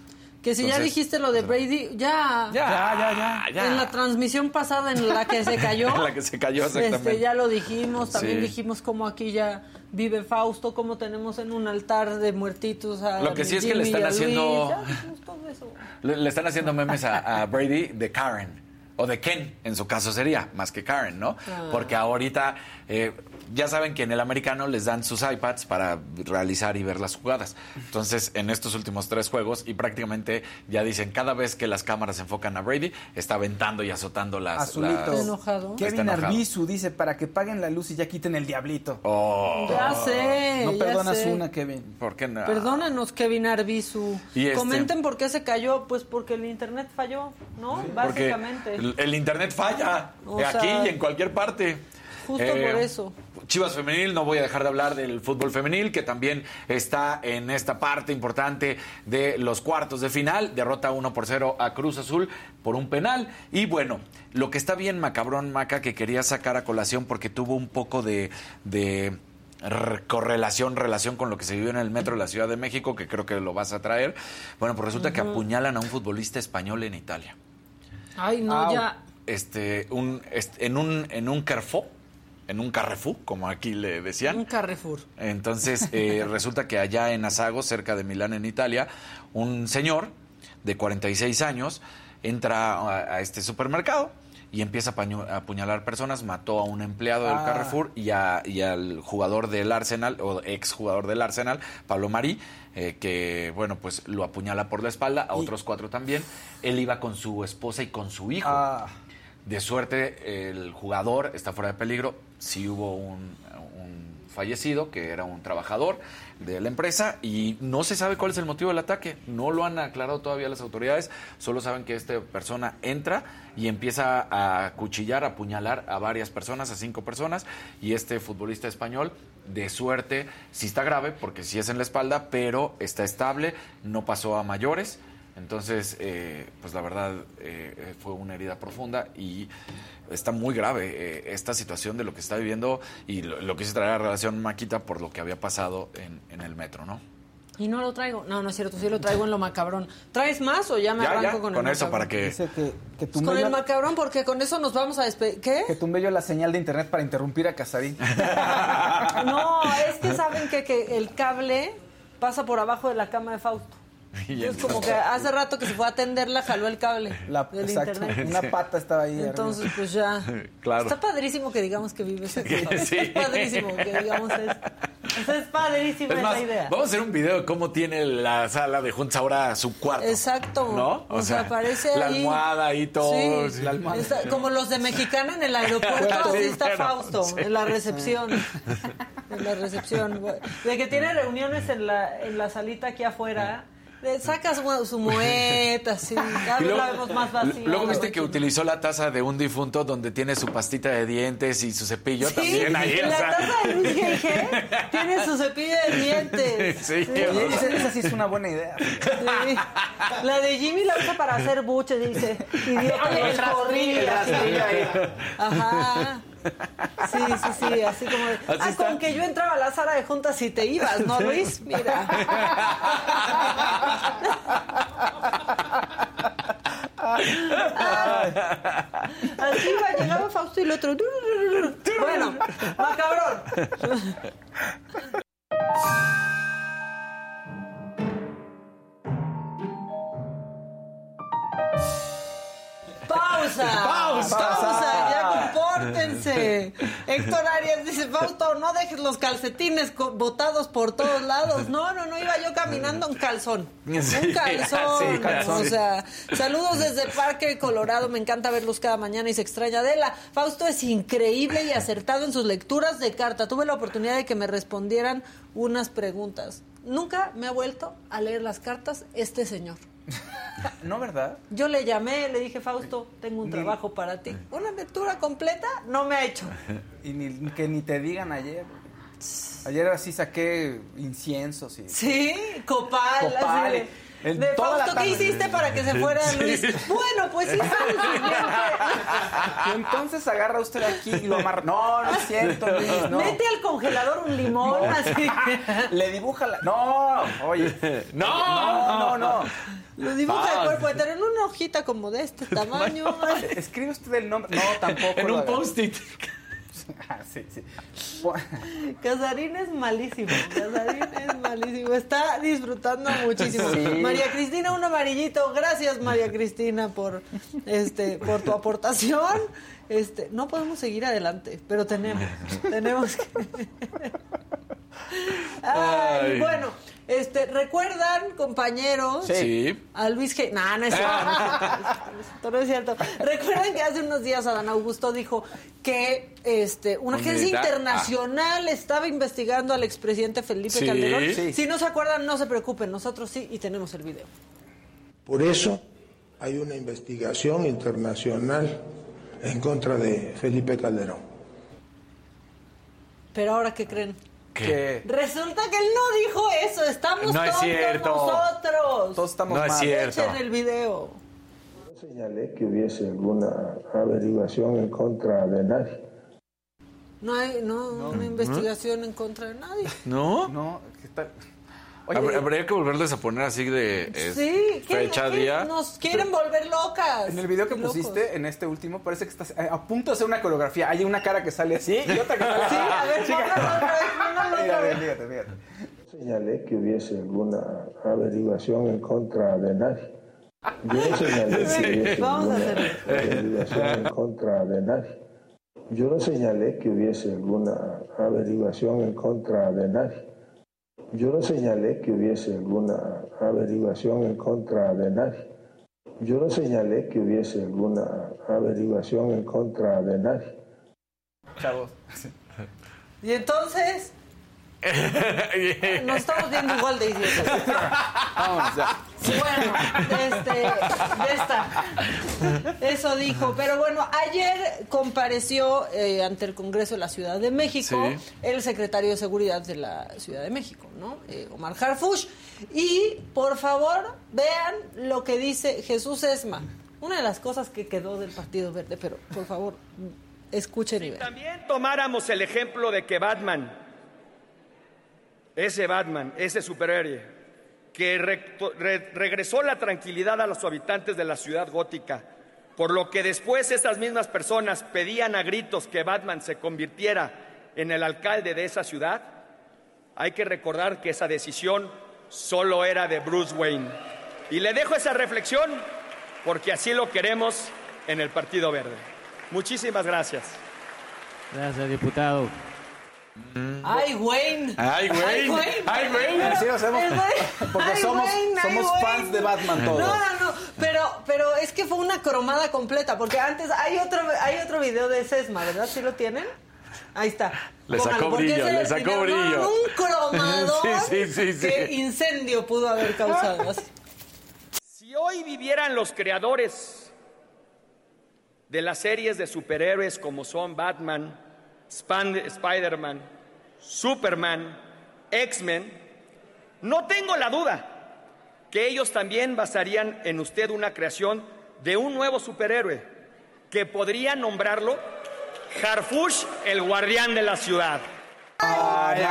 Que si ya dijiste lo de Brady, ya. Ya, ya, ya. En la transmisión pasada en la que se cayó. En la que se cayó, exactamente. Este, ya lo dijimos, también Sí. dijimos cómo aquí ya vive Fausto, cómo tenemos en un altar de muertitos a Lo que sí es que le están haciendo- Ya dijimos todo eso. Le, le están haciendo memes a, a Brady de Karen. O de Ken, en su caso sería, más que Karen, ¿no? Ah. Porque ahorita, eh, ya saben que en el americano les dan sus iPads para realizar y ver las jugadas. Entonces, en estos últimos tres juegos, y prácticamente ya dicen, cada vez que las cámaras se enfocan a Brady, está aventando y azotando las... Azulito. las- Está enojado. Kevin enojado. Arbizu dice para que paguen la luz y ya quiten el diablito. Oh, Ya sé. no perdonas sé. una, Kevin. ¿Por qué no? Perdónanos, Kevin Arbizu. Y este- Comenten por qué se cayó. Pues porque el internet falló, ¿no? Básicamente. el, el internet falla, O aquí sea, y en cualquier parte. Eh, justo por eso. Chivas Femenil, no voy a dejar de hablar del fútbol femenil, que también está en esta parte importante de los cuartos de final. Derrota 1 por 0 a Cruz Azul por un penal. Y bueno, lo que está bien macabrón, Maca, que quería sacar a colación porque tuvo un poco de... correlación, relación con lo que se vivió en el metro de la Ciudad de México, que creo que lo vas a traer. Bueno, pues resulta que apuñalan a un futbolista español en Italia Ay, no, Au. ya. este, un, en un en un Carrefour, en un Carrefour, como aquí le decían. Un Carrefour. Entonces, eh, resulta que allá en Asago, cerca de Milán, en Italia, un señor de 46 años entra a, a este supermercado y empieza a apuñalar personas, mató a un empleado del Ah. Carrefour y, a- y al jugador del Arsenal, o ex jugador del Arsenal, Pablo Marí, eh, que, bueno, pues lo apuñala por la espalda, a otros cuatro también. Él iba con su esposa y con su hijo. Ah, De suerte, el jugador está fuera de peligro. Sí hubo un, un fallecido, que era un trabajador de la empresa, y no se sabe cuál es el motivo del ataque. No lo han aclarado todavía las autoridades, solo saben que esta persona entra y empieza a cuchillar, a apuñalar a varias personas, a cinco personas, y este futbolista español, de suerte, sí está grave, porque sí es en la espalda, pero está estable, no pasó a mayores. Entonces, eh, pues la verdad eh, fue una herida profunda y está muy grave eh, esta situación de lo que está viviendo y lo, lo quise traer a relación Maquita por lo que había pasado en, en el metro, ¿no? Y no lo traigo. No, no es cierto, sí lo traigo en lo macabrón. ¿Traes más o ya me Ya, arranco ya, con, con el eso macabrón? para que... Dice que, que Pues tumbe con el macabrón porque con eso nos vamos a despedir. ¿Qué? que tumbe yo la señal de internet para interrumpir a Casarín. No, es que saben que, que el cable pasa por abajo de la cama de Fausto. Es como que hace rato que se fue a atenderla, jaló el cable La- del exacto, internet. una pata estaba ahí. Entonces, pues ya. Claro. Está padrísimo que digamos que vives aquí. Fausto. Sí. Está padrísimo que digamos eso. O sea, es padrísima Es esa idea. vamos a hacer un video de cómo tiene la sala de juntas ahora su cuarto. Exacto. ¿No? O, sea, parece la ahí. almohada y todo. Sí. sí. La almohada. Está- como los de Mexicana en el aeropuerto, Sí, así está bueno, Fausto, sí. en la recepción. En la recepción. De que tiene reuniones en la, en la salita aquí afuera. Le saca su, moeta, así. Cada Y vez luego- la vemos más vacía. Luego viste que utilizó la taza de un difunto donde tiene su pastita de dientes y su cepillo Sí, también ahí. o la sea. taza de Luis G.G. tiene su cepillo de dientes. Sí, Oye, esa, esa sí es una buena idea. Sí. La de Jimmy la usa para hacer buches, dice. Idiota El el el ahí. Ajá. Sí, sí, sí, así como de, Así ah, está. con que yo entraba a la sala de juntas y te ibas, ¿no, Luis? Mira. Así iba, llegaba Fausto y el otro. Bueno, macabrón. Pausa. Pausa. Pausa. Ya compórtense. Héctor Arias dice, Fausto, no dejes los calcetines botados por todos lados. No, no, no, iba yo caminando en calzón. Sí, un calzón. sí, calzón. O sea, saludos desde Parque Colorado. Me encanta verlos cada mañana y se extraña Adela. Fausto es increíble y acertado en sus lecturas de carta. Tuve la oportunidad de que me respondieran unas preguntas. Nunca me ha vuelto a leer las cartas este señor. ¿No, verdad? Yo le llamé, le dije, Fausto, tengo un trabajo para ti. Una lectura completa no me ha hecho. Y ni, que ni te digan ayer. Ayer así saqué inciensos y... Sí, copal. Copal. así de- En de toda la Fausto, ¿qué tarde. hiciste para que se fuera Luis? Bueno, pues hice entonces agarra usted aquí y lo amarra. No, no es cierto, Luis, no. Mete al congelador un limón, así. Le dibuja la... No, oye. ¡No! No, no, no. Lo dibuja Ah. el cuerpo, de tener una hojita como de este tamaño. Escribe usted el nombre. No, tampoco. En un post-it. Ah, sí, sí. Po- Casarín es malísimo. Casarín es malísimo. Está disfrutando muchísimo. Sí. María Cristina, un amarillito. Gracias, María Cristina, por este, por tu aportación. Este, no podemos seguir adelante, pero tenemos, tenemos que. Ay, Ay. bueno, este, ¿recuerdan, compañeros? Sí. A Luis G. No, no es cierto. No es cierto, no es cierto. Recuerden que hace unos días Adán Augusto dijo que este, una Un agencia militar. internacional estaba investigando al expresidente Felipe Sí. Calderón. Sí. Si no se acuerdan, no se preocupen, nosotros sí y tenemos el video. Por eso hay una investigación internacional en contra de Felipe Calderón. Pero ahora, ¿qué creen? Que Resulta que él no dijo eso, estamos No es cierto. nosotros. todos estamos No es mal. cierto. Echen el video. No señalé que hubiese alguna averiguación en contra de nadie. No hay no, una investigación en contra de nadie. ¿No? No, ¿qué tal? Oye, Habr- Habría que volverles a poner así de Sí, ¿qué- fecha, qué- día. Nos quieren volver locas. En el video que Locos. pusiste, en este último, parece que estás eh, a punto de hacer una coreografía. Hay una cara que sale así y otra que sale así. Sí, a ver, Chica. fíjate. No señalé que hubiese alguna averiguación en contra de nadie. Yo no señalé que hubiese Vamos alguna averiguación en contra de nadie. Yo no señalé que hubiese alguna averiguación en contra de nadie. Yo no señalé que hubiese alguna averiguación en contra de nadie. Yo no señalé que hubiese alguna averiguación en contra de nadie. Chavos. Y entonces, Nos estamos viendo igual de idiotas. Ya. Bueno, este, ya está. Eso dijo. Pero bueno, ayer compareció eh, ante el Congreso de la Ciudad de México Sí. el secretario de Seguridad de la Ciudad de México, ¿no? Eh, Omar Harfush. Y por favor, vean lo que dice Jesús Esma. Una de las cosas que quedó del Partido Verde, pero por favor, escuchen y vean. También tomáramos el ejemplo de que Batman, ese Batman, ese superhéroe, que re- re- regresó la tranquilidad a los habitantes de la ciudad gótica, por lo que después estas mismas personas pedían a gritos que Batman se convirtiera en el alcalde de esa ciudad, hay que recordar que esa decisión solo era de Bruce Wayne. Y le dejo esa reflexión porque así lo queremos en el Partido Verde. Muchísimas gracias. Gracias, diputado. ¡Ay, Wayne! ¡Ay, Wayne! ¡Ay, Wayne! Sí, lo hacemos Wayne. porque Ay, somos, Wayne, ay, somos Wayne. fans de Batman todos. No, no, no, pero, pero es que fue una cromada completa, porque antes hay otro, hay otro video de Sesma, ¿verdad? ¿Sí lo tienen? Ahí está. Le Póngalo, sacó porque brillo, le sacó video. No, brillo. no, un cromador Sí, sí, sí, sí. que incendio pudo haber causado. así. Si hoy vivieran los creadores de las series de superhéroes como son Batman, Spider-Man, Superman, X-Men, no tengo la duda que ellos también basarían en usted una creación de un nuevo superhéroe que podría nombrarlo Harfush, el guardián de la ciudad. No, no,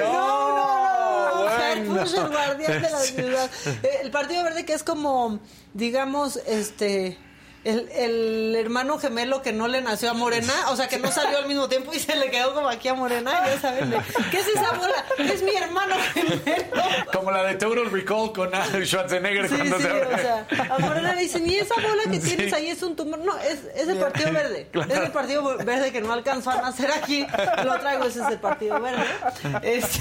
no. Harfush, el guardián de la ciudad. Eh, El Partido Verde que es como, digamos, este... El, el hermano gemelo que no le nació a Morena, o sea, que no salió al mismo tiempo y se le quedó como aquí a Morena, ya saben, ¿qué es esa bola? Es mi hermano gemelo. Como la de Total Recall con Arnold Schwarzenegger Sí, cuando sí, se o sea, a Morena le dicen, ¿y esa bola que Sí. tienes ahí es un tumor? No, es, es el Partido Verde. Claro. Es el Partido Verde que no alcanzó a nacer aquí. Lo traigo, ese es el Partido Verde. Es-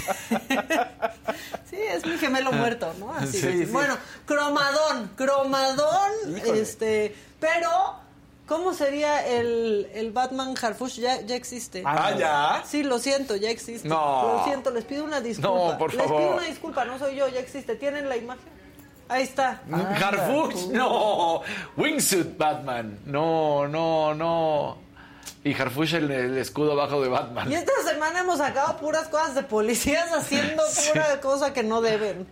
sí, es mi gemelo muerto, ¿no? Así. Sí, sí. Bueno, cromadón, cromadón, Híjole. este, pero... ¿Cómo sería el, el Batman Harfush? Ya, ya existe. Ah, ¿ya? Sí, lo siento, ya existe. No. Lo siento, les pido una disculpa. No, por Les pido favor. una disculpa, no soy yo, ya existe. ¿Tienen la imagen? Ahí está. Harfush, no. Wingsuit Batman. No, no, no. Y Harfush el, el escudo abajo de Batman. Y esta semana hemos sacado puras cosas de policías haciendo pura cosa que no deben.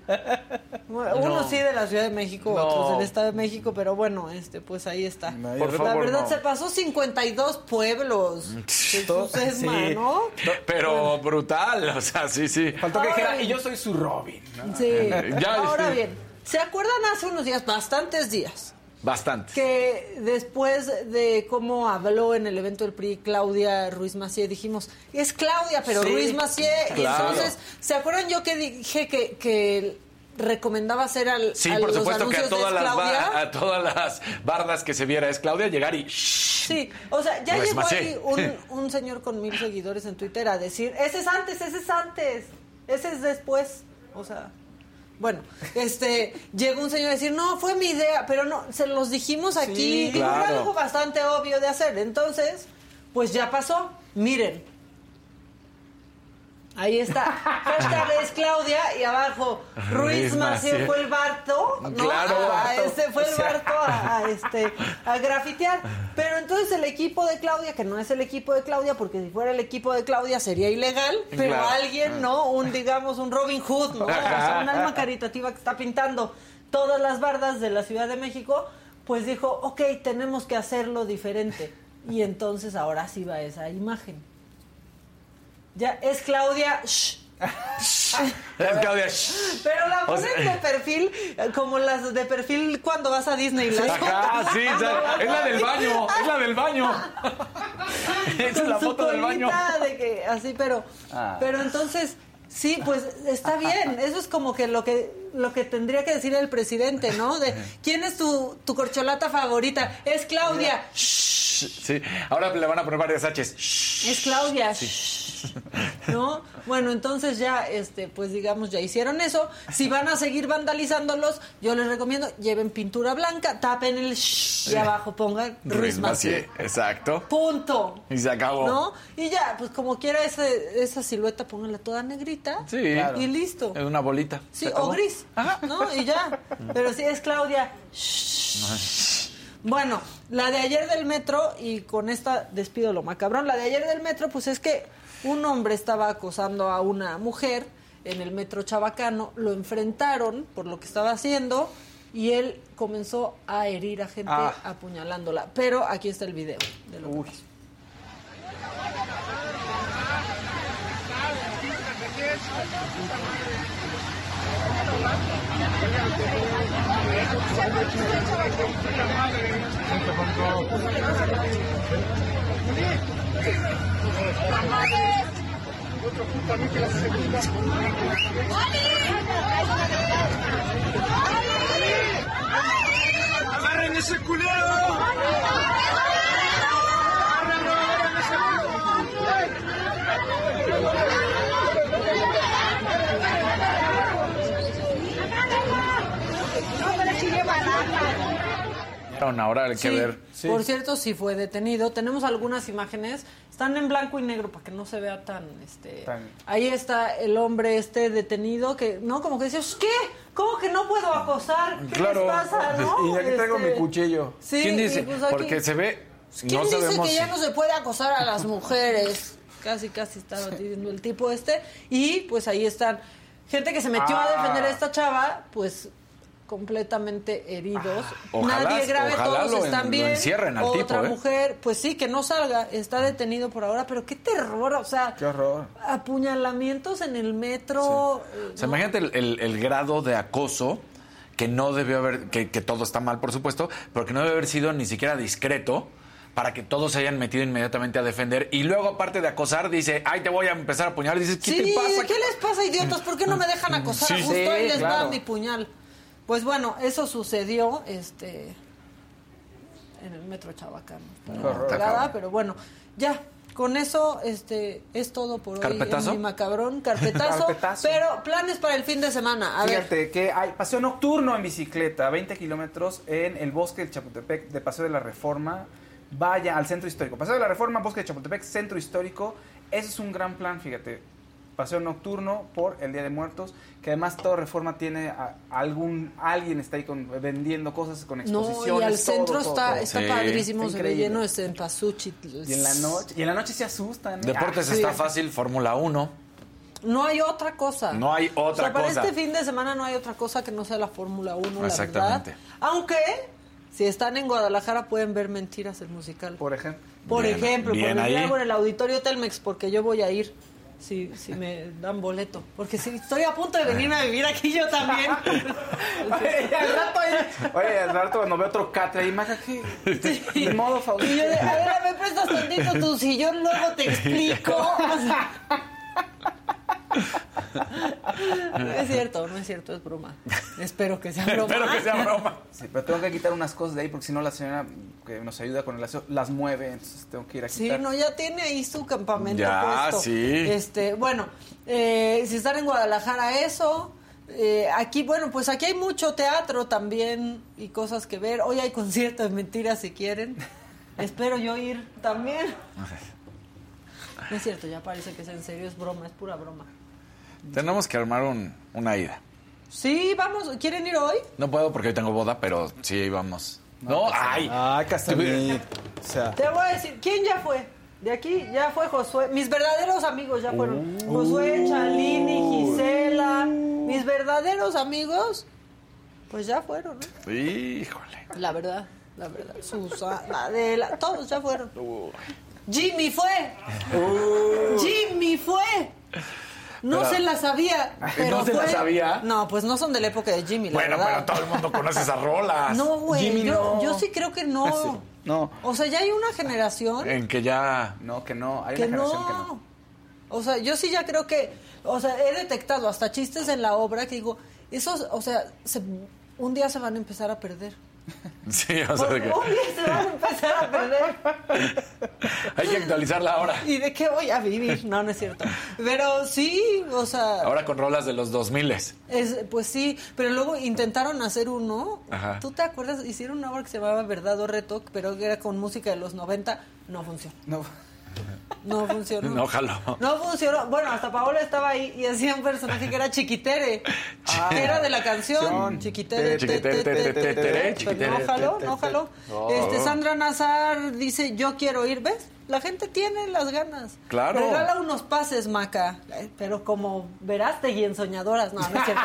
Bueno, Unos No. sí de la Ciudad de México, No. otros del Estado de México, pero bueno, este, pues ahí está. Por la favor, verdad, no. se pasó 52 pueblos. Jesús Esma, Sí. ¿no? Pero brutal, o sea, sí, sí. Faltó que dijera, y yo soy su Robin. ¿no? Sí. Ya, Ahora sí. bien, ¿se acuerdan hace unos días, bastantes días, Bastante. que después de cómo habló en el evento del PRI Claudia Ruiz Macié, dijimos, es Claudia, pero Sí, Ruiz Macié. Y entonces, ¿se acuerdan yo que dije que, que recomendaba hacer al, Sí, a por supuesto que a todas, "Es las Claudia"? ba- a todas las bardas que se viera es Claudia llegar y... Sí, o sea, ya Ruiz llegó Macié. ahí un, un señor con mil seguidores en Twitter a decir, ese es antes, ese es antes, ese es después. O sea, bueno, este, llegó un señor a decir, no, fue mi idea, pero no, se los dijimos aquí, Sí, era algo bastante obvio de hacer. Entonces, pues ya pasó, miren. Ahí está. Hashtag es Claudia y abajo Ruiz Macié. fue el Barto, ¿no? Claro. A- este fue el. Barto a, a, este a grafitear. Pero entonces el equipo de Claudia, que no es el equipo de Claudia, porque si fuera el equipo de Claudia sería ilegal, pero Claro. alguien, ¿no? Un digamos un Robin Hood, ¿no? O sea, un alma caritativa que está pintando todas las bardas de la Ciudad de México, pues dijo, ok, tenemos que hacerlo diferente. Y entonces ahora sí va esa imagen. Ya, es Claudia. shh. Es Claudia. shh. Pero la O ponen sea- de perfil, eh, como las de perfil cuando vas a Disney. las fotos. sí, o sea, es la del baño, es la del baño. Esa es la foto del baño. de que así, pero, Ah. pero entonces, sí, pues está bien. Eso es como que lo que lo que tendría que decir el presidente, ¿no? De quién es tu, tu corcholata favorita. Es Claudia. Shh. Sí, ahora le van a poner varias H's. Es Claudia. Sí. Shh. ¿no? Bueno, entonces ya, este, pues digamos, ya hicieron eso. Si van a seguir vandalizándolos, yo les recomiendo, lleven pintura blanca, tapen el shh y abajo pongan. Massieu, exacto. Punto. Y se acabó. ¿No? Y ya, pues como quiera ese, esa silueta, pónganla toda negrita. Sí. Y listo. Es una bolita. Sí, o gris, ¿no? Y ya. Pero si es Claudia. Bueno, la de ayer del metro, y con esta despido lo macabrón, la de ayer del metro, pues es que un hombre estaba acosando a una mujer en el metro chabacano, lo enfrentaron por lo que estaba haciendo y él comenzó a herir a gente Ah. apuñalándola. Pero aquí está el video de lo que pasó. ¡Agarren ese culero! Ahora hay que Sí, ver. Por cierto, sí fue detenido. Tenemos algunas imágenes. Están en blanco y negro para que no se vea tan, este. Tan- Ahí está el hombre este detenido que, no, como que dices, ¿qué? ¿Cómo que no puedo acosar? ¿Qué Claro. les pasa, no? Y aquí traigo Este, mi cuchillo. Sí, ¿Quién dice? pues aquí- Porque se ve. ¿Quién no dice sabemos que ya no se puede acosar a las mujeres? Casi, casi estaba diciendo el tipo este. Y pues ahí están gente que se metió a Ah. defender a esta chava, pues completamente heridos. Ojalá- Nadie grave, todos lo en- están lo bien. encierren al Otra tipo, ¿eh? mujer, pues sí, que no salga, está detenido por ahora, pero qué terror, o sea, Qué horror. apuñalamientos en el metro. eh, O sea, imagínate el, el- el grado de acoso que no debió haber, que, que todo está mal, por supuesto, pero que no debe haber sido ni siquiera discreto para que todos se hayan metido inmediatamente a defender. Y luego, aparte de acosar, dice, ay, te voy a empezar a apuñalar. Dices, ¿qué sí, te pasa? ¿qué les pasa, idiotas? ¿Por qué no me dejan acosar? Sí, ahí les va claro. mi puñal. Pues bueno, eso sucedió este en el metro Chabacano. Para Está pero bueno, ya, con eso este es todo por hoy. En mi macabrón, carpetazo, Carpetazo. Pero planes para el fin de semana. A ver, Fíjate que hay paseo nocturno en bicicleta, 20 kilómetros en el bosque de Chapultepec, de Paseo de la Reforma. Vaya al centro histórico. Paseo de la Reforma, bosque de Chapultepec, centro histórico. Ese es un gran plan, fíjate. Paseo nocturno por el Día de Muertos, que además toda reforma tiene a- algún alguien está ahí con, vendiendo cosas con no, exposiciones. y al todo, centro todo, está, todo. está Sí. padrísimo, Está se ve lleno de cempasúchil. Y en la noche, y en la noche se asustan. ¿eh? Deportes Ah, está sí. fácil, Fórmula 1. No hay otra cosa. No hay otra o sea, para cosa. este fin de semana no hay otra cosa que no sea la Fórmula 1, la Exactamente. verdad. Aunque, si están en Guadalajara, pueden ver Mentiras, el musical. Por ejemplo. Por Bien, ejemplo, bien por ahí. en el Auditorio Telmex, porque yo voy a ir. Si, si me dan boleto. Porque si estoy a punto de venirme a vivir aquí yo también. Oye, al rato, oye, al rato cuando veo otro catre ahí, maja, ¿qué? Ni modo, Fausto. Y yo de, a ver, me prestas tantito tu sillón, luego te explico. O sea, no es cierto, no es cierto, es broma. Espero que sea broma. Espero que sea broma. Sí, pero tengo que quitar unas cosas de ahí porque si no la señora que nos ayuda con el aseo las mueve, entonces tengo que ir a Sí, quitar. no, ya tiene ahí su campamento Ya, puesto. sí. Este, bueno, eh, si están en Guadalajara, eso. Eh, aquí, bueno, pues aquí hay mucho teatro también y cosas que ver. Hoy hay concierto de mentiras si quieren. Espero yo ir también. No es cierto, ya parece que es en serio, es broma, es pura broma. Tenemos que armar un- una ida. Sí, vamos, ¿quieren ir hoy? No puedo porque hoy tengo boda, pero sí vamos. No, ay. Ay, Castañeda. O sea, Te voy a decir, ¿quién ya fue? De aquí ya fue Josué. Mis verdaderos amigos ya fueron. Josué, Chalini, Gisela. Mis verdaderos amigos, pues ya fueron, ¿no? Híjole. La verdad, la verdad. Susana, Adela, todos ya fueron. Jimmy fue. Jimmy fue. No Pero- se la sabía. Pero ¿No se la sabía? No, pues no son de la época de Jimmy, la Bueno, verdad. pero todo el mundo conoce esas rolas. No, güey. Jimmy Yo, no. yo sí creo que no. Sí. No. O sea, ya hay una generación En que ya. No, que no. Hay que una no. generación que no. O sea, yo sí ya creo que, o sea, he detectado hasta chistes en la obra que digo, esos, o sea, se- un día se van a empezar a perder. Sí, o sea, de que se van a empezar a perder. hay que actualizarla ahora. ¿Y de qué voy a vivir? No, no es cierto. Pero sí, o sea, Ahora con rolas de los 2000 es, pues sí, pero luego intentaron hacer uno. Ajá. ¿Tú te acuerdas? Hicieron una obra que se llamaba Verdad o Reto, pero que era con música de los 90. No funcionó. No. No funcionó. No, jaló. No funcionó. Bueno, hasta Paola estaba ahí y hacía un personaje que era Chiquitere. Ah. que era de la canción. Chiquitere. Chiquitere, te, te, te, te, te, tere, Pero chiquitere, No jaló, no jaló. Este, Sandra Nazar dice, yo quiero ir. ¿Ves? La gente tiene las ganas. Claro. Regala unos pases, Maca. Eh, Pero como veraste y en soñadoras. No, no es cierto.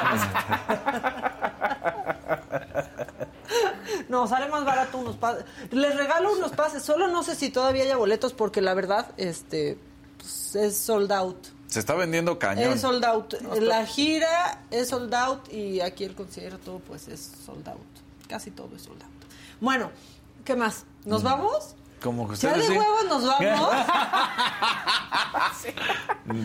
No sale más barato unos pases. Les regalo unos pases. Solo no sé si todavía haya boletos porque la verdad, este, pues, es sold out. Se está vendiendo cañón. Es sold out. La gira es sold out y aquí el concierto pues es sold out. Casi todo es sold out. Bueno, ¿qué más? ¿Nos vamos? Como que ¿Ya de sí. huevos nos vamos?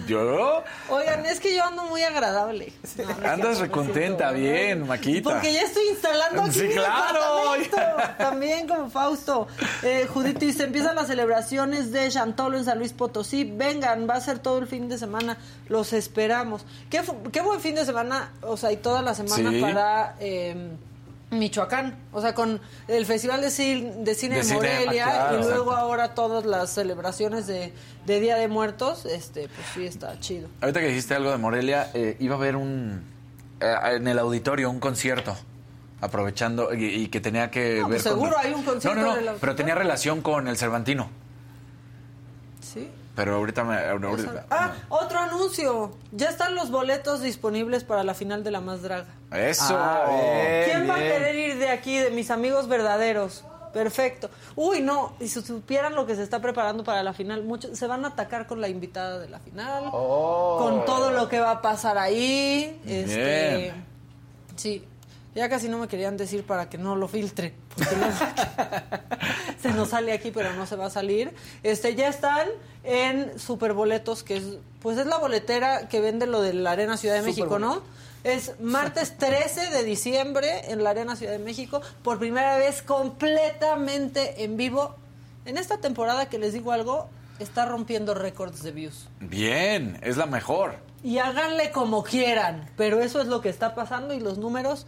Yo. Oigan, es que yo ando muy agradable. No, no Andas recontenta, bien, Maquita. Porque ya estoy instalando aquí Sí, mi claro. También como Fausto. Eh, Judith dice, empiezan las celebraciones de Chantolo en San Luis Potosí. Vengan, va a ser todo el fin de semana. Los esperamos. Qué, qué buen fin de semana, o sea, y toda la semana Sí. para... eh, Michoacán, o sea, con el Festival de Cine de, Morelia ah, claro, y luego exacto. ahora todas las celebraciones de, de Día de Muertos, este, pues sí está chido. Ahorita que dijiste algo de Morelia, eh, iba a haber un. eh, en el auditorio, un concierto. Aprovechando. Y, y que tenía que No, ver pues seguro con. hay un concierto No, no, no. Pero tenía relación con el Cervantino. Pero ahorita me. ahorita- Ah, otro anuncio. Ya están los boletos disponibles para la final de La Más Draga. Eso. Ah, bien, ¿Quién va a querer ir de aquí, de mis amigos verdaderos? Perfecto. Uy, no, y si supieran lo que se está preparando para la final, muchos se van a atacar con la invitada de la final, Oh. con todo lo que va a pasar ahí. Este, Bien. sí, ya casi no me querían decir para que no lo filtre, porque se nos sale aquí, pero no se va a salir. Este, ya están en Superboletos, que es, pues es la boletera que vende lo de la Arena Ciudad de México, ¿no? Es martes 13 de diciembre en la Arena Ciudad de México, por primera vez completamente en vivo. En esta temporada que les digo algo, está rompiendo récords de views. Bien, es la mejor. Y háganle como quieran, pero eso es lo que está pasando y los números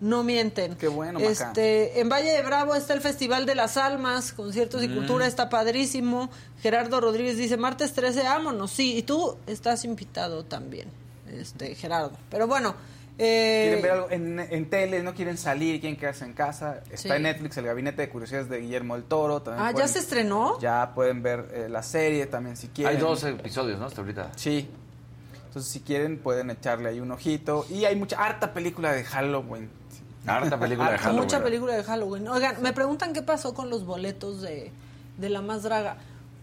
no mienten. Qué bueno, Maca. Este, en Valle de Bravo está el Festival de las Almas, conciertos y Mm. cultura, está padrísimo. Gerardo Rodríguez dice, martes 13, vámonos. Sí, y tú estás invitado también, este Gerardo. Pero bueno, eh, Quieren ver algo en, en tele, no quieren salir, quieren quedarse en casa. Está Sí. en Netflix el Gabinete de Curiosidades de Guillermo el Toro. También Ah, ¿ya se estrenó? Ya pueden ver eh, la serie también si quieren. Hay dos episodios, ¿no? Hasta ahorita. Sí. Entonces, si quieren, pueden echarle ahí un ojito. Y hay mucha harta película de Halloween. Harta película de Harta. Halloween. Mucha película de Halloween. Oigan, me preguntan qué pasó con los boletos de, de La Más Draga.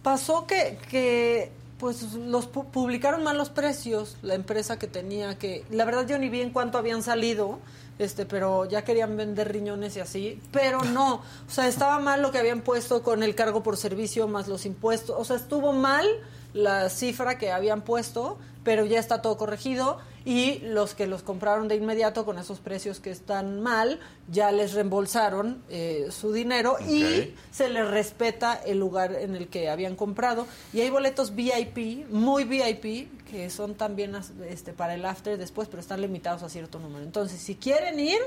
Pasó que, que pues los pu- publicaron mal los precios, la empresa que tenía que... La verdad yo ni vi en cuánto habían salido, este pero ya querían vender riñones y así, pero no. O sea, estaba mal lo que habían puesto con el cargo por servicio más los impuestos. O sea, estuvo mal la cifra que habían puesto, pero ya está todo corregido y los que los compraron de inmediato con esos precios que están mal, ya les reembolsaron eh, su dinero y se les respeta el lugar en el que habían comprado. Y hay boletos VIP, muy VIP, que son también este, para el after después, pero están limitados a cierto número. Entonces, si quieren ir,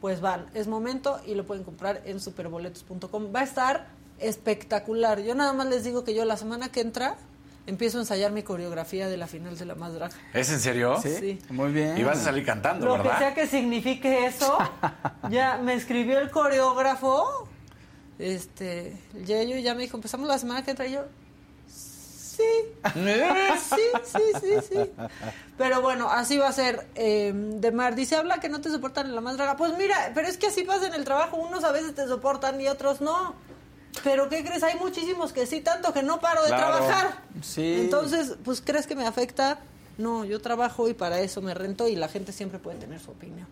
pues van, es momento y lo pueden comprar en superboletos.com. Va a estar espectacular. Yo nada más les digo que yo la semana que entra empiezo a ensayar mi coreografía de la final de la más draga. ¿Es en serio? Sí. Muy bien. Y vas a salir cantando, Lo que sea que signifique eso, ya me escribió el coreógrafo, este, el Yeyo, y ya me dijo, empezamos la semana que entra y yo, sí, sí, sí, sí, sí. Pero bueno, así va a ser. Eh, de Mar dice, habla que no te soportan en la más draga. Pues mira, pero es que así pasa en el trabajo, unos a veces te soportan y otros no. Pero ¿qué crees? Hay muchísimos que sí, tanto que no paro de Claro. trabajar. Sí. Entonces, pues ¿crees que me afecta? No, yo trabajo y para eso me rento y la gente siempre puede tener su opinión.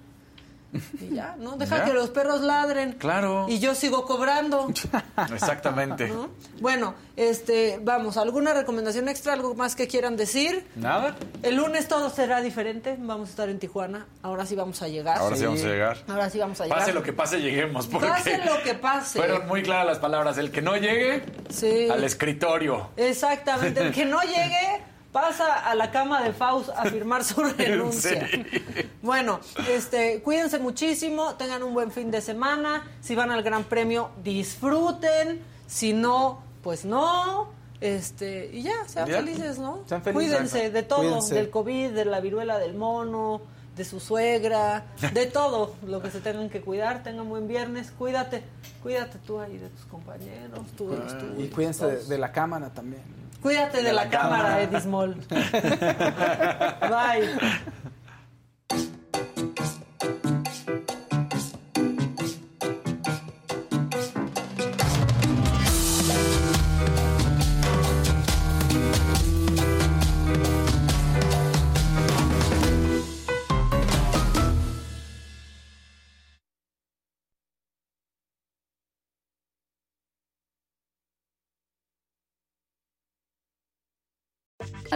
Y ya, ¿no? Deja Ya. que los perros ladren. Claro. Y yo sigo cobrando. Exactamente. ¿no? Bueno, este, vamos, ¿alguna recomendación extra? ¿Algo más que quieran decir? Nada. El lunes todo será diferente. Vamos a estar en Tijuana. Ahora sí vamos a llegar. Ahora sí vamos a llegar. Ahora sí vamos a llegar. Pase lo que pase, lleguemos. Porque Pase lo que pase. Fueron muy claras las palabras. El que no llegue Sí. al escritorio. Exactamente. El que no llegue pasa a la cama de Faust a firmar su renuncia. Sí. Bueno, este, cuídense muchísimo, tengan un buen fin de semana. Si van al Gran Premio, disfruten. Si no, pues no. Este, y ya, sean Ya. felices, ¿no? Sean felices. Cuídense de todo, Cuídense. del COVID, de la viruela del mono, de su suegra, de todo lo que se tengan que cuidar. Tengan buen viernes, cuídate, cuídate tú ahí de tus compañeros, tú de los tuyos. Y cuídense de, de la cámara también. Cuídate de, la, cámara, Edith Small. Bye.